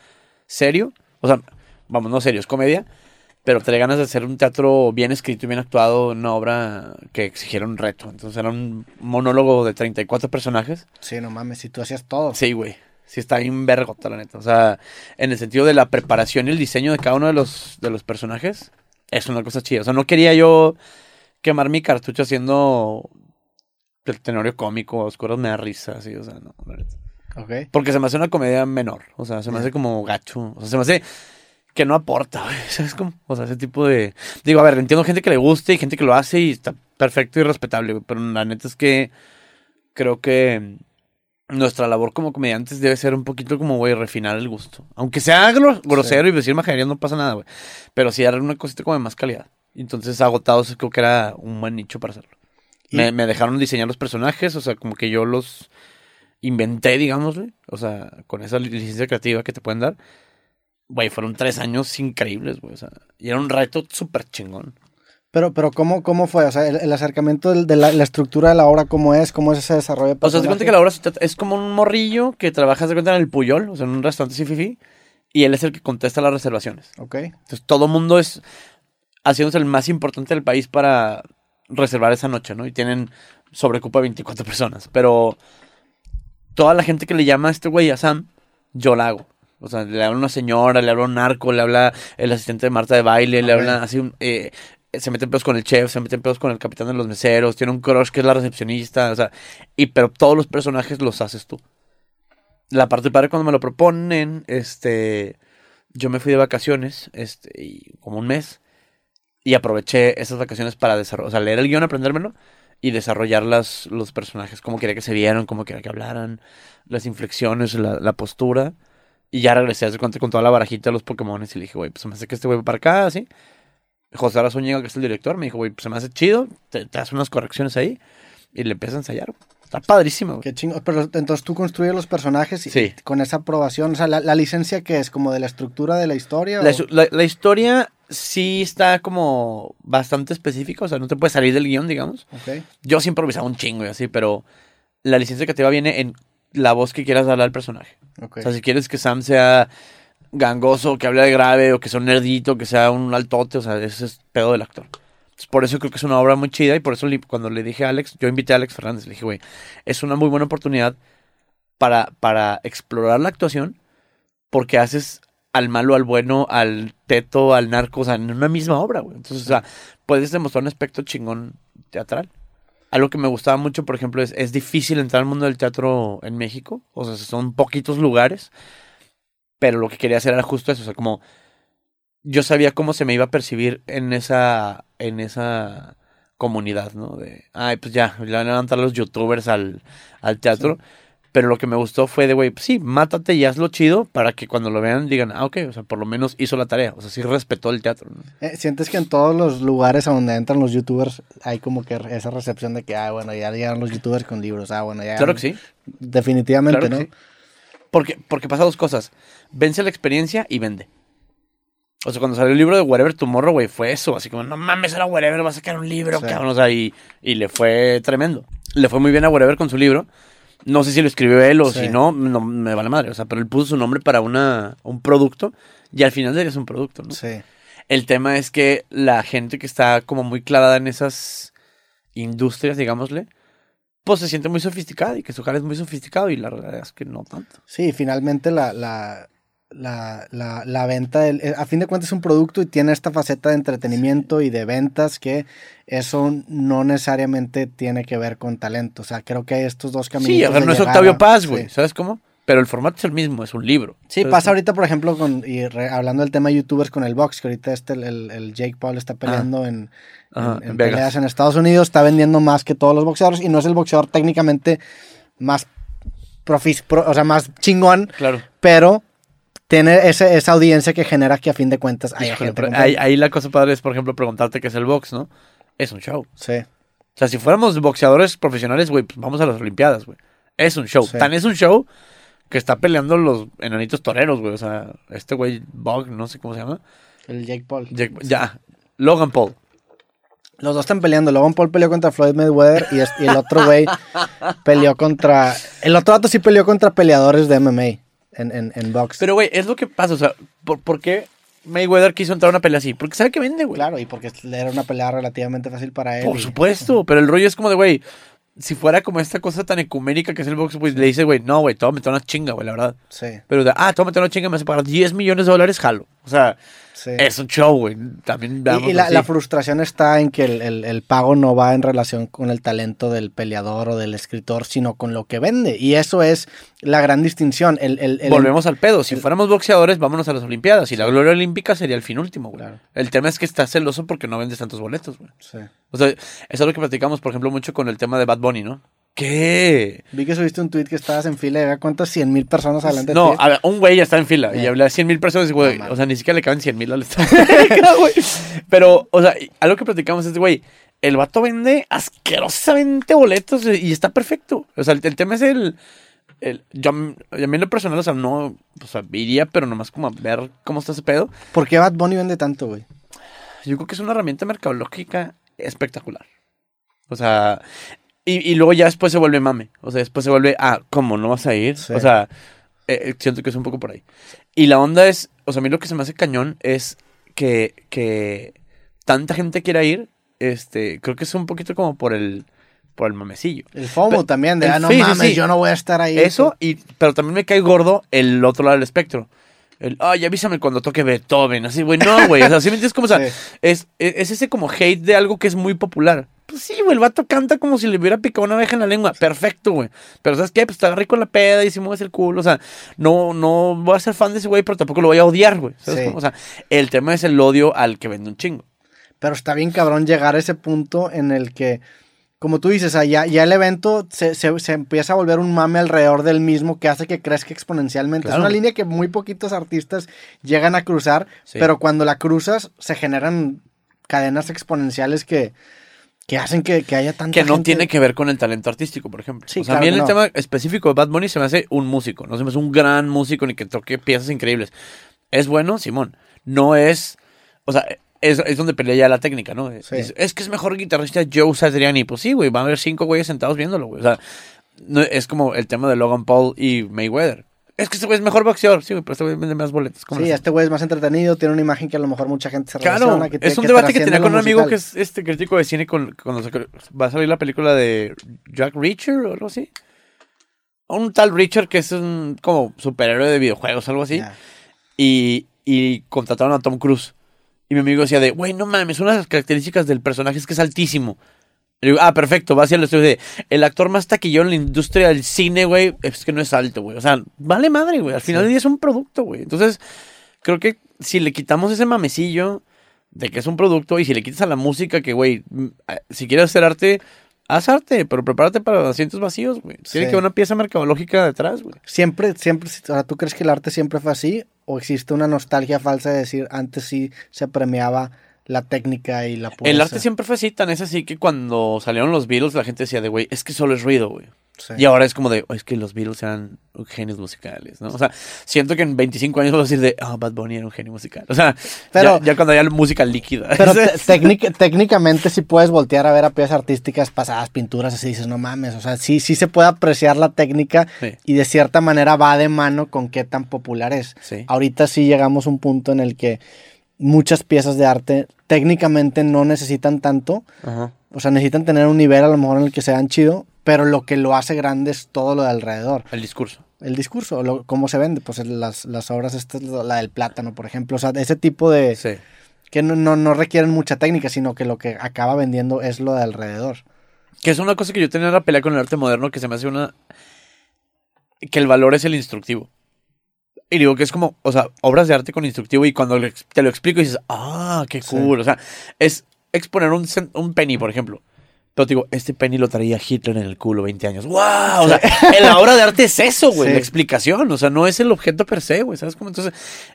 serio, o sea, vamos, no serio, es comedia, pero tenía ganas de hacer un teatro bien escrito y bien actuado, una obra que exigiera un reto, entonces era un monólogo de 34 personajes, Sí, no mames, si tú hacías todo. Sí, güey. Sí está bien vergota, la neta. O sea, en el sentido de la preparación y el diseño de cada uno de los, de los personajes, es una cosa chida. O sea, no quería yo quemar mi cartucho haciendo el tenorio cómico, oscuros me da risa, así, o sea, no, la neta. Porque se me hace una comedia menor. O sea, se me hace como gacho. O sea, se me hace que no aporta, <laughs> güey. ¿Sabes cómo? O sea, ese tipo de. Digo, a ver, entiendo gente que le guste y gente que lo hace y está perfecto y respetable, güey. Pero la neta es que creo que nuestra labor como comediantes debe ser un poquito como, güey, refinar el gusto. Aunque sea gro- grosero y decir majadería, no pasa nada, güey. Pero sí dar una cosita como de más calidad. Entonces, agotados creo que era un buen nicho para hacerlo. Me dejaron diseñar los personajes, o sea, como que yo los inventé, digámosle. O sea, con esa li- licencia creativa que te pueden dar. Güey, fueron tres años increíbles, güey. O sea, y era un reto súper chingón. Pero, pero ¿cómo, ¿cómo fue? O sea, el, el acercamiento de la, la estructura de la obra, ¿cómo es? ¿Cómo es ese desarrollo de O sea, te cuenta que la obra es como un morrillo que trabaja, se cuenta, en el Puyol, o sea, en un restaurante fifi y él es el que contesta las reservaciones. Ok. Entonces, todo mundo es haciéndose el más importante del país para reservar esa noche, ¿no? Y tienen sobrecupa 24 personas. Pero toda la gente que le llama a este güey a Sam, yo la hago. O sea, le habla una señora, le habla un narco, le habla el asistente de Marta de baile, le habla así un... eh, se meten pedos con el chef, se meten pedos con el capitán de los meseros, tiene un crush que es la recepcionista, o sea, y pero todos los personajes los haces tú. La parte padre cuando me lo proponen, este, yo me fui de vacaciones, este, y como un mes, y aproveché esas vacaciones para desarrollar, o sea, leer el guion, aprendérmelo, y desarrollar las, los personajes, cómo quería que se vieran, cómo quería que hablaran, las inflexiones, la, la postura, Y ya regresé hace cuenta con toda la barajita de los Pokémon y le dije, güey, pues se me hace que este güey va para acá, así. José Arazúñiga, que es el director, me dijo, güey, pues se me hace chido, te, te hace unas correcciones ahí y le empieza a ensayar. Está padrísimo, güey. Qué chingo. Pero entonces tú construyes los personajes y, Sí. con esa aprobación. O sea, la, la licencia que es como de la estructura de la historia. La, o- la- la historia sí está como bastante específica, o sea, no te puedes salir del guion, digamos. Ok. Yo sí improvisaba un chingo y así, pero la licencia creativa viene en la voz que quieras darle al personaje. ok. O sea, si quieres que Sam sea gangoso, que hable de grave, o que sea un nerdito, que sea un altote, o sea, ese es pedo del actor. Entonces, por eso creo que es una obra muy chida y por eso le- cuando le dije a Alex, yo invité a Alex Fernández, le dije, güey, es una muy buena oportunidad para, para explorar la actuación porque haces al malo, al bueno, al teto, al narco, o sea, en una misma obra, güey. Entonces, o sea, puedes demostrar un aspecto chingón teatral. Algo que me gustaba mucho, por ejemplo, es, es difícil entrar al mundo del teatro en México. O sea, son poquitos lugares. Pero lo que quería hacer era justo eso. O sea, como yo sabía cómo se me iba a percibir en esa, en esa comunidad, ¿no? De, ay, pues ya, le van a levantar los youtubers al, al teatro. Pero lo que me gustó fue de, güey, pues sí, mátate y hazlo chido para que cuando lo vean digan, ah, ok, o sea, por lo menos hizo la tarea. O sea, sí respetó el teatro, ¿no? Eh, ¿Sientes que en todos los lugares a donde entran los youtubers hay como que esa recepción de que, ah, bueno, ya llegaron los youtubers con libros, ah, bueno, ya. Claro que sí. Definitivamente, Claro ¿no? sí. Porque, porque pasa dos cosas. Vence la experiencia y vende. O sea, cuando salió el libro de Wherever Tomorrow, güey, fue eso. Así como, no mames, era Wherever, va a sacar un libro, Sí. cabrón. O sea, y, y le fue tremendo. Le fue muy bien a Wherever con su libro. No sé si lo escribió él o Sí. si no, no me vale madre. O sea, pero él puso su nombre para una, un producto y al final de él es un producto, ¿no? Sí. El tema es que la gente que está como muy clavada en esas industrias, digámosle, pues se siente muy sofisticada y que su jale es muy sofisticado y la realidad es que no tanto. Sí, finalmente la, la, la, la, la venta, del- eh, a fin de cuentas es un producto y tiene esta faceta de entretenimiento y de ventas que eso no necesariamente tiene que ver con talento. O sea, creo que hay estos dos caminos. Sí, a ver, no es Octavio Paz, güey, ¿sabes cómo? Pero el formato es el mismo, es un libro. Sí, ¿sabes pasa ahorita, por ejemplo, con, y re- hablando del tema de youtubers con el box, que ahorita este, el, el- el Jake Paul está peleando en, Ajá, en- en peleas en Estados Unidos, está vendiendo más que todos los boxeadores y no es el boxeador técnicamente más, profis, pro- o sea, más chingón, Claro. pero tiene ese- esa audiencia que genera que a fin de cuentas haya Híjole, gente. ahí, ahí la cosa padre es, por ejemplo, preguntarte qué es el box, ¿no? Es un show. Sí, O sea, si fuéramos boxeadores profesionales, güey, pues vamos a las Olimpiadas, güey. Es un show. Sí. Tan es un show que está peleando los enanitos toreros, güey. O sea, este güey, Bog, no sé cómo se llama. el Jake Paul. Jack- ya, Logan Paul. Los dos están peleando. Logan Paul peleó contra Floyd Mayweather y, es- y el otro güey <laughs> peleó contra... El otro vato sí peleó contra peleadores de MMA en, en, en box. Pero, güey, es lo que pasa. O sea, ¿por, por qué Mayweather quiso entrar a una pelea así? Porque sabe que vende, güey. Claro, y porque era una pelea relativamente fácil para él. Por y- supuesto, pero el rollo es como de, güey, si fuera como esta cosa tan ecuménica que es el box, pues le dice, güey, no, güey, a meter una chinga, güey, la verdad. Sí, Pero de, ah, a meter una chinga, me a pagar 10 millones de dólares, jalo. O sea, sí. es un show, güey. También Y- la, frustración está en que el, el- el pago no va en relación con el talento del peleador o del escritor, sino con lo que vende. Y eso es la gran distinción. El, el- el- Volvemos al pedo. Si fuéramos boxeadores, vámonos a las Olimpiadas. Y la gloria olímpica sería el fin último, güey. Claro. El tema es que estás celoso porque no vendes tantos boletos, güey. Sí. O sea, eso es lo que platicamos, por ejemplo, mucho con el tema de Bad Bunny, ¿no? ¿Qué? Vi que subiste un tweet que estabas en fila y había cuántas 100 mil personas adelante de No, a ver, un güey ya está en fila y Bien. habla de 100 mil personas, güey. No, o sea, ni siquiera le caben 100 mil al <laughs> güey. Pero, o sea, algo que platicamos es, güey, el vato vende asquerosamente boletos y está perfecto. O sea, el, el tema es el. el yo, a mí en lo personal, o sea, no. O sea, iría, pero nomás como a ver cómo está ese pedo. ¿Por qué Bad Bunny vende tanto, güey? Yo creo que es una herramienta mercadológica espectacular. O sea, y, y luego ya después se vuelve mame. O sea, después se vuelve, ah, ¿cómo no vas a ir? Sí. O sea, eh, eh, siento que es un poco por ahí. Y la onda es, o sea, a mí lo que se me hace cañón es que, que tanta gente quiera ir. Este, creo que es un poquito como por el, por el mamecillo. El FOMO también, de ah, no sí, mames, sí. yo no voy a estar ahí. Eso, y, pero también me cae gordo el otro lado del espectro. El, ay, avísame cuando toque Beethoven. Así, güey, no, güey. O sea, ¿sí me entiendes? Como, o sea, <laughs> es, es ese como hate de algo que es muy popular. Pues sí, güey, el vato canta como si le hubiera picado una abeja en la lengua. Perfecto, güey. Pero ¿sabes qué? Pues está rico en la peda y si mueves el culo. O sea, no, no voy a ser fan de ese güey, pero tampoco lo voy a odiar, güey. ¿Sabes Sí. cómo? O sea, el tema es el odio al que vende un chingo. Pero está bien cabrón llegar a ese punto en el que como tú dices, ya, ya el evento se, se- se empieza a volver un mame alrededor del mismo que hace que crezca exponencialmente. Claro. Es una línea que muy poquitos artistas llegan a cruzar, Sí. pero cuando la cruzas se generan cadenas exponenciales que, que hacen que, que haya tanta Que no gente- tiene que ver con el talento artístico, por ejemplo. Sí, o sea, a claro mí el no. tema específico de Bad Bunny se me hace un músico, no se me hace un gran músico ni que toque piezas increíbles. Es bueno, Simón. No es. O sea, es, es donde pelea ya la técnica, ¿no? Sí. Es, es que es mejor guitarrista Joe Satriani. Pues sí, güey, van a haber cinco güeyes sentados viéndolo, güey. O sea, no, es como el tema de Logan Paul y Mayweather. Es que este güey es mejor boxeador, sí, güey, pero este güey vende más boletos. ¿Cómo Sí, este güey es más entretenido, tiene una imagen que a lo mejor mucha gente se Claro, relaciona. Que, es un que debate que tenía con un amigo que es este crítico de cine con, cuando se- va a salir la película de Jack Reacher o algo así. Un tal Richard que es un como superhéroe de videojuegos, algo así. Y, y contrataron a Tom Cruise. Y mi amigo decía de, güey, no mames, una de las características del personaje es que es altísimo. Digo, ah, perfecto, va hacia el estudio de, el actor más taquillón en la industria del cine, güey, es que no es alto, güey. O sea, vale madre, güey. Al final Sí. del día es un producto, güey. Entonces, creo que si le quitamos ese mamecillo de que es un producto y si le quitas a la música que, güey, mm, si quieres hacer arte, haz arte, pero prepárate para asientos vacíos, güey. Tiene Sí. que haber una pieza mercadológica detrás, güey. Siempre, siempre, o sea, ¿tú crees que el arte siempre fue así? ¿O existe una nostalgia falsa de decir antes sí se premiaba la técnica y la pureza? El arte siempre fue así, tan es así que cuando salieron los Beatles la gente decía de, güey, es que solo es ruido, güey. Sí. Y ahora es como de, "Oh, es que los Beatles eran genios musicales, ¿no? O sea, siento que en 25 años voy a decir de, ah, Bad Bunny era un genio musical. O sea, Pero- ya, ya cuando haya música líquida. Pero <laughs> te- técnic- técnicamente sí puedes voltear a ver a piezas artísticas pasadas, pinturas, así dices, no mames, o sea, sí, sí se puede apreciar la técnica Sí. y de cierta manera va de mano con qué tan popular es. Sí. Ahorita sí llegamos a un punto en el que muchas piezas de arte técnicamente no necesitan tanto, Ajá. o sea, necesitan tener un nivel a lo mejor en el que sean chido, pero lo que lo hace grande es todo lo de alrededor. El discurso. El discurso, lo- cómo se vende, pues las, las obras, estas, la del plátano, por ejemplo, o sea, ese tipo de... Sí. que no, no, no requieren mucha técnica, sino que lo que acaba vendiendo es lo de alrededor. Que es una cosa que yo tenía la pelea con el arte moderno que se me hace una... Que el valor es el instructivo. Y digo que es como, o sea, obras de arte con instructivo y cuando te lo explico dices, ah, qué Sí. cool. O sea, es exponer un, un penny, por ejemplo. Pero te digo, este penny lo traía Hitler en el culo 20 años. ¡Wow! O sea, en la obra de arte es eso, güey, Sí. la explicación. O sea, no es el objeto per se, güey. ¿Sabes cómo? Entonces,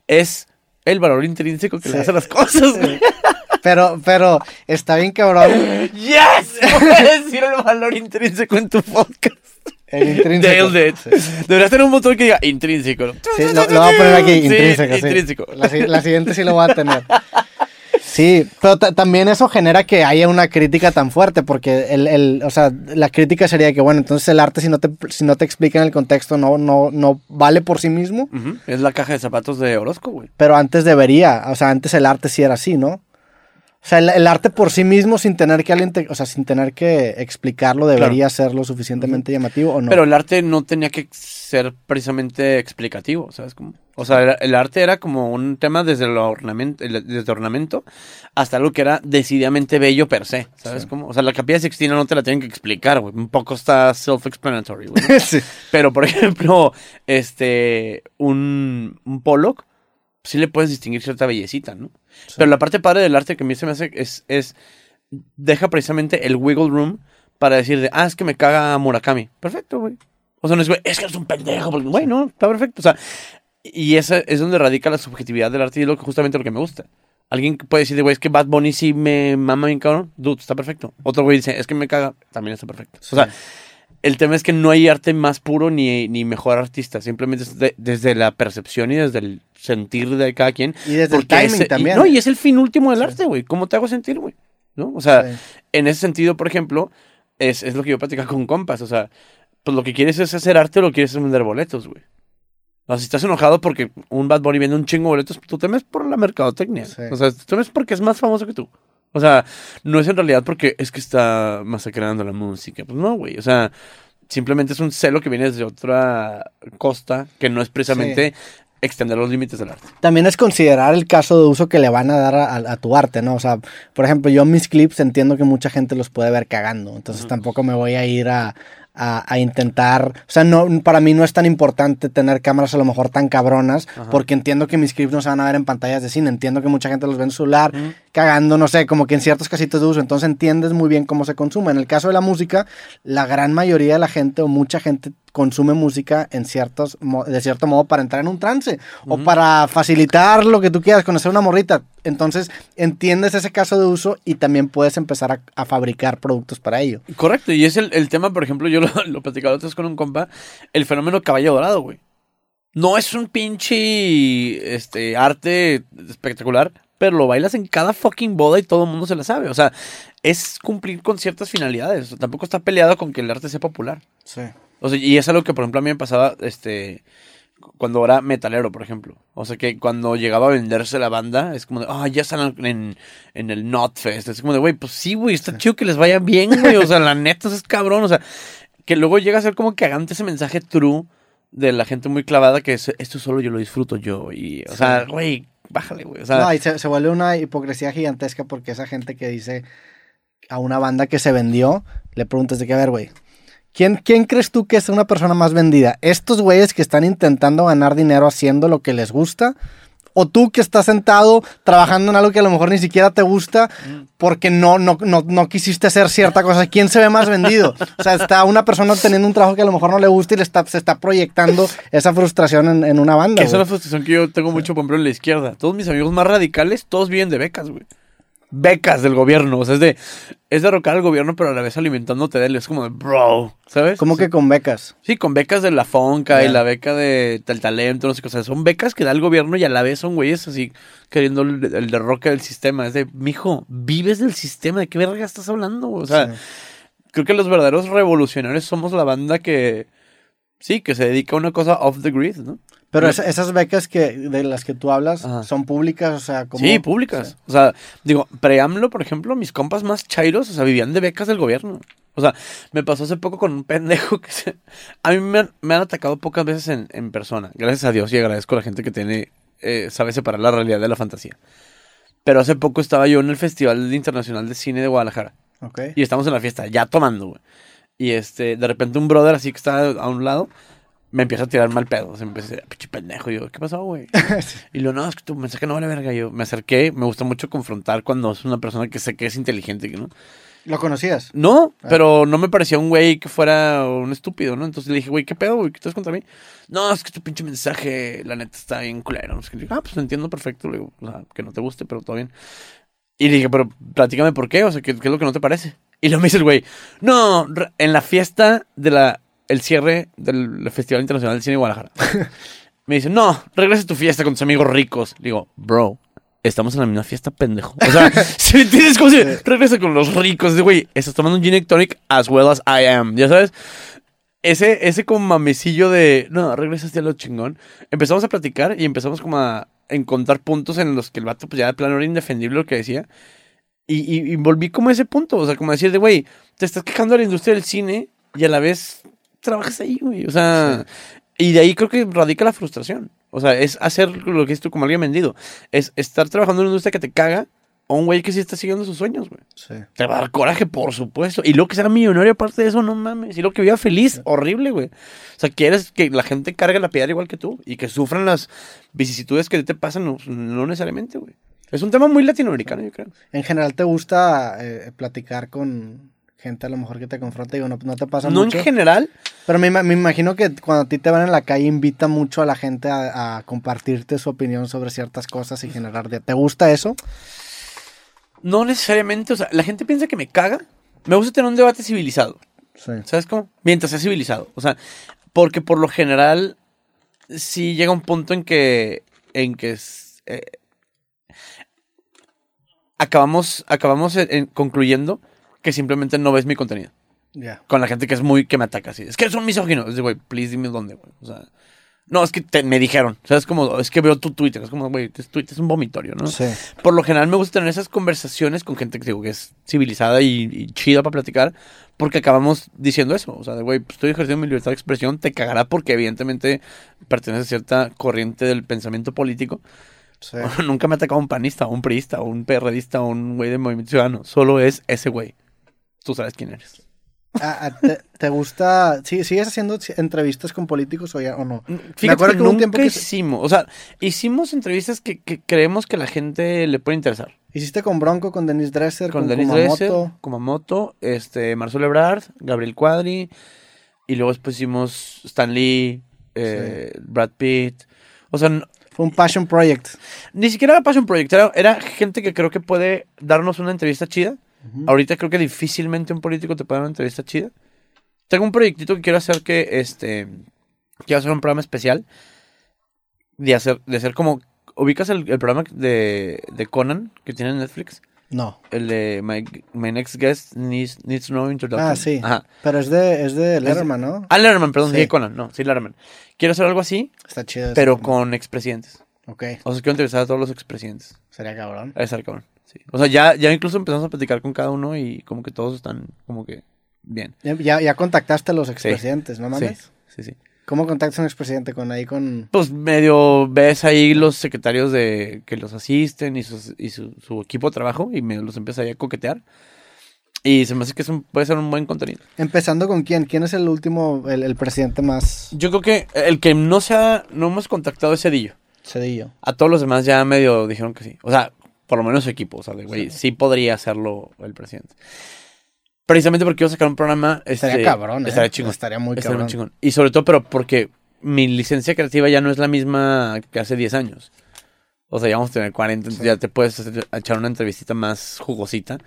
es el valor intrínseco que Sí. le hace a las cosas, güey. Pero, pero está bien cabrón. <laughs> ¡Yes! <laughs> Puedes decir el valor intrínseco en tu podcast. El intrínseco. Nailed it. Deberías tener un botón que diga intrínseco. ¿no? Sí, lo, lo voy a poner aquí, intrínseco. sí. intrínseco. La, si- la siguiente sí lo voy a tener. Sí, pero ta- también eso genera que haya una crítica tan fuerte, porque el, el- o sea, la crítica sería que, bueno, entonces el arte si no te, si no te explica en el contexto no, no, no vale por sí mismo, Es la caja de zapatos de Orozco, güey. pero antes debería, o sea, antes el arte sí era así, ¿no? O sea, el, el arte por sí mismo, sin tener que alguien, te- o sea, sin tener que explicarlo, debería ser lo suficientemente llamativo o no. Pero el arte no tenía que ser precisamente explicativo, ¿sabes cómo? O sea, el arte era como un tema desde el ornamento, desde ornamento hasta algo que era decididamente bello per se, ¿sabes Sí. cómo? O sea, la capilla sixtina no te la tienen que explicar, güey. Un poco está self-explanatory, güey. ¿no? <laughs> Sí. Pero, por <laughs> ejemplo, este, un, un Pollock, sí le puedes distinguir cierta bellecita, ¿no? Pero la parte padre del arte que a mí se me hace es, es, deja precisamente el wiggle room para decir de, ah, es que me caga Murakami. Perfecto, güey. O sea, no es, güey, es que eres un pendejo, porque, güey, no, está perfecto. O sea, y esa es donde radica la subjetividad del arte y es lo que, justamente lo que me gusta. Alguien puede decir, de, güey, es que Bad Bunny sí me mama bien cabrón. Dude, está perfecto. Otro güey dice, es que me caga, también está perfecto. O sea, el tema es que no hay arte más puro ni, ni mejor artista. Simplemente es de- desde la percepción y desde el sentir de cada quien. Y desde el timing ese- y- también. no, y es el fin último del Sí. arte, güey. ¿Cómo te hago sentir, güey? ¿No? O sea, Sí. en ese sentido, por ejemplo, es, es lo que yo platicaba con compas. O sea, pues lo que quieres es hacer arte o lo que quieres es vender boletos, güey. O sea, si estás enojado porque un Bad Bunny vende un chingo de boletos, tú temes por la mercadotecnia. Sí. O sea, tú temes porque es más famoso que tú. O sea, no es en realidad porque es que está masacrando la música. Pues no, güey. O sea, simplemente es un celo que viene desde otra costa que no es precisamente extender los límites del arte. También es considerar el caso de uso que le van a dar a, a tu arte, ¿no? O sea, por ejemplo, yo mis clips entiendo que mucha gente los puede ver cagando, entonces tampoco me voy a ir a, a- a intentar, o sea, no, para mí no es tan importante tener cámaras a lo mejor tan cabronas, Ajá. porque entiendo que mis clips no se van a ver en pantallas de cine, entiendo que mucha gente los ve en su celular, cagando, no sé, como que en ciertos casitos de uso, entonces entiendes muy bien cómo se consume. En el caso de la música, la gran mayoría de la gente o mucha gente consume música en ciertos, de cierto modo para entrar en un trance o para facilitar lo que tú quieras, conocer una morrita. Entonces entiendes ese caso de uso y también puedes empezar a, a fabricar productos para ello. Correcto, y es el, el tema, por ejemplo, yo lo, <laughs> lo platicaba otra vez con un compa, el fenómeno caballo dorado, güey. No es un pinche este, arte espectacular, pero lo bailas en cada fucking boda y todo el mundo se la sabe. O sea, es cumplir con ciertas finalidades. Tampoco está peleado con que el arte sea popular. Sí. O sea, y es algo que, por ejemplo, a mí me pasaba, este, cuando era metalero, por ejemplo. O sea, que cuando llegaba a venderse la banda, es como de, ah, ya están en, en el Notfest. Es como de, güey, pues sí, güey, está chido que les vaya bien, güey. O sea, la neta, eso es cabrón. O sea, que luego llega a ser como cagante ese mensaje true de la gente muy clavada que es, esto solo yo lo disfruto yo. Y, o sea, güey, bájale, güey. O sea, No, y se, se vuelve una hipocresía gigantesca porque esa gente que dice a una banda que se vendió, le preguntas de qué, a ver, güey, ¿quién, ¿quién crees tú que es una persona más vendida? ¿Estos güeyes que están intentando ganar dinero haciendo lo que les gusta? ¿O tú que estás sentado trabajando en algo que a lo mejor ni siquiera te gusta porque no, no, no, no quisiste hacer cierta cosa? ¿Quién se ve más vendido? O sea, está una persona teniendo un trabajo que a lo mejor no le gusta y le está, se está proyectando esa frustración en, en una banda. esa es la frustración que yo tengo mucho, por ejemplo, en la izquierda. Todos mis amigos más radicales, todos viven de becas, güey. Becas del gobierno. O sea, es de, es derrocar al gobierno, pero a la vez alimentándote de él. Es como de, bro, ¿sabes? ¿Cómo que con becas? Sí, con becas de la Fonca y Ya. la beca de, del talento, no sé qué. O sea, son becas que da el gobierno y a la vez son güeyes así queriendo el, el derroque del sistema. Es de, mijo, vives del sistema. ¿De qué verga estás hablando? O sea, Sí. creo que los verdaderos revolucionarios somos la banda que, sí, que se dedica a una cosa off the grid, ¿no? Pero esas becas que de las que tú hablas Ajá. son públicas, o sea, como Sí, públicas. O sea, digo, preámbulo, por ejemplo, mis compas más chairos, o sea, vivían de becas del gobierno. O sea, me pasó hace poco con un pendejo que se... A mí me han, me han atacado pocas veces en, en persona. Gracias a Dios y agradezco a la gente que tiene... eh, sabe separar la realidad de la fantasía. Pero hace poco estaba yo en el Festival Internacional de Cine de Guadalajara. Ok. Y estamos en la fiesta, ya tomando, güey. Y este, de repente un brother así que está a un lado, me empieza a tirar mal pedo. Se me empieza a decir, pinche pendejo. Y yo, ¿qué pasó, güey? <laughs> Y lo no, es que tu mensaje no vale verga. Yo me acerqué, me gusta mucho confrontar cuando es una persona que sé que es inteligente, ¿no? ¿Lo conocías? No, Ah. pero no me parecía un güey que fuera un estúpido, ¿no? Entonces le dije, güey, ¿qué pedo, güey? ¿Qué estás contra mí? No, es que tu pinche mensaje, la neta, está bien culero. Le digo, ah, pues lo entiendo perfecto. Le digo, o sea, que no te guste, pero todo bien. Y le dije, pero platícame por qué, o sea, ¿qué, qué es lo que no te parece? Y luego me dice el güey, no, en la fiesta de la, el cierre del Festival Internacional del Cine de Guadalajara. <laughs> me dice, no, regresa a tu fiesta con tus amigos ricos. Le digo, bro, estamos en la misma fiesta, pendejo. O sea, <laughs> si me entiendes, como si regresa con los ricos. Güey, estás tomando un gin tonic as well as I am. Ya sabes, ese, ese como mamecillo de, no, regresaste a lo chingón. Empezamos a platicar y empezamos como a encontrar puntos en los que el vato, pues ya de plano era indefendible lo que decía. Y, y, y volví como a ese punto, o sea, como decir de, güey, te estás quejando de la industria del cine y a la vez trabajas ahí, güey. O sea, y de ahí creo que radica la frustración. O sea, es hacer lo que es tú como alguien vendido. Es estar trabajando en una industria que te caga o un güey que sí está siguiendo sus sueños, güey. Sí. Te va a dar coraje, por supuesto. Y luego que sea millonario aparte de eso, no mames. Y luego que viva feliz, horrible, güey. O sea, quieres que la gente cargue la piedra igual que tú y que sufran las vicisitudes que te pasan, no, no necesariamente, güey. Es un tema muy latinoamericano, yo creo. En general, ¿te gusta eh, platicar con gente a lo mejor que te confronta? Digo, no, no te pasa No mucho. en general, Pero me, me imagino que cuando a ti te van en la calle invita mucho a la gente a, a compartirte su opinión sobre ciertas cosas y generar... de- ¿Te gusta eso? no necesariamente. O sea, la gente piensa que me caga. Me gusta tener un debate civilizado. Sí. ¿Sabes cómo? Mientras sea civilizado. O sea, porque por lo general sí llega un punto en que en que eh, acabamos acabamos en- en- concluyendo que simplemente no ves mi contenido. Ya. Con la gente que es muy que me ataca así. Es que son misóginos. Es de, güey, please dime dónde, güey. O sea, no, es que te- me dijeron. O sea, es como, es que veo tu Twitter. Es como, güey, tu Twitter es un vomitorio, ¿no? Sí. Por lo general me gusta tener esas conversaciones con gente que digo que es civilizada y, y chida para platicar, porque acabamos diciendo eso. O sea, de, güey, pues, estoy ejerciendo mi libertad de expresión, te cagará porque evidentemente pertenece a cierta corriente del pensamiento político. sí. <laughs> Nunca me ha atacado un panista, o un priista, o un PRDista, o un güey de Movimiento Ciudadano. Solo es ese güey. Tú sabes quién eres. ¿A- a- te, te gusta... sí, ¿Sigues haciendo ci- entrevistas con políticos o, ya, o no? Fíjate acuerdo que que un tiempo que hicimos, o sea, hicimos entrevistas que, que creemos que la gente le puede interesar. Hiciste con Bronco, con Denise Dresser, Con con, Denis. Dresser, Kumamoto, este, Marcelo Ebrard, Gabriel Cuadri, y luego después hicimos Stan Lee, eh, Brad Pitt. O sea, Fue un passion project. ni siquiera era Passion Project, era, era gente que creo que puede darnos una entrevista chida. Ahorita creo que difícilmente un político te puede dar una entrevista chida. Tengo un proyectito que quiero hacer que, este, quiero hacer un programa especial de hacer, de hacer como, ubicas el, el programa de, de Conan que tiene en Netflix, No. el de My, My Next Guest Needs, needs No Introduction. Ah, sí. Ajá. Pero es de, es de Letterman, ¿no? Ah, Letterman, perdón, Sí. dije Conan, no, sí, Letterman. Quiero hacer algo así, Está chido. pero con expresidentes. Ok, O sea, quiero entrevistar a todos los expresidentes. sería cabrón. A estar cabrón. Sí. O sea, ya, ya incluso empezamos a platicar con cada uno y como que todos están como que bien. Ya, ya, contactaste a los expresidentes, ¿no mames? Sí, sí, sí. ¿Cómo contactas a un expresidente? Con ahí con... Pues medio ves ahí los secretarios de que los asisten y, sus- y su, su equipo de trabajo y me los empieza ahí a coquetear. Y se me hace que es un- puede ser un buen contenido. Empezando con quién? ¿Quién es el último, el, el presidente más Yo creo que el que no se ha, no hemos contactado es Cedillo. cedillo? A todos los demás ya medio dijeron que sí. O sea, por lo menos su equipo. O sea, de güey, sí. podría hacerlo el presidente. Precisamente porque iba a sacar un programa. Este, Estaría cabrón, ¿eh? Estaría chingón. Estaría muy Estaría cabrón. chingón. Y sobre todo, pero porque mi licencia creativa ya no es la misma que hace 10 años. O sea, ya vamos a tener 40, entonces Sí. ya te puedes hacer- echar una entrevistita más jugosita.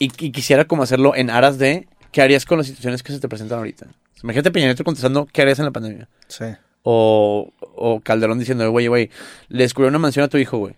Y, y quisiera como hacerlo en aras de qué harías con las situaciones que se te presentan ahorita. Imagínate Peña Nieto contestando qué harías en la pandemia. Sí. O, o Calderón diciendo, güey, güey, le descubrió una mansión a tu hijo, güey.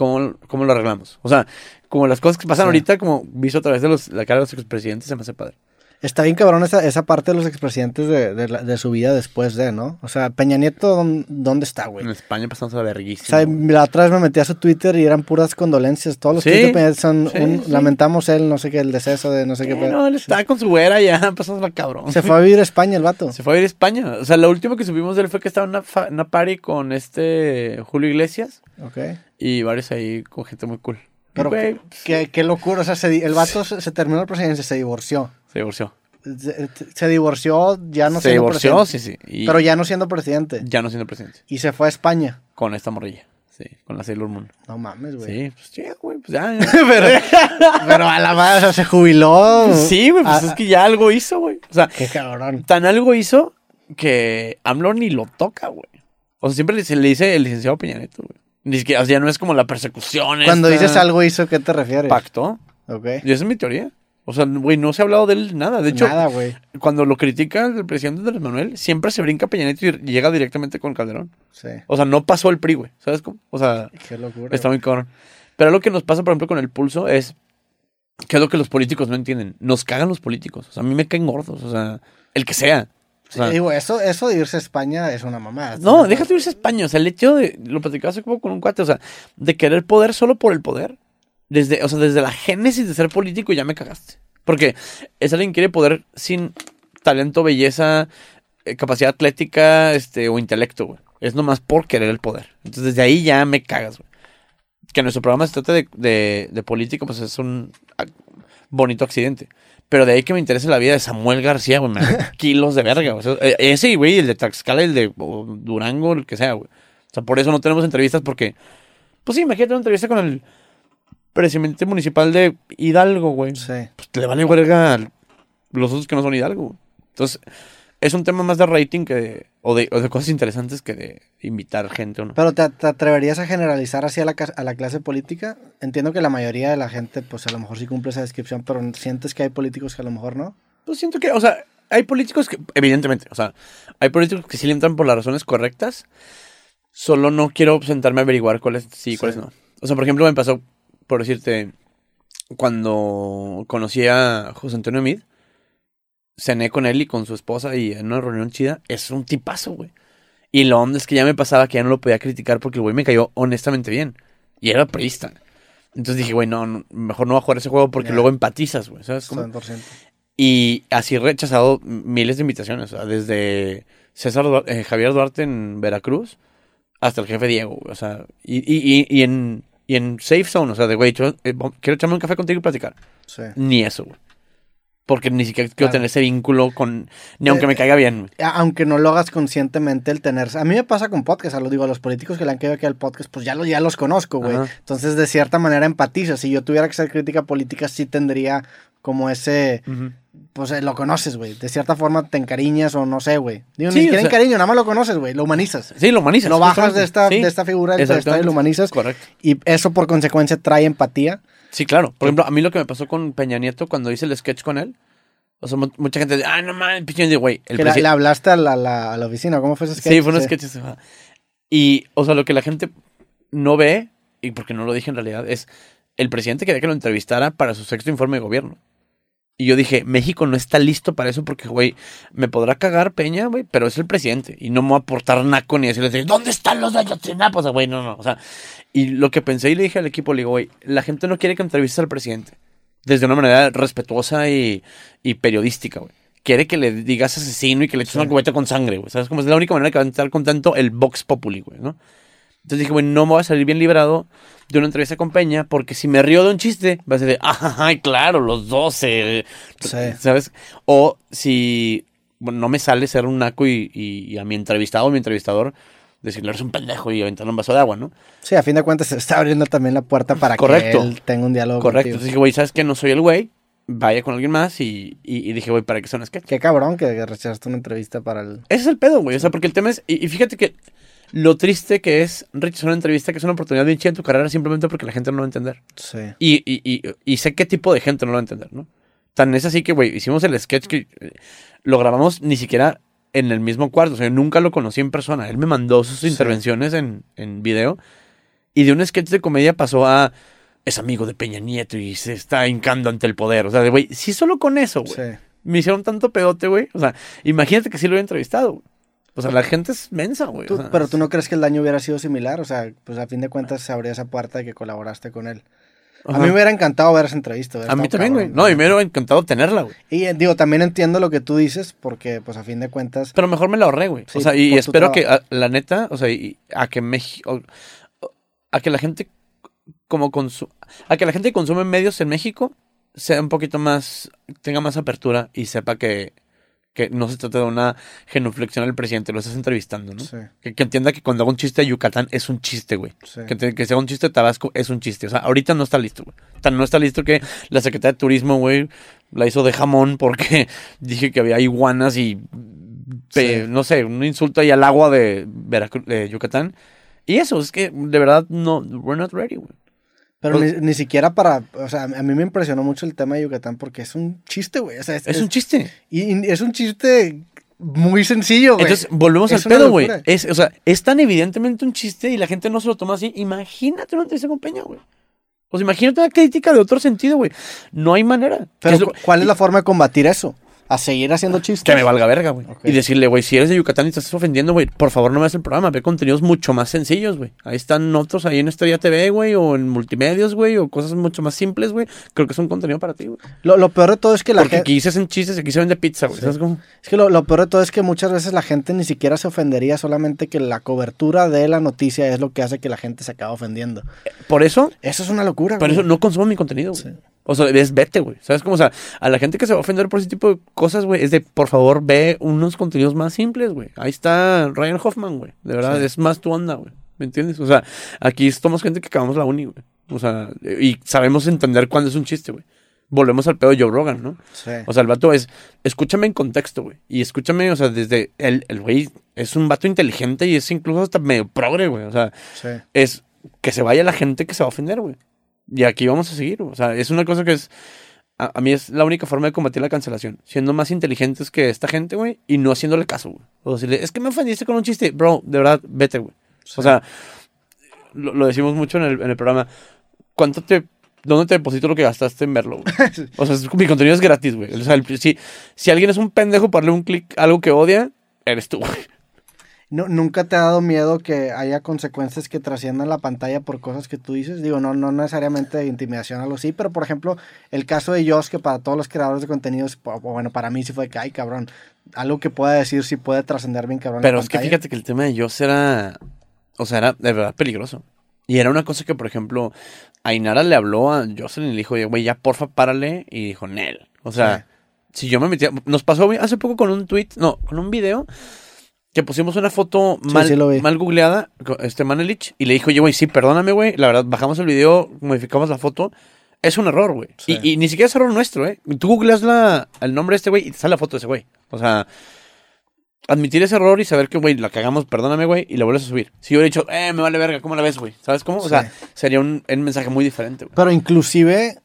¿Cómo, ¿Cómo lo arreglamos? O sea, como las cosas que pasan Sí. ahorita, como visto a través de los, la cara de los expresidentes, se me hace padre. Está bien cabrón esa, esa parte de los expresidentes de, de, de su vida después de, ¿no? O sea, Peña Nieto, ¿dón- ¿dónde está, güey? En España pasamos a la O verguísima. sea, la otra vez me metí a su Twitter y eran puras condolencias. Todos los Sí, tweets de Peña son sí, un, sí. lamentamos el, no sé qué, el deceso de no sé qué. Eh, no, él está con su güera ya, <laughs> pasamos la cabrón. Se fue a vivir a España el vato. Se fue a ir a España. O sea, lo último que supimos de él fue que estaba en una, una party con este Julio Iglesias Ok. Y varios ahí con gente muy cool. Pero Güey, qué, qué- qué locura. O sea, se el vato se, se terminó la presidencia, se divorció. se divorció. Se, se divorció ya no se siendo divorció, presidente. sí, sí. Y Pero ya no siendo presidente. ya no siendo presidente. Y se fue a España. Con esta morrilla. Sí, con la Sailor Moon. No mames, güey. Sí, pues ya, güey, pues ya. <laughs> pero, pero a la madre, o sea, se jubiló. Sí, güey, pues Ah, es que ya algo hizo, güey. O sea, Qué cabrón. tan algo hizo que AMLO ni lo toca, güey. O sea, siempre le, se le dice el licenciado Peña Nieto, güey. Ni siquiera, o sea, ya no es como la persecución. Cuando esta- dices algo hizo, ¿qué te refieres? Pacto. Ok. Y esa es mi teoría. O sea, güey, no se ha hablado de él nada. De hecho, Nada, güey. cuando lo critica el presidente Andrés Manuel, siempre se brinca a Peña Nieto y llega directamente con Calderón. Sí. O sea, no pasó el PRI, güey. ¿Sabes cómo? O sea, Qué locura. está muy cabrón. Pero lo que nos pasa, por ejemplo, con el pulso es que es lo que los políticos no entienden. Nos cagan los políticos. O sea, a mí me caen gordos. O sea, el que sea. O sea, Sí, digo, eso, eso de irse a España es una mamada. no, déjate irse a España. O sea, el hecho de. Lo platicaba hace poco con un cuate. O sea, de querer poder solo por el poder. Desde, o sea, desde la génesis de ser político ya me cagaste. Porque es alguien que quiere poder sin talento, belleza, eh, capacidad atlética, este, o intelecto, güey. Es nomás por querer el poder. Entonces, desde ahí ya me cagas, güey. Que nuestro programa se trate de, de, de política, pues es un bonito accidente. Pero de ahí que me interese la vida de Samuel García, güey, me da <laughs> kilos de verga. güey. Eh, ese, güey, el de Tlaxcala, el de Durango, el que sea, güey. O sea, por eso no tenemos entrevistas porque... Pues sí, imagínate una entrevista con el presidente municipal de Hidalgo, güey. Sí. Pues le vale verga a los otros que no son Hidalgo, güey. Entonces, es un tema más de rating que de, o, de, o de cosas interesantes que de invitar gente o no. Pero ¿te, te atreverías a generalizar así a la, a la clase política? Entiendo que la mayoría de la gente, pues a lo mejor sí cumple esa descripción, pero sientes que hay políticos que a lo mejor no. Pues siento que, o sea, hay políticos que, evidentemente, o sea, hay políticos que sí le entran por las razones correctas. Solo no quiero sentarme a averiguar cuáles sí y cuáles Sí. no. O sea, por ejemplo, me pasó, por decirte, cuando conocí a José Antonio Mid, cené con él y con su esposa y en una reunión chida, es un tipazo, güey. Y lo onda es que ya me pasaba que ya no lo podía criticar porque el güey me cayó honestamente bien. Y era priista. Entonces dije, güey, no, no, mejor no voy a jugar ese juego porque luego empatizas, güey. ¿Sabes cómo? 100%. Y así he rechazado miles de invitaciones, o sea, desde César eh, Javier Duarte en Veracruz hasta el jefe Diego, güey, o sea, y, y, y, y en, y en Safe Zone, o sea, de güey, eh, quiero echarme un café contigo y platicar. Sí. Ni eso, güey. Porque ni siquiera quiero Claro. tener ese vínculo con. Ni aunque Eh, me caiga bien. A- Aunque no lo hagas conscientemente el tener... A mí me pasa con podcast, a lo digo, a los políticos que le han caído aquí al podcast, pues ya, lo, ya los conozco, güey. Ajá. Entonces, de cierta manera, empatizo. Si yo tuviera que hacer crítica política, sí tendría como ese... Ujú. Pues eh, lo conoces, güey. De cierta forma te encariñas o no sé, güey. Digo, Sí, ni siquiera o sea- encariño, nada más lo conoces, güey. Lo humanizas. Sí, lo humanizas. Lo bajas de esta, Sí, de esta figura del y lo humanizas. Correcto. Y eso por consecuencia trae empatía. Sí, claro. Por ejemplo, a mí lo que me pasó con Peña Nieto cuando hice el sketch con él. O sea, mu- mucha gente dice, ah, no mames, pinche Nieto", güey. Le hablaste a la, la- a la oficina, ¿cómo fue ese sketch? Sí, fue un sketch. Y, o sea, lo que la gente no ve, y porque no lo dije en realidad, es el presidente quería que lo entrevistara para su sexto informe de gobierno. Y yo dije, México no está listo para eso porque, güey, me podrá cagar Peña, güey, pero es el presidente. Y no me voy a aportar naco ni decirle, ¿dónde están los de Ayotzinapa? O sea, güey, no, no. O sea, y lo que pensé y le dije al equipo, le digo, güey, la gente no quiere que entrevistes al presidente. Desde una manera respetuosa y, y periodística, güey. Quiere que le digas asesino y que le eches una cubeta con sangre, güey. ¿Sabes? Como es la única manera que va a estar contento el Vox Populi, güey, ¿no? Entonces dije, güey, no me voy a salir bien librado de una entrevista con Peña porque si me río de un chiste, va a ser de, <laughs> ay, claro, los 12. Sí. ¿Sabes? O si bueno, no me sale ser un naco y, y- y a mi entrevistado o mi entrevistador decirle, eres un pendejo y aventarle un vaso de agua, ¿no? Sí, a fin de cuentas se está abriendo también la puerta para Correcto. que él tenga un diálogo Correcto. Entonces dije, güey, ¿sabes qué? No soy el güey. Vaya con alguien más y, y- y dije, güey, ¿para qué son sketch? Qué cabrón que rechazaste una entrevista para el... Ese es el pedo, güey. O sea, porque el tema es. Y, y fíjate que lo triste que es rechazar una entrevista que es una oportunidad bien chida en tu carrera simplemente porque la gente no lo va a entender. Sí. Y, y, y, y sé qué tipo de gente no lo va a entender, ¿no? Tan es así que, güey, hicimos el sketch que eh, lo grabamos ni siquiera en el mismo cuarto. O sea, yo nunca lo conocí en persona. Él me mandó sus intervenciones en, en video. Y de un sketch de comedia pasó a. Es amigo de Peña Nieto y se está hincando ante el poder. O sea, de, güey, sí, solo con eso, güey. Sí. Me hicieron tanto pedote, güey. O sea, imagínate que sí lo hubiera entrevistado. O sea, la gente es mensa, güey. Tú- o sea, pero tú no crees que el daño hubiera sido similar, o sea, pues a fin de cuentas se abría esa puerta de que colaboraste con él. A mí me hubiera encantado ver esa entrevista. A mí también, güey. No, y me hubiera encantado tenerla, güey. Y eh, digo, también entiendo lo que tú dices, porque pues a fin de cuentas, Pero mejor me la ahorré, güey. Sí, o sea, y espero que, trabajo. a- la neta, o sea, y a que México. A que la gente como consu- a que la gente que consume medios en México sea un poquito más, tenga más apertura y sepa que, que no se trata de una genuflexión al presidente, lo estás entrevistando, ¿no? sí, Que, que entienda que cuando hago un chiste de Yucatán es un chiste, güey. sí. Que, que sea un chiste de Tabasco es un chiste. O sea, ahorita no está listo, güey. Tan no está listo que la Secretaría de Turismo, güey, la hizo de jamón porque <laughs> dije que había iguanas y, pe- Sí. no sé, un insulto ahí al agua de, Veracruz, de Yucatán. Y eso, es que de verdad no, we're not ready, güey. Pero Pues- ni, ni siquiera para, o sea, a mí me impresionó mucho el tema de Yucatán porque es un chiste, güey. O sea, es, Es es- un chiste. y, y es un chiste muy sencillo, güey. Entonces, volvemos Es al pedo, güey. Es, o sea, es tan evidentemente un chiste y la gente no se lo toma así. Imagínate una entrevista con Peña, güey. O sea, imagínate una crítica de otro sentido, güey. No hay manera. Pero, ¿Qué es lo- ¿cuál es la forma de combatir eso? A seguir haciendo chistes. Que me valga verga, güey. Y decirle, güey, si eres de Yucatán y te estás ofendiendo, güey, por favor no me hagas el programa. Ve contenidos mucho más sencillos, güey. Ahí están otros ahí en Estrella TV, güey, o en multimedios, güey, o cosas mucho más simples, güey. Creo que es un contenido para ti, güey. Lo, lo peor de todo es que la Porque gente... aquí se hacen chistes y aquí se vende pizza, güey. Sí. ¿Sabes cómo? Es que lo, lo peor de todo es que muchas veces la gente ni siquiera se ofendería, solamente que la cobertura de la noticia es lo que hace que la gente se acabe ofendiendo. Por eso, Eso es una locura, por güey. eso no consumo mi contenido, güey. Sí. O sea, es vete, güey. ¿Sabes cómo? O sea, a la gente que se va a ofender por ese tipo de cosas, güey, es de, por favor, ve unos contenidos más simples, güey. Ahí está Ryan Hoffman, güey. De verdad, Sí. es más tu onda, güey. ¿Me entiendes? O sea, aquí somos gente que acabamos la uni, güey. O sea, y sabemos entender cuándo es un chiste, güey. Volvemos al pedo de Joe Rogan, ¿no? Sí. O sea, el vato es, escúchame en contexto, güey. Y escúchame, o sea, desde el, el güey es un vato inteligente y es incluso hasta medio progre, güey. O sea, sí. es que se vaya la gente que se va a ofender, güey. Y aquí vamos a seguir, o sea, es una cosa que es, a, a mí es la única forma de combatir la cancelación, siendo más inteligentes que esta gente, güey, y no haciéndole caso, güey. O decirle, es que me ofendiste con un chiste, bro, de verdad, vete, güey. O sea, lo, lo decimos mucho en el, en el programa, ¿cuánto te, dónde te deposito lo que gastaste en verlo, güey? <laughs> O sea, mi contenido es gratis, güey. O sea, el- si, si alguien es un pendejo para darle un clic a algo que odia, eres tú, güey. No, ¿Nunca te ha dado miedo que haya consecuencias que trasciendan la pantalla por cosas que tú dices? Digo, no, no necesariamente de intimidación, algo así, pero por ejemplo, el caso de Josh, que para todos los creadores de contenidos, bueno, para mí sí fue que, ay, cabrón, algo que pueda decir sí puede trascender bien, cabrón. Pero la es que fíjate que el tema de Joss era. O sea, era de verdad peligroso. Y era una cosa que, por ejemplo, Ainara le habló a Jocelyn y le dijo, güey, ya porfa, párale. Y dijo, Nel. O sea, si yo me metía, nos pasó hace poco con un tweet, no, con un video que pusimos una foto Sí, mal, sí mal googleada, este Manelich, y le dijo, oye, güey, sí, perdóname, güey, la verdad, bajamos el video, modificamos la foto, es un error, güey. Sí. Y, y ni siquiera es error nuestro, ¿eh? Tú googleas la, el nombre de este güey y te sale la foto de ese güey. O sea, admitir ese error y saber que, güey, la cagamos, perdóname, güey, y la vuelves a subir. Si yo hubiera dicho, eh, me vale verga, ¿cómo la ves, güey? ¿Sabes cómo? O sea, Sí. sería un, un mensaje muy diferente, güey. Pero inclusive,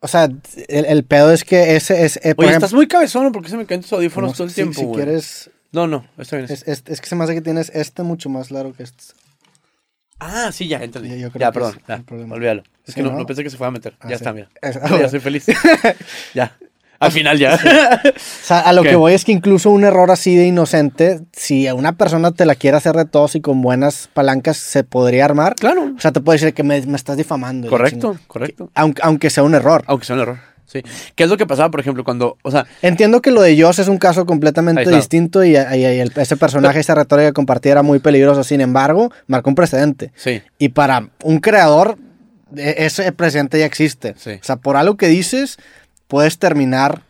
o sea, el, el pedo es que ese es... eh, Oye, ejemplo, estás muy cabezón, ¿no? ¿por qué se me caen tus audífonos no, todo el si- tiempo, Si quieres... No, no, está bien. Es, es- es que se me hace que tienes este mucho más largo que este. Ah, sí, ya, entendí. Ya, perdón, ya, olvídalo. Es que no, pensé que se fuera a meter. Ah, ya sí. está, mira. Es- <laughs> Ya, ya soy feliz. <laughs> ya. Al final ya. O sea, a lo <laughs> que voy es que incluso un error así de inocente, si a una persona te la quiere hacer de todos y con buenas palancas se podría armar. claro. O sea, te puede decir que me, me estás difamando. Correcto, correcto. Aunque, aunque sea un error. Aunque sea un error. Sí. ¿Qué es lo que pasaba, por ejemplo, cuando, o sea, Entiendo que lo de Joss es un caso completamente distinto y, y- y el- ese personaje, esa retórica compartida era muy peligroso. Sin embargo, marcó un precedente. sí, Y para un creador, e- ese precedente ya existe. Sí. O sea, por algo que dices, puedes terminar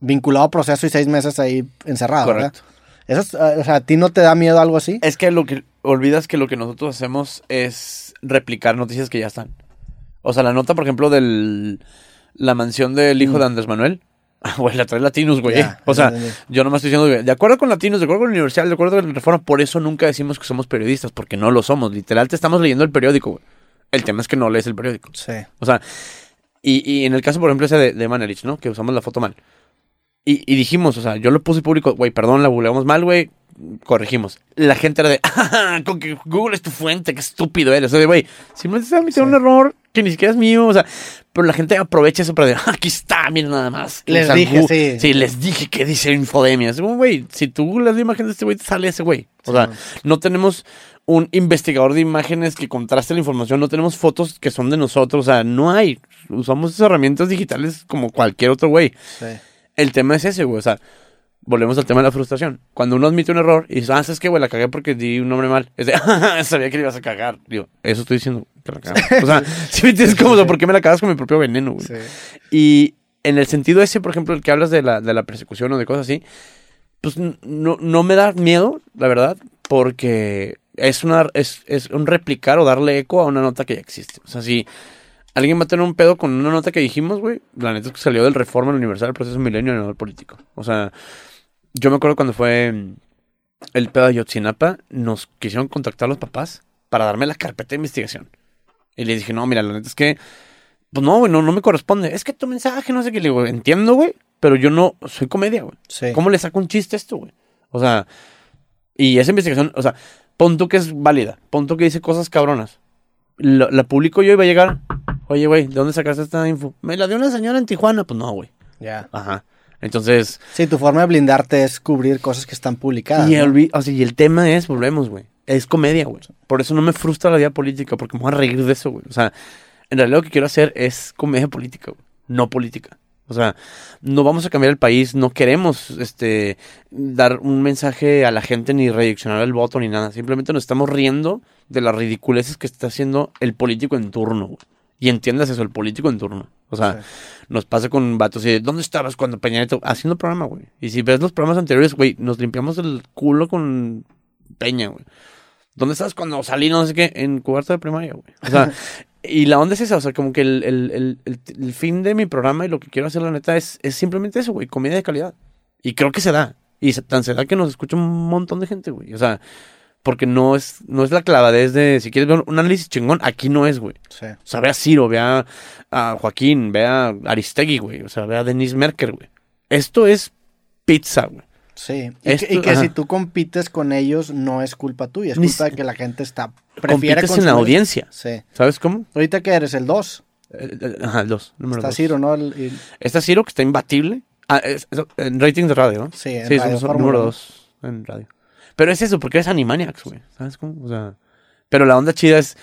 vinculado a proceso y seis meses ahí encerrado. ¿verdad? correcto. Eso es, eh, o sea, ¿a ti no te da miedo algo así? Es que lo que olvidas que lo que nosotros hacemos es replicar noticias que ya están. O sea, la nota, por ejemplo, del la mansión del hijo de Andrés Manuel. <laughs> Ah, güey, la trae Latinos, güey. Mm. O sea, entendí. yo nomás estoy diciendo, güey, de acuerdo con Latinos, de acuerdo con la Universidad, de acuerdo con la Reforma, por eso nunca decimos que somos periodistas, porque no lo somos. Literal, te estamos leyendo el periódico, güey. El tema es que no lees el periódico. Sí. O sea, y, y en el caso, por ejemplo, ese de, de Manelich, ¿no? Que usamos la foto mal. Y, y dijimos, o sea, yo lo puse público, güey, perdón, la googleamos mal, güey, corregimos. La gente era de, <laughs> "Ah, con que Google es tu fuente, qué estúpido eres. O sea, de, güey, simplemente se Sí. un error que ni siquiera es mío, o sea, pero la gente aprovecha eso para decir, "Ah, aquí está, miren nada más. Les dije, Gu- sí. Sí, les dije que dice infodemia. Es como, güey, si tú googleas la imagen de este güey, te sale ese güey. O sea, no. no tenemos un investigador de imágenes que contraste la información, no tenemos fotos que son de nosotros, o sea, no hay. Usamos esas herramientas digitales como cualquier otro güey. Sí. El tema es ese, güey, o sea, volvemos al tema de la frustración. Cuando uno admite un error y dice, ah, ¿sabes qué, güey? La cagué porque di un nombre mal. Es de, <laughs> ah, sabía que le ibas a cagar. Digo, eso estoy diciendo que la cagaste. O sea, <laughs> si me entiendes cómo, o sea, ¿por qué me la cagas con mi propio veneno, güey? Sí. Y en el sentido ese, por ejemplo, el que hablas de la, de la persecución o de cosas así, pues no, no me da miedo, la verdad, porque es, una, es, es un replicar o darle eco a una nota que ya existe. O sea, si alguien va a tener un pedo con una nota que dijimos, güey, la neta es que salió del Reforma en Universal, el proceso milenio no el político. O sea, yo me acuerdo cuando fue mm, el pedo de Yotzinapa, nos quisieron contactar los papás para darme la carpeta de investigación. Y le dije, no, mira, la neta es que pues no, güey, no, no me corresponde. Es que tu mensaje, no sé qué. Le digo, entiendo, güey, pero yo no soy comedia, güey. Sí. ¿Cómo le saco un chiste a esto, güey? O sea, y esa investigación, o sea, pon tú que es válida, pon tú que dice cosas cabronas. Lo- la publico yo y va a llegar, oye, güey, ¿de dónde sacaste esta info? Me la dio una señora en Tijuana. Pues no, güey. Ya. Ajá. Entonces, Sí, tu forma de blindarte es cubrir cosas que están publicadas. y, ¿no? olvi- o sea, y el tema es, volvemos, güey. Es comedia, güey. Por eso no me frustra la vida política, porque me voy a reír de eso, güey. O sea, en realidad lo que quiero hacer es comedia política, güey. No política. O sea, no vamos a cambiar el país, no queremos este dar un mensaje a la gente ni redireccionar el voto ni nada. Simplemente nos estamos riendo de las ridiculeces que está haciendo el político en turno, güey. Y entiendas eso, el político en turno. O sea, Sí. nos pasa con vatos y de, ¿dónde estabas cuando Peña Nieto? Haciendo programa, güey. Y si ves los programas anteriores, güey, nos limpiamos el culo con Peña, güey. ¿Dónde estabas cuando salí, no sé qué, en cuarto de primaria, güey? O sea, <laughs> y la onda es esa, o sea, como que el, el- el- fin de mi programa y lo que quiero hacer, la neta, es, es simplemente eso, güey, comedia de calidad. Y creo que se da. Y tan se da que nos escucha un montón de gente, güey. O sea, porque no es, no es la clavadez de, si quieres ver un análisis chingón, aquí no es, güey. Sí. O sea, ve a Ciro, ve a, a Joaquín, ve a Aristegui, güey. O sea, ve a Denise Merker, güey. Esto es pizza, güey. Sí. Y Esto- que, y que ajá. si tú compites con ellos, no es culpa tuya, es Ni culpa de que la gente está. Prefiere Compites en la consumir- audiencia. Sí. ¿Sabes cómo? Ahorita que eres el 2. Eh, eh, Ajá, el dos. Número Está dos. Ciro, ¿no? El- el- Está Ciro, que está imbatible. Ah, es- es- en ratings de radio, ¿no? Sí, en sí, radio, número uno. dos en radio. Pero es eso, porque eres Animaniacs, güey. ¿Sabes cómo? O sea, pero la onda chida es.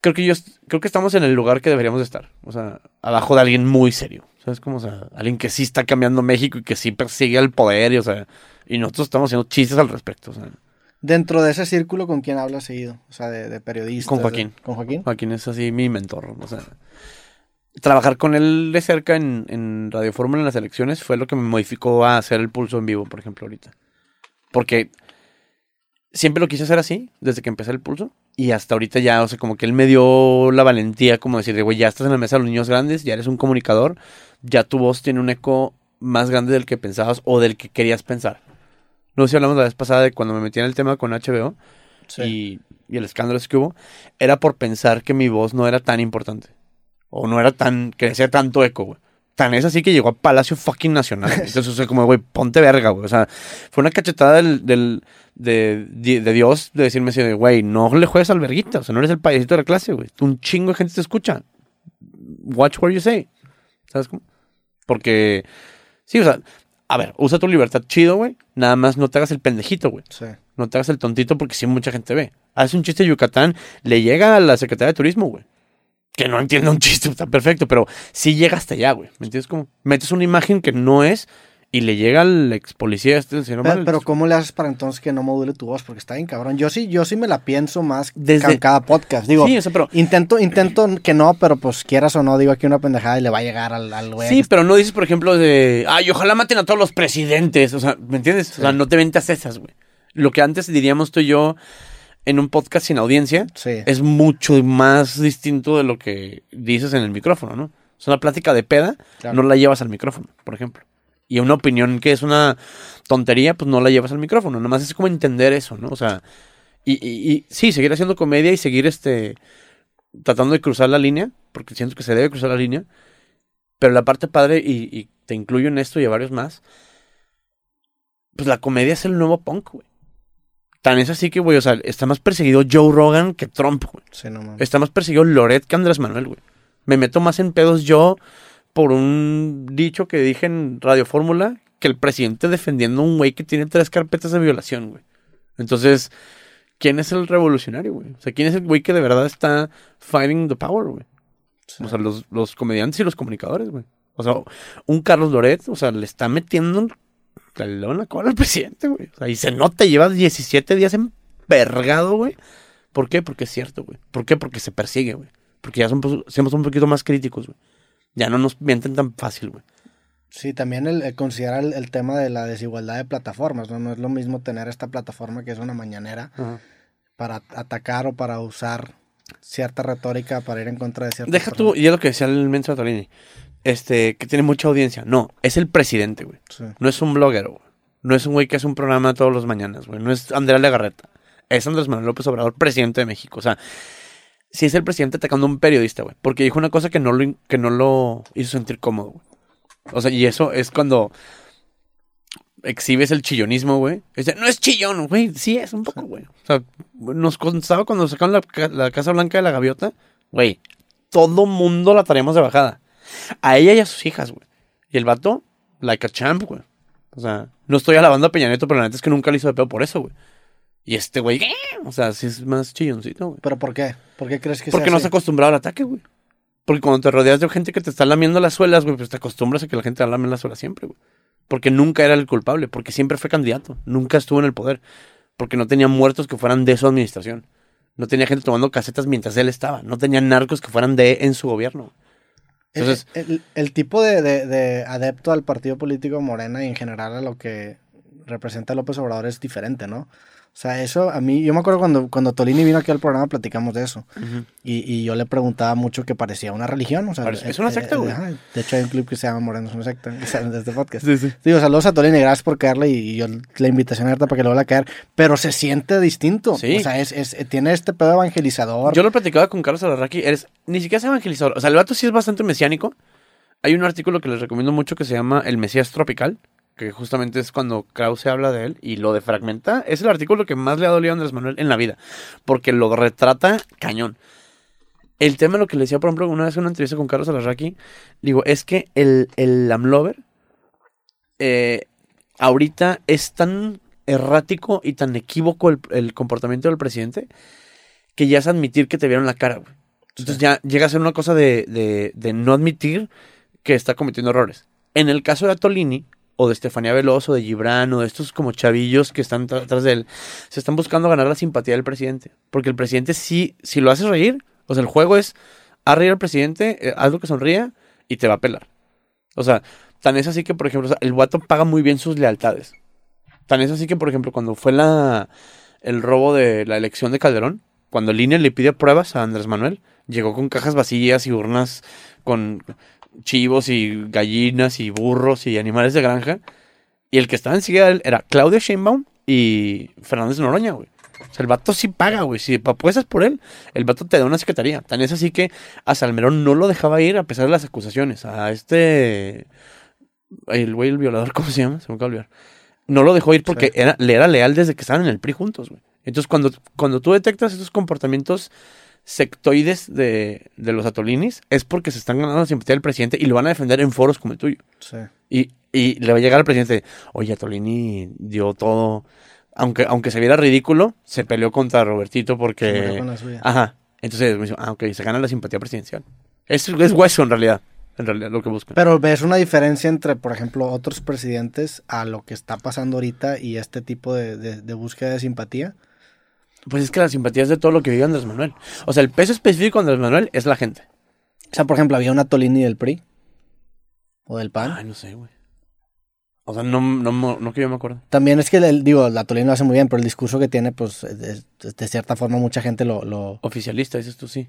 Creo que yo creo que estamos en el lugar que deberíamos de estar. O sea, abajo de alguien muy serio. ¿Sabes cómo? O sea, alguien que sí está cambiando México y que sí persigue el poder. Y, o sea, y nosotros estamos haciendo chistes al respecto. O sea, Dentro de ese círculo, ¿con quién hablas seguido? O sea, de, de periodistas. Con Joaquín. ¿Con Joaquín? Joaquín es así mi mentor. O sea, trabajar con él de cerca en, en Radio Fórmula en las elecciones fue lo que me modificó a hacer el pulso en vivo, por ejemplo, ahorita. Porque siempre lo quise hacer así, desde que empecé el pulso. Y hasta ahorita ya, o sea, como que él me dio la valentía, como decir, güey, ya estás en la mesa de los niños grandes, ya eres un comunicador, ya tu voz tiene un eco más grande del que pensabas o del que querías pensar. No sé si hablamos la vez pasada de cuando me metí en el tema con HBO y, y el escándalo que hubo, era por pensar que mi voz no era tan importante. O no era tan, que hacía tanto eco, güey. Tan es así que llegó a Palacio fucking Nacional. <laughs> Entonces, o sea, como, güey, ponte verga, güey. O sea, fue una cachetada del, del, de, de- de Dios de decirme así, de, güey, no le juegues al verguita. O sea, no eres el payasito de la clase, güey. Un chingo de gente te escucha. Watch what you say. ¿Sabes cómo? Porque, sí, o sea, a ver, usa tu libertad chido, güey. Nada más no te hagas el pendejito, güey. Sí. No te hagas el tontito porque sí mucha gente ve. Hace un chiste de Yucatán, le llega a la Secretaría de Turismo, güey. Que no entiende un chiste, está perfecto, pero sí llega hasta allá, güey. ¿Me entiendes? Como metes una imagen que no es y le llega al ex policía este, el señor Pero, pero ¿cómo le haces para entonces que no module tu voz? Porque está bien cabrón. Yo sí, yo sí me la pienso más Desde- en cada podcast. Digo, sí, o sea, pero, intento, intento que no, pero pues quieras o no, digo aquí una pendejada y le va a llegar al, al güey. sí, pero no dices, por ejemplo, de, ay, ojalá maten a todos los presidentes. O sea, ¿me entiendes? O sea, no te ventas esas, güey. Lo que antes diríamos tú y yo en un podcast sin audiencia, Sí. es mucho más distinto de lo que dices en el micrófono, ¿no? Es una plática de peda, Claro. no la llevas al micrófono, por ejemplo. Y una opinión que es una tontería, pues no la llevas al micrófono. Nada más es como entender eso, ¿no? O sea, y, y- y sí, seguir haciendo comedia y seguir este tratando de cruzar la línea, porque siento que se debe cruzar la línea. Pero la parte padre, y, y te incluyo en esto y a varios más, pues la comedia es el nuevo punk, güey. Tan es así que, güey, o sea, está más perseguido Joe Rogan que Trump, güey. Sí, no mames. Está más perseguido Loret que Andrés Manuel, güey. Me meto más en pedos yo por un dicho que dije en Radio Fórmula que el presidente defendiendo a un güey que tiene tres carpetas de violación, güey. Entonces, ¿quién es el revolucionario, güey? O sea, ¿quién es el güey que de verdad está fighting the power, güey? Sí. O sea, los, los comediantes y los comunicadores, güey. O sea, un Carlos Loret, o sea, le está metiendo la en la cola al presidente, güey. O sea, y se nota, lleva 17 días empergado, güey. ¿Por qué? Porque es cierto, güey. ¿Por qué? Porque se persigue, güey. Porque ya somos, somos un poquito más críticos, güey. Ya no nos mienten tan fácil, güey. Sí, también el, el considerar el, el tema de la desigualdad de plataformas, ¿no? No es lo mismo tener esta plataforma que es una mañanera para atacar o para usar cierta retórica para ir en contra de ciertas Deja tú, y es lo que decía el Menzo Tolini, este, que tiene mucha audiencia. No, es el presidente, güey. Sí. No es un blogger, güey. No es un güey que hace un programa todos los mañanas, güey. No es Andrea Legarreta. Es Andrés Manuel López Obrador, presidente de México. O sea, sí es el presidente atacando a un periodista, güey. Porque dijo una cosa que no lo, que no lo hizo sentir cómodo, güey. O sea, y eso es cuando exhibes el chillonismo, güey. Dice, no es chillón, güey. Sí es un poco, güey. O sea, nos contaba cuando sacaron la, la Casa Blanca de la Gaviota, güey. Todo mundo la traíamos de bajada. A ella y a sus hijas, güey. Y el vato, like a champ, güey. O sea, no estoy alabando a Peña Nieto, pero la neta es que nunca le hizo de pedo por eso, güey. Y este güey, ¿qué? o sea, sí es más chilloncito, güey. ¿Pero por qué? ¿Por qué crees que Porque no se acostumbrado al ataque, güey. Porque cuando te rodeas de gente que te está lamiendo las suelas, güey, pues te acostumbras a que la gente te lame las suelas siempre, güey. Porque nunca era el culpable, porque siempre fue candidato, nunca estuvo en el poder, porque no tenía muertos que fueran de su administración. No tenía gente tomando casetas mientras él estaba, no tenía narcos que fueran de en su gobierno. El- Entonces- el, el tipo de, de- de adepto al partido político Morena y en general a lo que representa López Obrador es diferente, ¿no? O sea, eso a mí, yo me acuerdo cuando, cuando Tolini vino aquí al programa, platicamos de eso. Y, y yo le preguntaba mucho que parecía una religión. O sea, Parece- eh, es una eh, secta, eh, güey. De hecho, hay un clip que se llama Moreno es una secta, <laughs> que sale de este podcast. Sí, sí. Digo, saludos a Tolini, gracias por caerle y, y yo la invitación abierta para que le vuelva a caer. Pero se siente distinto. Sí. O sea, es, es- tiene este pedo evangelizador. Yo lo platicaba con Carlos Alarraqui, eres, ni siquiera es evangelizador. O sea, el vato sí es bastante mesiánico. Hay un artículo que les recomiendo mucho que se llama El Mesías Tropical, que justamente es cuando Krause habla de él y lo defragmenta. Es el artículo que más le ha dolido a Andrés Manuel en la vida, porque lo retrata cañón. El tema, lo que le decía, por ejemplo, una vez en una entrevista con Carlos Alarraqui, digo, es que el, el Amlover eh, ahorita es tan errático y tan equívoco el, el comportamiento del presidente que ya es admitir que te vieron la cara, güey. Entonces ya llega a ser una cosa de, de, de no admitir que está cometiendo errores. En el caso de Atolini, o de Estefanía Veloso, de Gibran, o de estos como chavillos que están atrás de él, se están buscando ganar la simpatía del presidente. Porque el presidente sí, si lo hace reír, o sea, el juego es, haz reír al presidente, eh, haz lo que sonría y te va a pelar. O sea, tan es así que, por ejemplo, el guato paga muy bien sus lealtades. Tan es así que, por ejemplo, cuando fue la el robo de la elección de Calderón, cuando Línea le pide pruebas a Andrés Manuel, llegó con cajas vacías y urnas con chivos y gallinas y burros y animales de granja. Y el que estaba enseguida de él era Claudia Sheinbaum y Fernández Noroña, güey. O sea, el vato sí paga, güey. Si apuestas por él, el vato te da una secretaría. Tan es así que a Salmerón no lo dejaba ir a pesar de las acusaciones. A este. El güey, el violador, ¿cómo se llama? Se me acaba de olvidar. No lo dejó ir porque Sí. era, le era leal desde que estaban en el PRI juntos, güey. Entonces, cuando, cuando tú detectas estos comportamientos sectoides de, de los atolinis, es porque se están ganando la simpatía del presidente y lo van a defender en foros como el tuyo. Sí. Y, y le va a llegar al presidente, oye, Atolini dio todo. Aunque, aunque se viera ridículo, se peleó contra Robertito porque... con la suya. Ajá. Entonces me dice, ah, ok, se gana la simpatía presidencial. Es, es hueso en realidad. En realidad, lo que buscan. Pero ves una diferencia entre, por ejemplo, otros presidentes a lo que está pasando ahorita y este tipo de, de- de búsqueda de simpatía. Pues es que la simpatía es de todo lo que vive Andrés Manuel. O sea, el peso específico de Andrés Manuel es la gente. O sea, por ejemplo, había una Tolini del PRI o del PAN. Ay, no sé, güey. O sea, no, no, no, no que yo me acuerdo. También es que, el, digo, la Tolini lo hace muy bien, pero el discurso que tiene, pues, es- es- de cierta forma mucha gente lo... lo... Oficialista, dices tú, sí.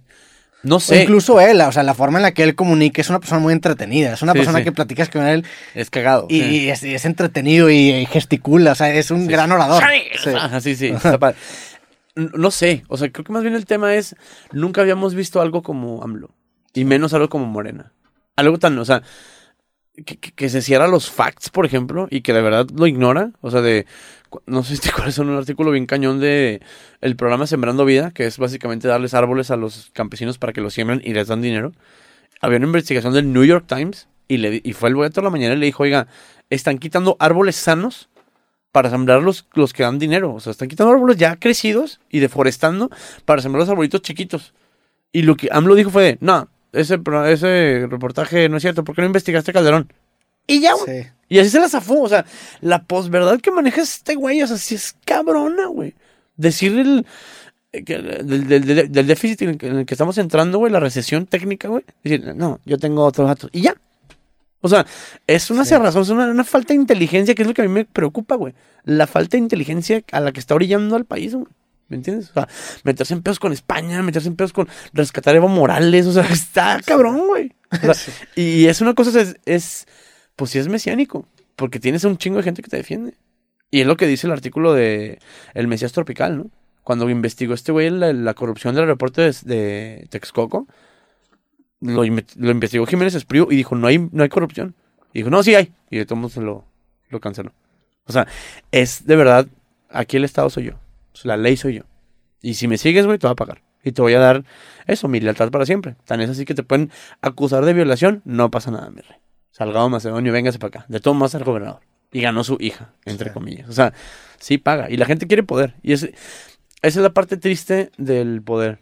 No O sé. incluso él, o sea, la forma en la que él comunica es una persona muy entretenida. Es una Sí, persona sí. que platicas con él Es cagado. y, sí. y es, y es entretenido y, y gesticula. O sea, es un gran orador. Sí. Ajá, sí, sí. <laughs> No sé, o sea, creo que más bien el tema es, nunca habíamos visto algo como AMLO, y menos algo como Morena. Algo tan, o sea, que, se cierra los facts, por ejemplo, y que de verdad lo ignora. O sea, de, no sé <laughs> si te acuerdas, un artículo bien cañón de el programa Sembrando Vida, que es básicamente darles árboles a los campesinos para que los siembren y les dan dinero. Había una investigación del New York Times, y, le, y fue el boleto a la mañana y le dijo, oiga, están quitando árboles sanos para sembrar los, los que dan dinero. O sea, están quitando árboles ya crecidos y deforestando para sembrar los arbolitos chiquitos. Y lo que AMLO dijo fue, de, no, ese, ese reportaje no es cierto, ¿por qué no investigaste Calderón? Y ya, güey. Sí. Y así se la zafó. O sea, la posverdad que maneja este güey, o sea, sí es cabrona, güey. Decir el, eh, que- del, del- del- del déficit en el que estamos entrando, güey, la recesión técnica, güey. Decir, no, yo tengo otros datos. Y ya. O sea, es una Sí. cerrazón, es una, una falta de inteligencia, que es lo que a mí me preocupa, güey. La falta de inteligencia a la que está orillando al país, güey. ¿Me entiendes? O sea, meterse en pedos con España, meterse en pedos con rescatar a Evo Morales, o sea, <laughs> está cabrón, güey. O sea, y es una cosa, es, es, pues sí es mesiánico, porque tienes un chingo de gente que te defiende. Y es lo que dice el artículo de El Mesías Tropical, ¿no? Cuando investigó este güey la, la corrupción del aeropuerto de, de Texcoco, lo, inve- lo investigó Jiménez Espriu y dijo, no hay, no hay corrupción. Y dijo, no, sí hay. Y de todos lo, lo canceló. O sea, es de verdad, aquí el Estado soy yo. La ley soy yo. Y si me sigues, güey, te voy a pagar. Y te voy a dar eso, mi lealtad para siempre. Tan es así que te pueden acusar de violación, no pasa nada, mi rey. Salgado Macedonio, véngase para acá. De todo más ser gobernador. Y ganó su hija, entre Sí. comillas. O sea, sí paga. Y la gente quiere poder. Y es, esa es la parte triste del poder.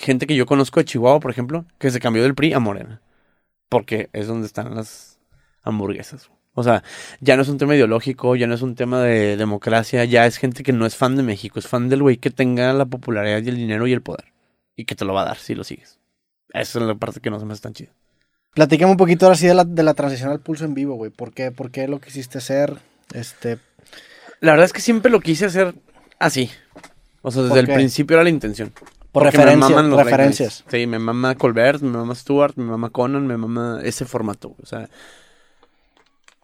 Gente que yo conozco de Chihuahua, por ejemplo, que se cambió del PRI a Morena. Porque es donde están las hamburguesas. O sea, ya no es un tema ideológico, ya no es un tema de democracia, ya es gente que no es fan de México, es fan del güey que tenga la popularidad y el dinero y el poder. Y que te lo va a dar si lo sigues. Esa es la parte que no se me hace tan chida. Platícame un poquito ahora sí de la, de la transición al pulso en vivo, güey. ¿Por qué, ¿Por qué lo quisiste hacer? Este, La verdad es que siempre lo quise hacer así. O sea, desde ¿Por el principio era la intención. Por me referencia, maman los late referencias. Sí, me mama Colbert, me mama Stewart, me mama Conan, me mama ese formato. O sea,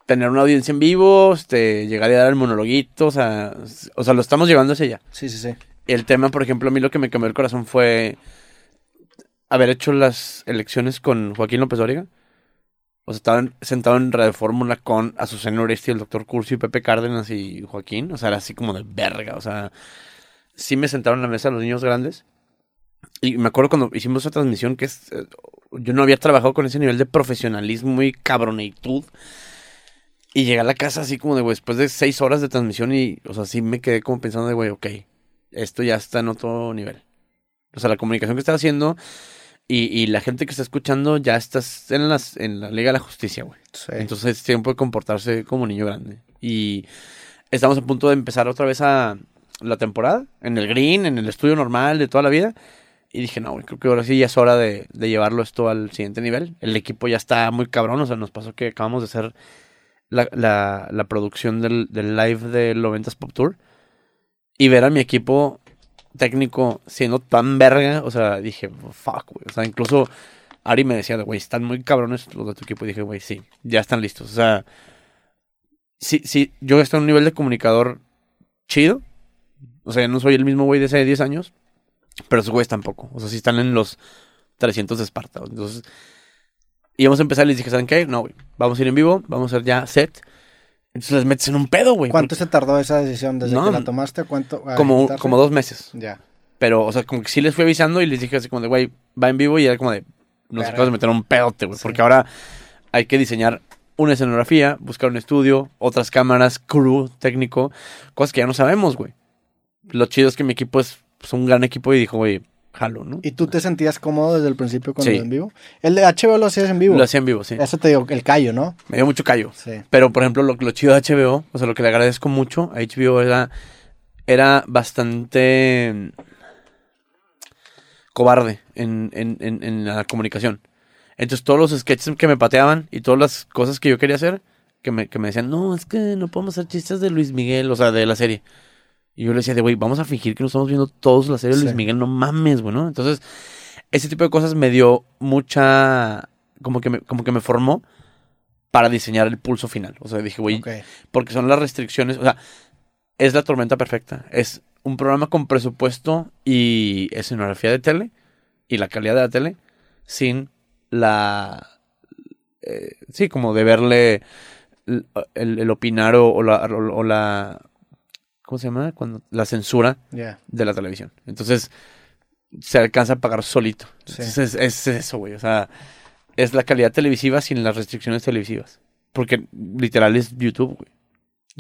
tener una audiencia en vivo, este, llegar y dar el monologuito, o sea, o sea, lo estamos llevando hacia allá. Sí, sí, sí. El tema, por ejemplo, a mí lo que me cambió el corazón fue haber hecho las elecciones con Joaquín López Dóriga. O sea, estaban sentados en Radio Fórmula con Azucena Oresti, el doctor Curcio y Pepe Cárdenas y Joaquín. O sea, era así como de verga. O sea, sí me sentaron en la mesa los niños grandes. Y me acuerdo cuando hicimos esa transmisión que es, eh, yo no había trabajado con ese nivel de profesionalismo y cabroneitud. Y llegué a la casa así como de, güey, después de seis horas de transmisión y, o sea, sí me quedé como pensando de, güey, ok, esto ya está en otro nivel. O sea, la comunicación que está haciendo y, y la gente que está escuchando ya estás en, las, en la Liga de la Justicia, güey. Sí. Entonces es tiempo de comportarse como niño grande. Y estamos a punto de empezar otra vez a la temporada, en el green, en el estudio normal de toda la vida. Y dije, no, creo que ahora sí ya es hora de, de llevarlo esto al siguiente nivel. El equipo ya está muy cabrón, o sea, nos pasó que acabamos de hacer la, la, la producción del, del live del 90s Pop Tour. Y ver a mi equipo técnico siendo tan verga, o sea, dije, fuck, güey. O sea, incluso Ari me decía, güey, están muy cabrones los de tu equipo. Y dije, güey, sí, ya están listos. O sea, sí, sí, yo estoy en un nivel de comunicador chido. O sea, no soy el mismo güey de hace 10 años, pero esos güeyes tampoco. O sea, sí están en los 300 de Esparta. Entonces, íbamos a empezar y les dije, ¿saben qué? No, güey, vamos a ir en vivo, vamos a hacer ya set. Entonces les metes en un pedo, güey. ¿Cuánto se tardó esa decisión desde No, que la tomaste? ¿Cuánto? Como, como dos meses. Ya. Pero, o sea, como que sí les fui avisando y les dije así como de, güey, va en vivo y era como de, nos acabas de meter un pedote, güey. Sí. Porque ahora hay que diseñar una escenografía, buscar un estudio, otras cámaras, crew, técnico, cosas que ya no sabemos, güey. Lo chido es que mi equipo es, pues, un gran equipo y dijo, güey, jalo, ¿no? ¿Y tú te sentías cómodo desde el principio con Sí. en vivo? El de HBO lo hacías en vivo. Lo hacía en vivo, sí. Eso te digo, el callo, ¿no? Me dio mucho callo. Sí. Pero, por ejemplo, lo, lo chido de HBO, o sea, lo que le agradezco mucho a HBO era, era bastante mm, cobarde en, en, en, en la comunicación. Entonces, todos los sketches que me pateaban y todas las cosas que yo quería hacer, que me, que me decían, no, es que no podemos hacer chistes de Luis Miguel, o sea, de la serie. Y yo le decía, de güey, vamos a fingir que no estamos viendo todos la serie de Luis Sí. Miguel, no mames, güey, ¿no? Entonces, ese tipo de cosas me dio mucha, como que me, como que me formó para diseñar el pulso final. O sea, dije, güey, porque son las restricciones, o sea, es la tormenta perfecta. Es un programa con presupuesto y escenografía de tele y la calidad de la tele sin la... eh, sí, como de verle el, el- el opinar o, o la, o, o la... ¿Cómo se llama? Cuando, la censura de la televisión. Entonces, se alcanza a pagar solito. Sí. Entonces, es, es eso, güey. O sea, es la calidad televisiva sin las restricciones televisivas. Porque literal es YouTube, güey.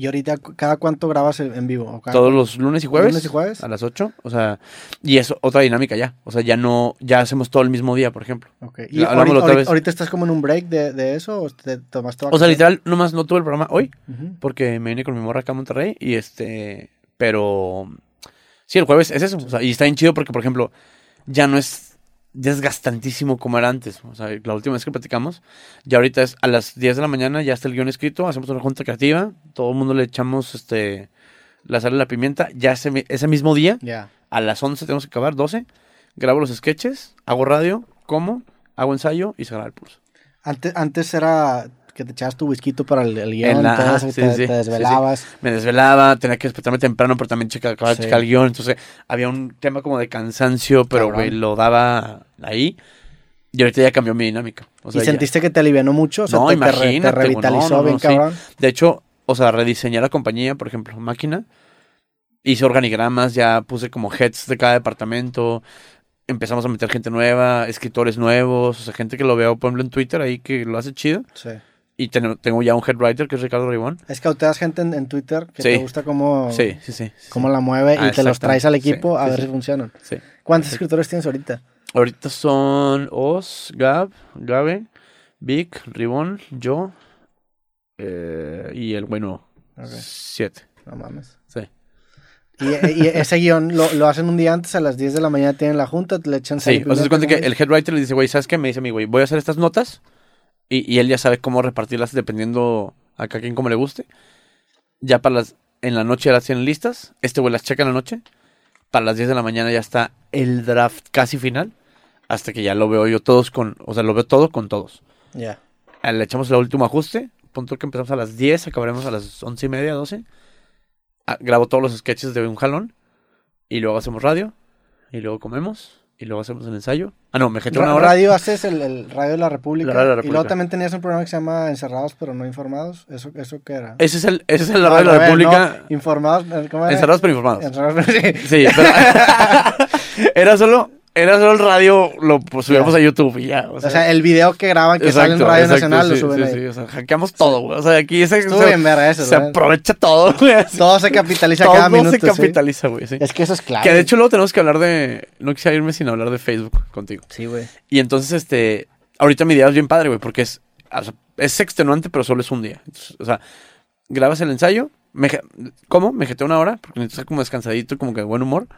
¿Y ahorita cada cuánto grabas en vivo? ¿O cada- Todos los lunes y jueves. ¿Lunes y jueves? A las 8. O sea, y es otra dinámica ya. O sea, ya no, ya hacemos todo el mismo día, por ejemplo. Ok. ¿Y ahorita, otra vez. ahorita estás como en un break de, de eso o te tomaste O sea, literal, nomás no tuve el programa hoy. Porque me vine con mi morra acá a Monterrey. Y este. Pero. Sí, el jueves es eso. O sea, y está bien chido porque, por ejemplo, ya no es desgastantísimo como era antes. O sea, la última vez que platicamos, ya ahorita es a las 10 de la mañana, ya está el guion escrito, hacemos una junta creativa, todo el mundo le echamos este la sal y la pimienta. Ya ese, ese mismo día, a las 11 tenemos que acabar, 12, grabo los sketches, hago radio, como, hago ensayo y se graba el pulso. Antes, antes era que te echabas tu whisky para el, el guion, la- todo eso, sí, te, sí, te sí, desvelabas. me desvelaba, tenía que despertarme temprano, pero también checa, acababa de Sí. checar el guion. Entonces había un tema como de cansancio, pero güey, lo daba ahí. Y ahorita ya cambió mi dinámica. O sea, ¿Y ya- sentiste que te alivianó mucho? O sea, No, te, te te, imagínate, güey, revitalizó no, no, bien no, cabrón. De hecho, o sea, rediseñé la compañía, por ejemplo, máquina. Hice organigramas, ya puse como heads de cada departamento. Empezamos a meter gente nueva, escritores nuevos, o sea, gente que lo veo, por ejemplo, en Twitter ahí que lo hace chido. Sí. Y ten- tengo ya un head writer que es Ricardo Ribón. Escauteas gente en, en Twitter que Sí. te gusta cómo, Sí, sí, cómo la mueve Ah, y te los traes al equipo a ver si funcionan. sí. ¿Cuántos escritores tienes ahorita? Ahorita son Oz, Gab, Gabe, Vic, Ribón, yo eh, y el bueno Ok, siete. no mames. Sí. Y, y ese guion lo, lo hacen un día antes, a las 10 de la mañana tienen la junta, le echan Sí, o sea, se cuenta que el head writer le dice, güey, ¿sabes qué? Me dice a mí, güey, voy a hacer estas notas y, y él ya sabe cómo repartirlas dependiendo a cada quien como le guste. Ya para las, en la noche ya las tienen listas, este güey las checa en la noche, para las 10 de la mañana ya está el draft casi final, hasta que ya lo veo yo todos con, o sea, lo veo todo con todos. Ya. Ah, Le echamos el último ajuste, punto que empezamos a las 10, acabaremos a las 11 y media, 12. Ah, grabo todos los sketches de un jalón y luego hacemos radio y luego comemos y luego hacemos el ensayo. Ah, no, me jeté una Ra- hora. Radio haces el, el Radio de la República. La Radio de la Y luego República. también tenías un programa que se llama Encerrados pero no informados. ¿Eso, eso qué era? Ese es el, ese es el No, radio de la revés, República. no, informados. ¿cómo era? Encerrados pero informados. Encerrados, sí. Sí, pero <laughs> <laughs> era solo, era solo el radio, lo pues, subíamos a YouTube y ya. O O sea, el video que graban que sale en exacto, Radio exacto, Nacional lo suben sí, ahí. sí, o sea, hackeamos todo, güey. O sea, aquí Estuvo se, bien verga eso, se aprovecha todo, <laughs> güey. Todo se capitaliza Todo cada minuto. se sí. capitaliza, güey. sí. Es que eso es claro. Que de hecho luego tenemos que hablar de. No quisiera irme sin hablar de Facebook contigo. Sí, güey. Y entonces, este. Ahorita mi idea es bien padre, güey, porque es. o sea, es extenuante, pero solo es un día. Entonces, o sea, grabas el ensayo. Me, ¿Cómo? Me jeté una hora, porque necesito estar como descansadito, como que de buen humor.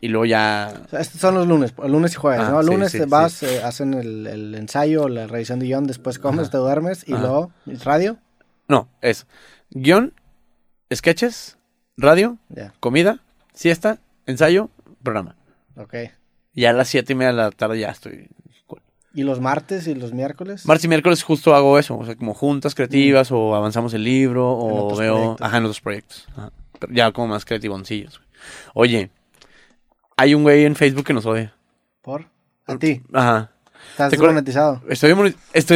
Y luego ya. O sea, estos son los lunes, lunes y jueves, Ah, ¿no? Sí, lunes sí, te sí. vas, eh, hacen el, el ensayo, la revisión de guion, después comes, Ajá. te duermes y Ajá. luego radio. No, es guion, sketches, radio, comida, siesta, ensayo, programa. ok. Ya a las siete y media de la tarde ya estoy. ¿Y los martes y los miércoles? Martes y miércoles justo hago eso, o sea, como juntas creativas o avanzamos el libro. En o veo, proyectos. ajá, en otros proyectos. Ajá. Pero ya como más creativoncillos. Oye, hay un güey en Facebook que nos odia. ¿Por? A ti. Ajá. ¿Estás desmonetizado? Estoy,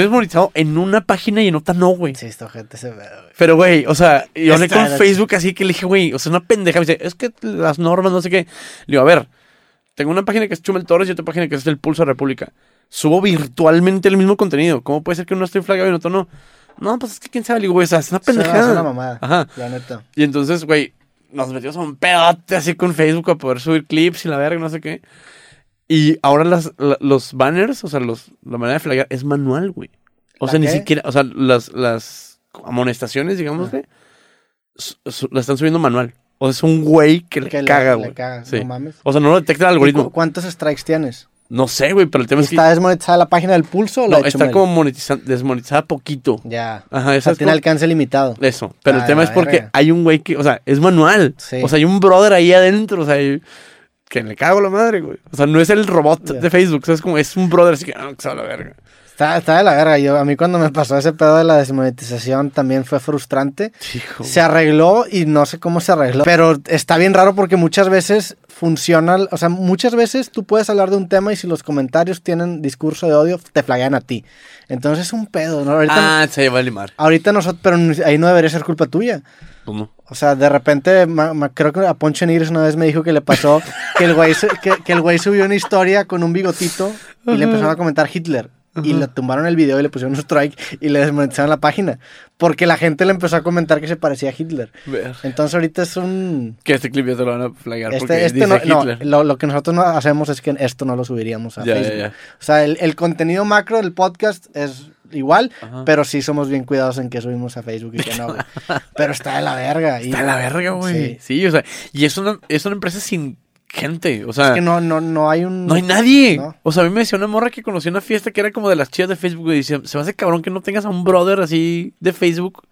desmonetizado en una página y en otra no, güey. Sí, esta gente se ve, güey. Pero, güey, o sea, yo hablé con Facebook así que le dije, güey, o sea, una pendeja. Me dice, es que las normas, no sé qué. Le digo, a ver, tengo una página que es Chumel Torres y otra página que es el Pulso República. Subo virtualmente el mismo contenido. ¿Cómo puede ser que uno esté flagado y en otro no? No, pues es que quién sabe, Le digo, güey, o sea, es una Es una- pendejada. es una mamada, Ajá. la neta. Y entonces, güey, nos metimos a un pedote así con Facebook para poder subir clips y la verga, no sé qué. Y ahora las, la- los banners, o sea, los, la manera de flaggar es manual, güey. O ¿La sea, ni siquiera, o sea, las, las amonestaciones, digamos, Ah. güey, su- su- la están subiendo manual. O sea, es un güey que le Que le- caga, le güey. caga, Sí. no mames. O sea, no lo detecta el ¿Y algoritmo. cu- ¿Cuántos strikes tienes? No sé, güey, pero el tema es que. ¿Está desmonetizada la página del pulso o la No, de está Chumel? como monetiza- desmonetizada poquito. Ya. Ajá, O esa sea, es tiene como- alcance limitado. Eso. Pero el tema es porque verga. hay un güey que, o sea, es manual. Sí. O sea, hay un brother ahí adentro, o sea, que le cago la madre, güey. O sea, no es el robot de Facebook, o sea, es como, es un brother así que, ah, que la verga. Está, está de la verga. Yo, a mí cuando me pasó ese pedo de la desmonetización también fue frustrante. Hijo. Se arregló y no sé cómo se arregló. Pero está bien raro porque muchas veces funciona. O sea, muchas veces tú puedes hablar de un tema y si los comentarios tienen discurso de odio, te flaguean a ti. Entonces es un pedo, ¿no? Ahorita, Ah, se va a limar. ahorita nosotros, pero ahí no debería ser culpa tuya. No. O sea, de repente, ma- ma- creo que a Poncho Nigres una vez me dijo que le pasó <laughs> que el güey, que el güey subió una historia con un bigotito y le empezaron a comentar Hitler. Y le tumbaron el video y le pusieron un strike y le desmonetizaron la página. Porque la gente le empezó a comentar que se parecía a Hitler. Ver. Entonces ahorita es un... Que este clip ya te lo van a flaggar porque Este, este dice no, no, Hitler. lo, lo que nosotros no hacemos es que esto no lo subiríamos a Ya, ya, Facebook. ya. O sea, el, el contenido macro del podcast es igual, Ajá. pero sí somos bien cuidados en que subimos a Facebook y que no. güey. <laughs> pero está de la verga. y- Está de la verga, güey. Sí. Sí. o sea, y es una, es una empresa sin gente, o sea... Es que no, no, no hay un... No hay nadie. No. O sea, a mí me decía una morra que conoció una fiesta que era como de las chidas de Facebook y dice, se me hace cabrón que no tengas a un brother así de Facebook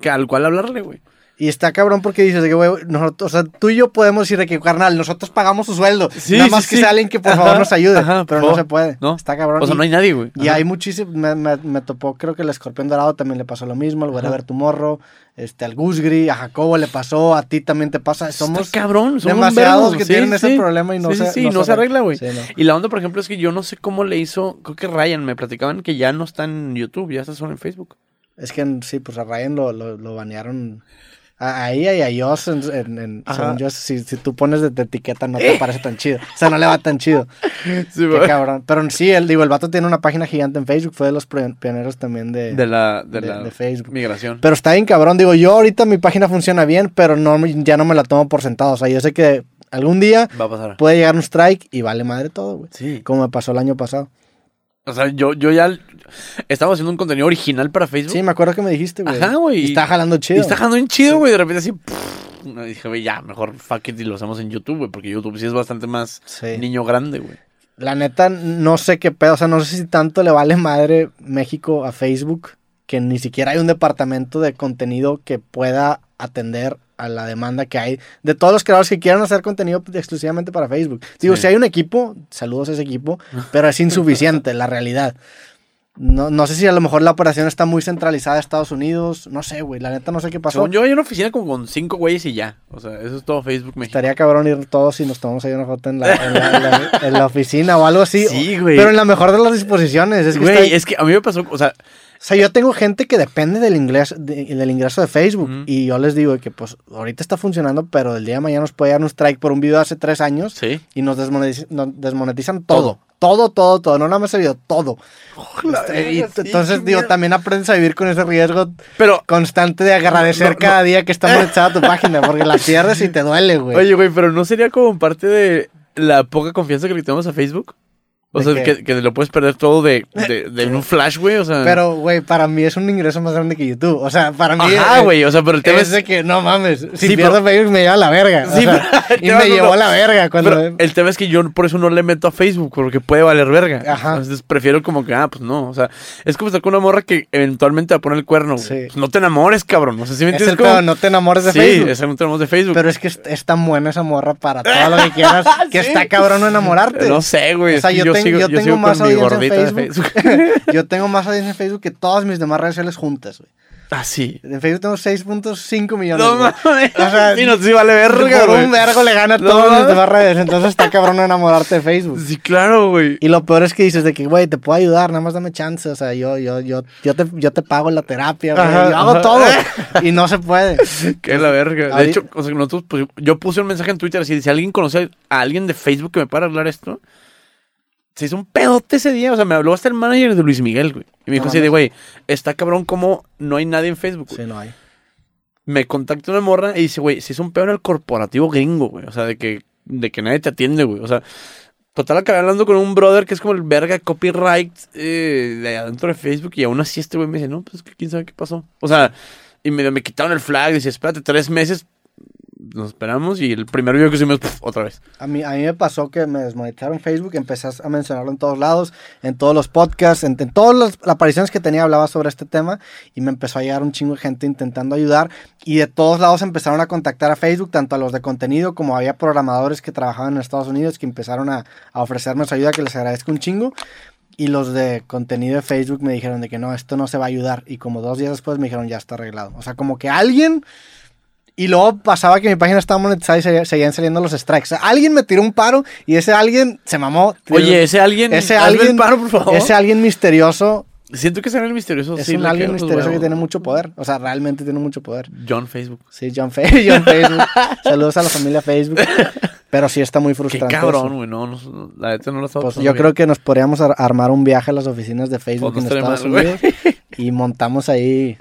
que al cual hablarle, güey. Y está cabrón porque dices que, güey, nosotros, o sea, tú y yo podemos decir de que, carnal, nosotros pagamos su sueldo. Sí, Nada sí, más que sí. sea alguien que por Ajá, favor nos ayude. ajá, pero no se puede. No. Está cabrón. O sea, no hay nadie, güey. Y hay muchísimo, me, me- me topó, creo que el Escorpión Dorado también le pasó lo mismo, al Wherever Tomorrow, este, al Gusgri, a Jacobo le pasó, a ti también te pasa. Somos Está cabrón, somos demasiados que tienen ese problema y no se sí, no se arregla, güey. No. Y la onda, por ejemplo, es que yo no sé cómo le hizo, creo que Ryan, me platicaban que ya no está en YouTube, ya está solo en Facebook. Es que sí, pues a Ryan lo, lo, lo banearon. A, a ella y a Joss, en, en- en- Ajá. según yo, si, si tú pones de, de etiqueta no te parece tan chido. O sea, no le va tan chido. <laughs> Sí, Qué cabrón. Pero sí, el, digo, el vato tiene una página gigante en Facebook, fue de los pioneros también de, De la, de, de- la de Facebook. migración. Pero está bien cabrón, digo, yo ahorita mi página funciona bien, pero no, ya no me la tomo por sentado. O sea, yo sé que algún día Va a pasar. puede llegar un strike y vale madre todo, güey. Sí. Como me pasó el año pasado. O sea, yo, yo ya estaba haciendo un contenido original para Facebook. Sí, me acuerdo que me dijiste, güey. Ajá, güey. Y está jalando Y chido. está jalando bien chido, güey. De repente así. pff, dije, güey, ya, mejor fuck it y lo hacemos en YouTube, güey. Porque YouTube sí es bastante más Sí. niño grande, güey. La neta, no sé qué pedo. O sea, no sé si tanto le vale madre México a Facebook que ni siquiera hay un departamento de contenido que pueda atender a la demanda que hay de todos los creadores que quieran hacer contenido exclusivamente para Facebook. Digo, Sí. si hay un equipo, saludos a ese equipo, <laughs> pero es insuficiente la realidad. No, no sé si a lo mejor la operación está muy centralizada en Estados Unidos. No sé, güey. La neta no sé qué pasó. Según yo, hay una oficina como con cinco güeyes y ya. O sea, eso es todo Facebook México. Estaría cabrón ir todos y nos tomamos ahí una foto en la, en la- en la- en la oficina o algo así. Sí, güey. Pero en la mejor de las disposiciones. Es que Güey, está- es que a mí me pasó, o sea, O sea, yo tengo gente que depende del ingreso de- del ingreso de Facebook y yo les digo que pues ahorita está funcionando, pero el día de mañana nos puede dar un strike por un video de hace tres años sí. y nos desmonetizan todo. Todo, todo, todo. No nada más el video, todo. Este, y entonces, digo, también aprendes a vivir con ese riesgo Pero, constante de agradecer No, no. cada día que está monetizada tu página, porque la <laughs> pierdes y te duele, güey. oye, güey, pero ¿no sería como parte de la poca confianza que le tenemos a Facebook? O ¿De sea, que, que lo puedes perder todo de, de, de un <laughs> flash, güey. O sea. Pero, güey, para mí es un ingreso más grande que YouTube. O sea, para mí. Ajá, güey. O sea, pero el tema es es. de que no mames. Si Sí, pierdo pero- Facebook me lleva a la verga. o Sí, sea, <laughs> pero- y me no, llevó no. a la verga cuando. Pero el tema es que yo por eso no le meto a Facebook, porque puede valer verga. Ajá. Entonces prefiero como que, ah, pues no. O sea, es como estar con una morra que eventualmente va a poner el cuerno. Sí. Pues no te enamores, cabrón. No sé si me es entiendes. el como- pedo, no te enamores de sí, Facebook. ese no tenemos de Facebook. Pero es que es, es tan buena esa morra para todo lo que quieras <laughs> que Sí. está cabrón enamorarte. no sé, güey. O sea, es yo, tengo- sigo- yo tengo sigo más con mi audiencia en Facebook. <laughs> yo tengo más audiencia en Facebook que todas mis demás redes sociales juntas, güey. ah, sí. En Facebook tengo 6.5 millones. No mames. O sea, sí, no, sí vale verga, Por güey. un vergo le gana a No todas mis demás redes. Entonces está cabrón enamorarte de Facebook. Sí, claro, güey. Y lo peor es que dices de que, güey, te puedo ayudar, nada más dame chance. O sea, yo, yo, yo, yo, te, yo te pago la terapia, güey. Yo hago ajá. todo. <laughs> Y no se puede. Que la verga. De hecho, o sea, nosotros, pues, yo puse un mensaje en Twitter así, si alguien conoce a alguien de Facebook que me pueda arreglar esto, se hizo un pedote ese día. O sea, me habló hasta el manager de Luis Miguel, güey. Y me dijo No así de, güey, está cabrón como no hay nadie en Facebook, güey. Sí, no hay. Me contacta una morra y dice, güey, se hizo un pedo en el corporativo gringo, güey. O sea, de que, de que nadie te atiende, güey. O sea, total acabé hablando con un brother que es como el verga copyright eh, de adentro de Facebook y aún así este güey me dice, no, pues quién sabe qué pasó. O sea, y me, me quitaron el flag, dice, espérate tres meses, nos esperamos y el primer video que hicimos, puf, otra vez. A mí, a mí me pasó que me desmonetizaron Facebook, empecé a mencionarlo en todos lados, en todos los podcasts, en, en todas las apariciones que tenía hablaba sobre este tema y me empezó a llegar un chingo de gente intentando ayudar y de todos lados empezaron a contactar a Facebook, tanto a los de contenido como había programadores que trabajaban en Estados Unidos que empezaron a, a ofrecerme su ayuda, que les agradezco un chingo. Y los de contenido de Facebook me dijeron de que no, esto no se va a ayudar. Y como dos días después me dijeron ya está arreglado. O sea, como que alguien y luego pasaba que mi página estaba monetizada y se- seguían saliendo los strikes. O sea, alguien me tiró un paro y ese alguien se mamó. Oye, ese alguien, ese alguien, paro, por favor. ese alguien misterioso Siento que será el misterioso. es sí, un alguien misterioso que tiene mucho poder. O sea, realmente tiene mucho poder. John Facebook. Sí, John, Fe <laughs> John <laughs> Facebook. Saludos a la familia Facebook. Pero sí está muy Qué frustrante. cabrón, eso. güey. No, no, la neta no lo estaba Pues yo bien. creo que nos podríamos ar- armar un viaje a las oficinas de Facebook Pues en Estados mal. Unidos y montamos ahí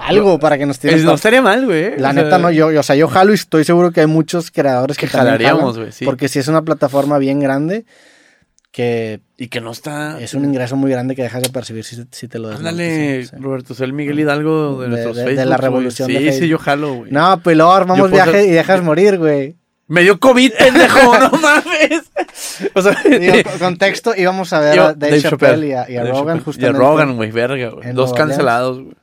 algo para que nos Eh, tiren No estaría mal, güey. La o sea, neta no, yo, yo- o sea, yo jalo y estoy seguro que hay muchos creadores que, Que jalaríamos, güey, sí. Porque si es una plataforma bien grande, que Y que no está. es un ingreso muy grande que dejas de percibir si, si te lo Ándale, desmonetizan, sí. Roberto, soy el Miguel Hidalgo de, De- nuestros de- de Facebook. la güey. revolución Sí, de sí, yo jalo, güey. No, pues luego armamos puedo viaje ser- y dejas morir, güey. Me dio COVID, pendejo, <laughs> no mames. O sea, Digo, <laughs> con- contexto, íbamos a ver yo- a Dave, Chappelle y a, y a Rogan justamente. Y a Rogan, güey, verga, güey. Dos cancelados, güey.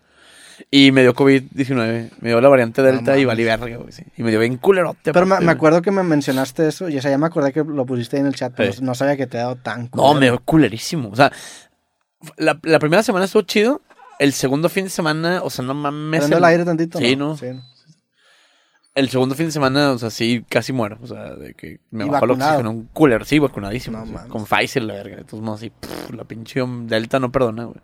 Y me dio COVID-19. Me dio la variante Delta y mames. valí verga, güey. sí. Y me dio bien culerote. Pero me, me acuerdo que me mencionaste eso, y o sea, ya me acordé que lo pusiste ahí en el chat, pero Sí. no sabía que te ha dado tan No, culero. me dio culerísimo. O sea, la, la primera semana estuvo chido. El segundo fin de semana, o sea, no mames. Prende el aire tantito. Sí, ¿no? Sí. El segundo fin de semana, o sea, sí, casi muero. O sea, de que me ¿Y bajó el oxígeno. Un cooler, sí, vacunadísimo. No mames. con Pfizer, la verga. De todos modos, sí, pff, la pinche Delta no perdona, güey.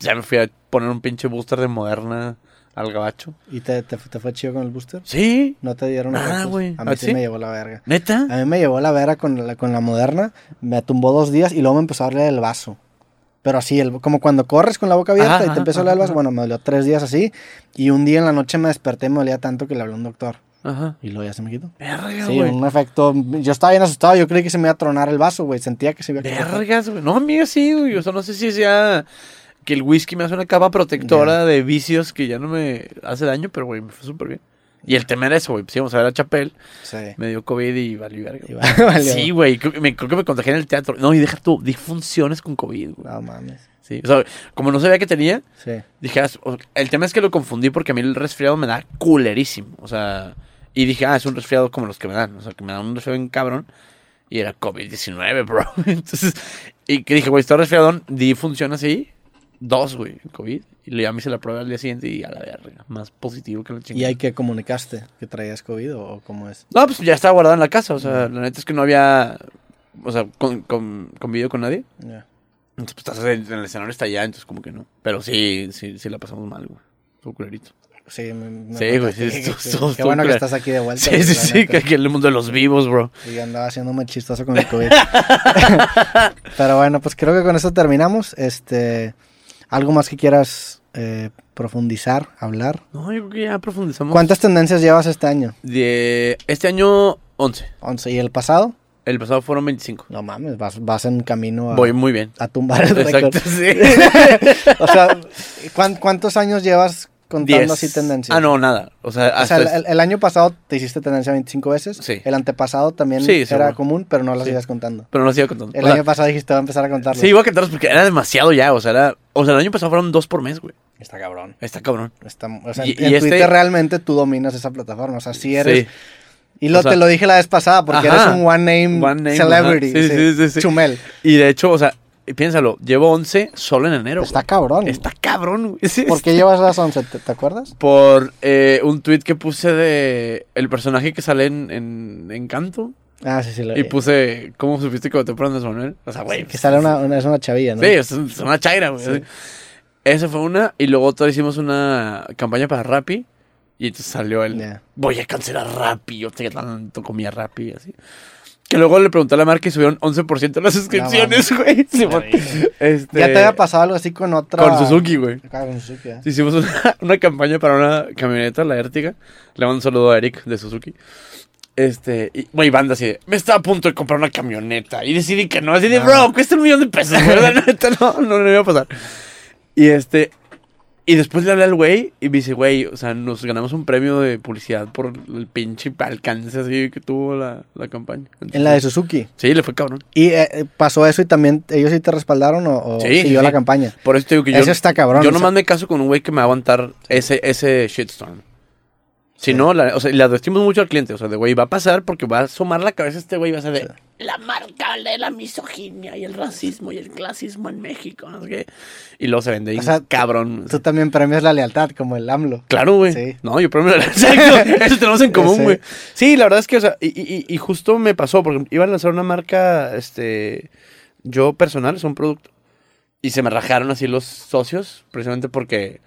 Ya me fui a poner un pinche booster de Moderna al gabacho. ¿Y te, te, te fue chido con el booster? Sí, ¿No te dieron Nada, güey. A mí ¿Ah, sí, sí? me llevó la verga. neta. A mí me llevó la verga con la, con la moderna, me tumbó dos días y luego me empezó a doler el vaso. Pero así, el, como cuando corres con la boca abierta Ajá, y te empezó a doler el vaso, bueno, me dolió tres días así. Y un día en la noche me desperté y me dolía tanto que le hablé a un doctor. Ajá. Y luego ya se me quitó. Verga, Sí, güey. un efecto. Yo estaba bien asustado, yo creí que se me iba a tronar el vaso, güey. Sentía que se iba a. Vergas, güey. No, amiga, sí, güey. O sea, no sé si sea que el whisky me hace una capa protectora de vicios que ya no me hace daño, pero, güey, me fue súper bien. Y el tema era eso, güey. Pues íbamos a ver a Chapel, Sí. me dio COVID y valí verga. <laughs> Valió. Sí, güey. Creo, que me- creo que me contagié en el teatro. No, y deja tú, di funciones con COVID, güey. No mames. Sí. O sea, como no sabía que tenía, Sí. dije, ah, el tema es que lo confundí porque a mí el resfriado me da culerísimo. O sea, y dije, ah, es un resfriado como los que me dan. O sea, que me dan un resfriado en cabrón. Y era COVID-19, bro. <laughs> Entonces, y que dije, güey, está resfriadón, di función así. Dos, güey, COVID. Y le- me hice la prueba al día siguiente y a la verga. Más positivo que la ¿Y chingada. hay que comunicaste que traías COVID o, cómo es? No, pues ya estaba guardado en la casa. O sea, la neta es que no había. O sea, con, con, convivido con nadie. Ya. Entonces, pues estás en, el escenario, está allá, entonces como que no. Pero sí, sí, sí la pasamos mal, güey. Fue culerito. Sí, me, me Sí, güey, sí, Qué bueno que estás aquí de vuelta. Sí, sí, sí, que aquí en el mundo de los vivos, bro. Y andaba haciendo muy chistoso con el COVID. <laughs> Pero bueno, pues creo que con eso terminamos. Este, ¿Algo más que quieras eh, profundizar, hablar? No, yo creo que ya profundizamos. ¿Cuántas tendencias llevas este año? De este año, 11. 11. ¿Y el pasado? El pasado fueron 25. No mames, vas, vas en camino a, Voy muy bien. a tumbar el récord. Exacto, sí. <laughs> o sea, ¿cuán- ¿cuántos años llevas contando Diez. así tendencia? Ah, no, nada. O sea, O sea, hasta el, año pasado te hiciste tendencia 25 veces. Sí. El antepasado también Sí, era común, pero no las Sí. ibas contando. Pero no lo sigo contando. El O sea, año pasado dijiste, voy a empezar a contarlo. Sí, iba a contarlos porque era demasiado ya. O sea, era, o sea, el año pasado fueron dos por mes, güey. Está cabrón. Está cabrón. Está, o sea, Y- en, en y este- Twitter realmente tú dominas esa plataforma. O sea, sí eres. Sí. Y lo, O sea- te lo dije la vez pasada, porque Ajá. eres un one name, One name, celebrity. sí, sí, sí. Chumel. Y de hecho, o sea, piénsalo, llevo 11 solo en enero. Está güey. cabrón. Está cabrón, güey. <laughs> ¿Por qué llevas las 11? ¿Te, te acuerdas? Por eh, un tweet que puse de el personaje que sale en, en Encanto. Ah, sí, sí. Lo Y puse, ¿cómo supiste que voté por Andrés Manuel? O sea, güey. Que sale una, una- es una chavilla, ¿no? Sí, es, es una chaira, güey. Sí. Esa fue una. Y luego otra hicimos una campaña para Rappi. Y entonces salió el. Voy a cancelar Rappi. Yo te tanto comía Rappi. Así. Que luego le pregunté a la marca y subieron 11% las suscripciones, güey. Sí, No, este, Ya te había pasado algo así con otra. Con Suzuki, güey. Con Suzuki, ya. Hicimos una, <laughs> una campaña para una camioneta, la Ertiga. Le mando un saludo a Eric de Suzuki. Este, y, güey, banda así de, me estaba a punto de comprar una camioneta y decidí que no, así de, No. bro, cuesta un millón de pesos, <laughs> la neta, no, no, no iba a pasar. Y este, y después le hablé al güey y me dice, güey, o sea, nos ganamos un premio de publicidad por el pinche alcance así que tuvo la, la campaña. En la de Suzuki. Sí, le fue cabrón. ¿Y eh, eh, pasó eso y también ellos sí te respaldaron o, o Sí, siguió sí, la sí. campaña? Por eso te digo que yo, Eso está cabrón. yo o sea, nomás me caso con un güey que me va a aguantar ese, ese shitstorm. Si Sí. no, la, o sea, le advertimos mucho al cliente. O sea, de güey, va a pasar porque va a asomar la cabeza este güey y va a ser de la marca de la misoginia y el racismo y el clasismo en México. No sé qué. Y luego se vende bien O sea, cabrón. Tú también premias la lealtad, como el AMLO. Claro, güey. Sí. No, yo primero Exacto. <laughs> Eso tenemos en común, Sí. güey. Sí, la verdad es que, o sea, y, y- y justo me pasó porque iba a lanzar una marca, este, yo personal, es un producto. Y se me rajaron así los socios, precisamente porque,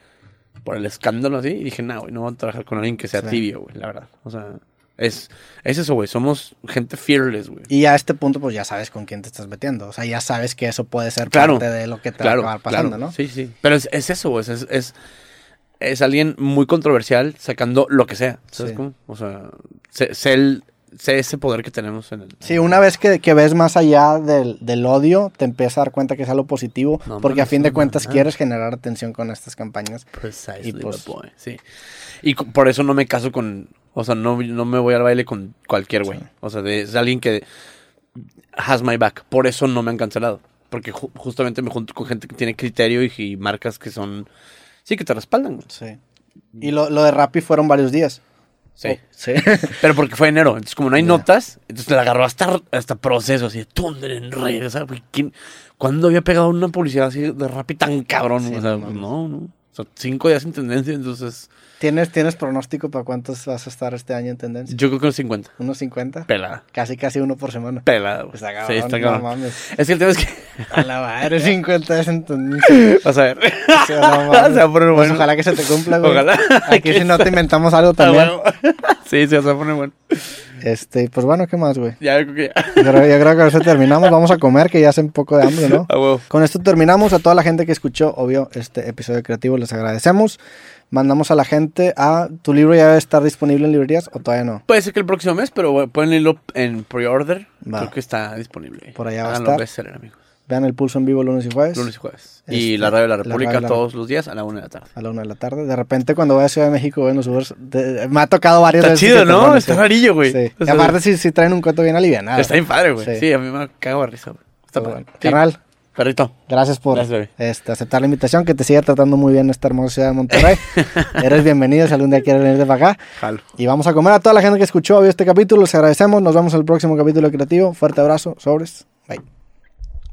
por el escándalo así. Y dije, no, güey, no voy a trabajar con alguien que sea Sí. tibio, güey, la verdad. O sea, es, es eso, güey. Somos gente fearless, güey. Y a este punto, pues ya sabes con quién te estás metiendo. O sea, ya sabes que eso puede ser Claro. parte de lo que te Claro, va a acabar pasando, claro. ¿no? Sí, sí. Pero es, es eso, güey. Es, es, es alguien muy controversial sacando lo que sea. ¿Sabes Sí. cómo? O sea, sé, sé el- ese poder que tenemos en el. Sí, una vez que, que ves más allá del, del odio, te empiezas a dar cuenta que es algo positivo, No porque a mames, fin de cuentas mames. quieres generar atención con estas campañas. Precisely, Y pues- Sí. Y por eso no me caso con. O sea, no, no me voy al baile con cualquier güey. Sí. O sea, de- es alguien que has my back. Por eso no me han cancelado. Porque ju- justamente me junto con gente que tiene criterio y, y marcas que son. Sí, que te respaldan. güey. Sí. Y lo, lo de Rappi fueron varios días. Sí. Oh, sí. <laughs> Pero porque fue enero. Entonces, como no hay notas, entonces le agarró hasta, hasta proceso, así de Thunder en redes. ¿sabes? Güey, ¿quién- ¿Cuándo había pegado una publicidad así de Rappi tan cabrón? Sí, o sea, no no. O sea, cinco días en tendencia, entonces ¿Tienes, ¿Tienes pronóstico para cuántos vas a estar este año en tendencia? yo creo que unos 50. ¿Unos 50? Pelada. Casi, casi uno por semana. Pelada, güey. Está cabrón, Sí, está no mames. Es que el tema es que. A la madre, <laughs> 50 es en tendencia. Vas a ver. No <laughs> mames. Se va a poner Pues bueno. ojalá que se te cumpla, güey. Ojalá. Aquí <laughs> si no te inventamos algo Ah, también. sí, sí, se va a poner bueno. Este, pues bueno, ¿qué más, güey? Ya, creo que ya. Yo creo, yo creo que sí terminamos. Vamos a comer, que ya hace un poco de hambre, ¿no? A huevo. Con esto terminamos. A toda la gente que escuchó, obvio, este episodio creativo, les agradecemos. Mandamos a la gente a... ¿Tu libro ya debe estar disponible en librerías o todavía no? Puede ser que el próximo mes, pero pueden irlo en pre-order. Creo que está disponible. Por allá va a estar. amigos. Vean el pulso en vivo lunes y jueves. Lunes y jueves. Este, y la Radio de la República la- todos los días a la una de la tarde. A la una de la tarde. De repente, cuando voy a Ciudad de México, ven los Ubers. de- me ha tocado varias Está veces. chido, ¿no? Está sí. rarillo, güey. Sí. O Y sea, aparte, sí, sí traen un cuento bien alivianado. Está bien padre, güey. Sí. Sí. a mí me cago de risa, güey. Está padre. bueno. Carnal, Perrito. gracias por Gracias, este, aceptar la invitación. Que te siga tratando muy bien esta hermosa ciudad de Monterrey. <laughs> Eres bienvenido si algún día quieres venir de para acá. Jalo. Y vamos a comer a toda la gente que escuchó este capítulo. Les agradecemos. Nos vemos en el próximo capítulo creativo. Fuerte abrazo. Sobres. Bye.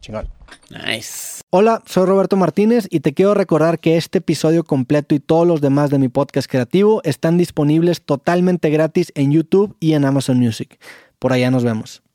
Chingón. Nice. Hola, soy Roberto Martínez y te quiero recordar que este episodio completo y todos los demás de mi podcast creativo están disponibles totalmente gratis en YouTube y en Amazon Music. Por allá nos vemos.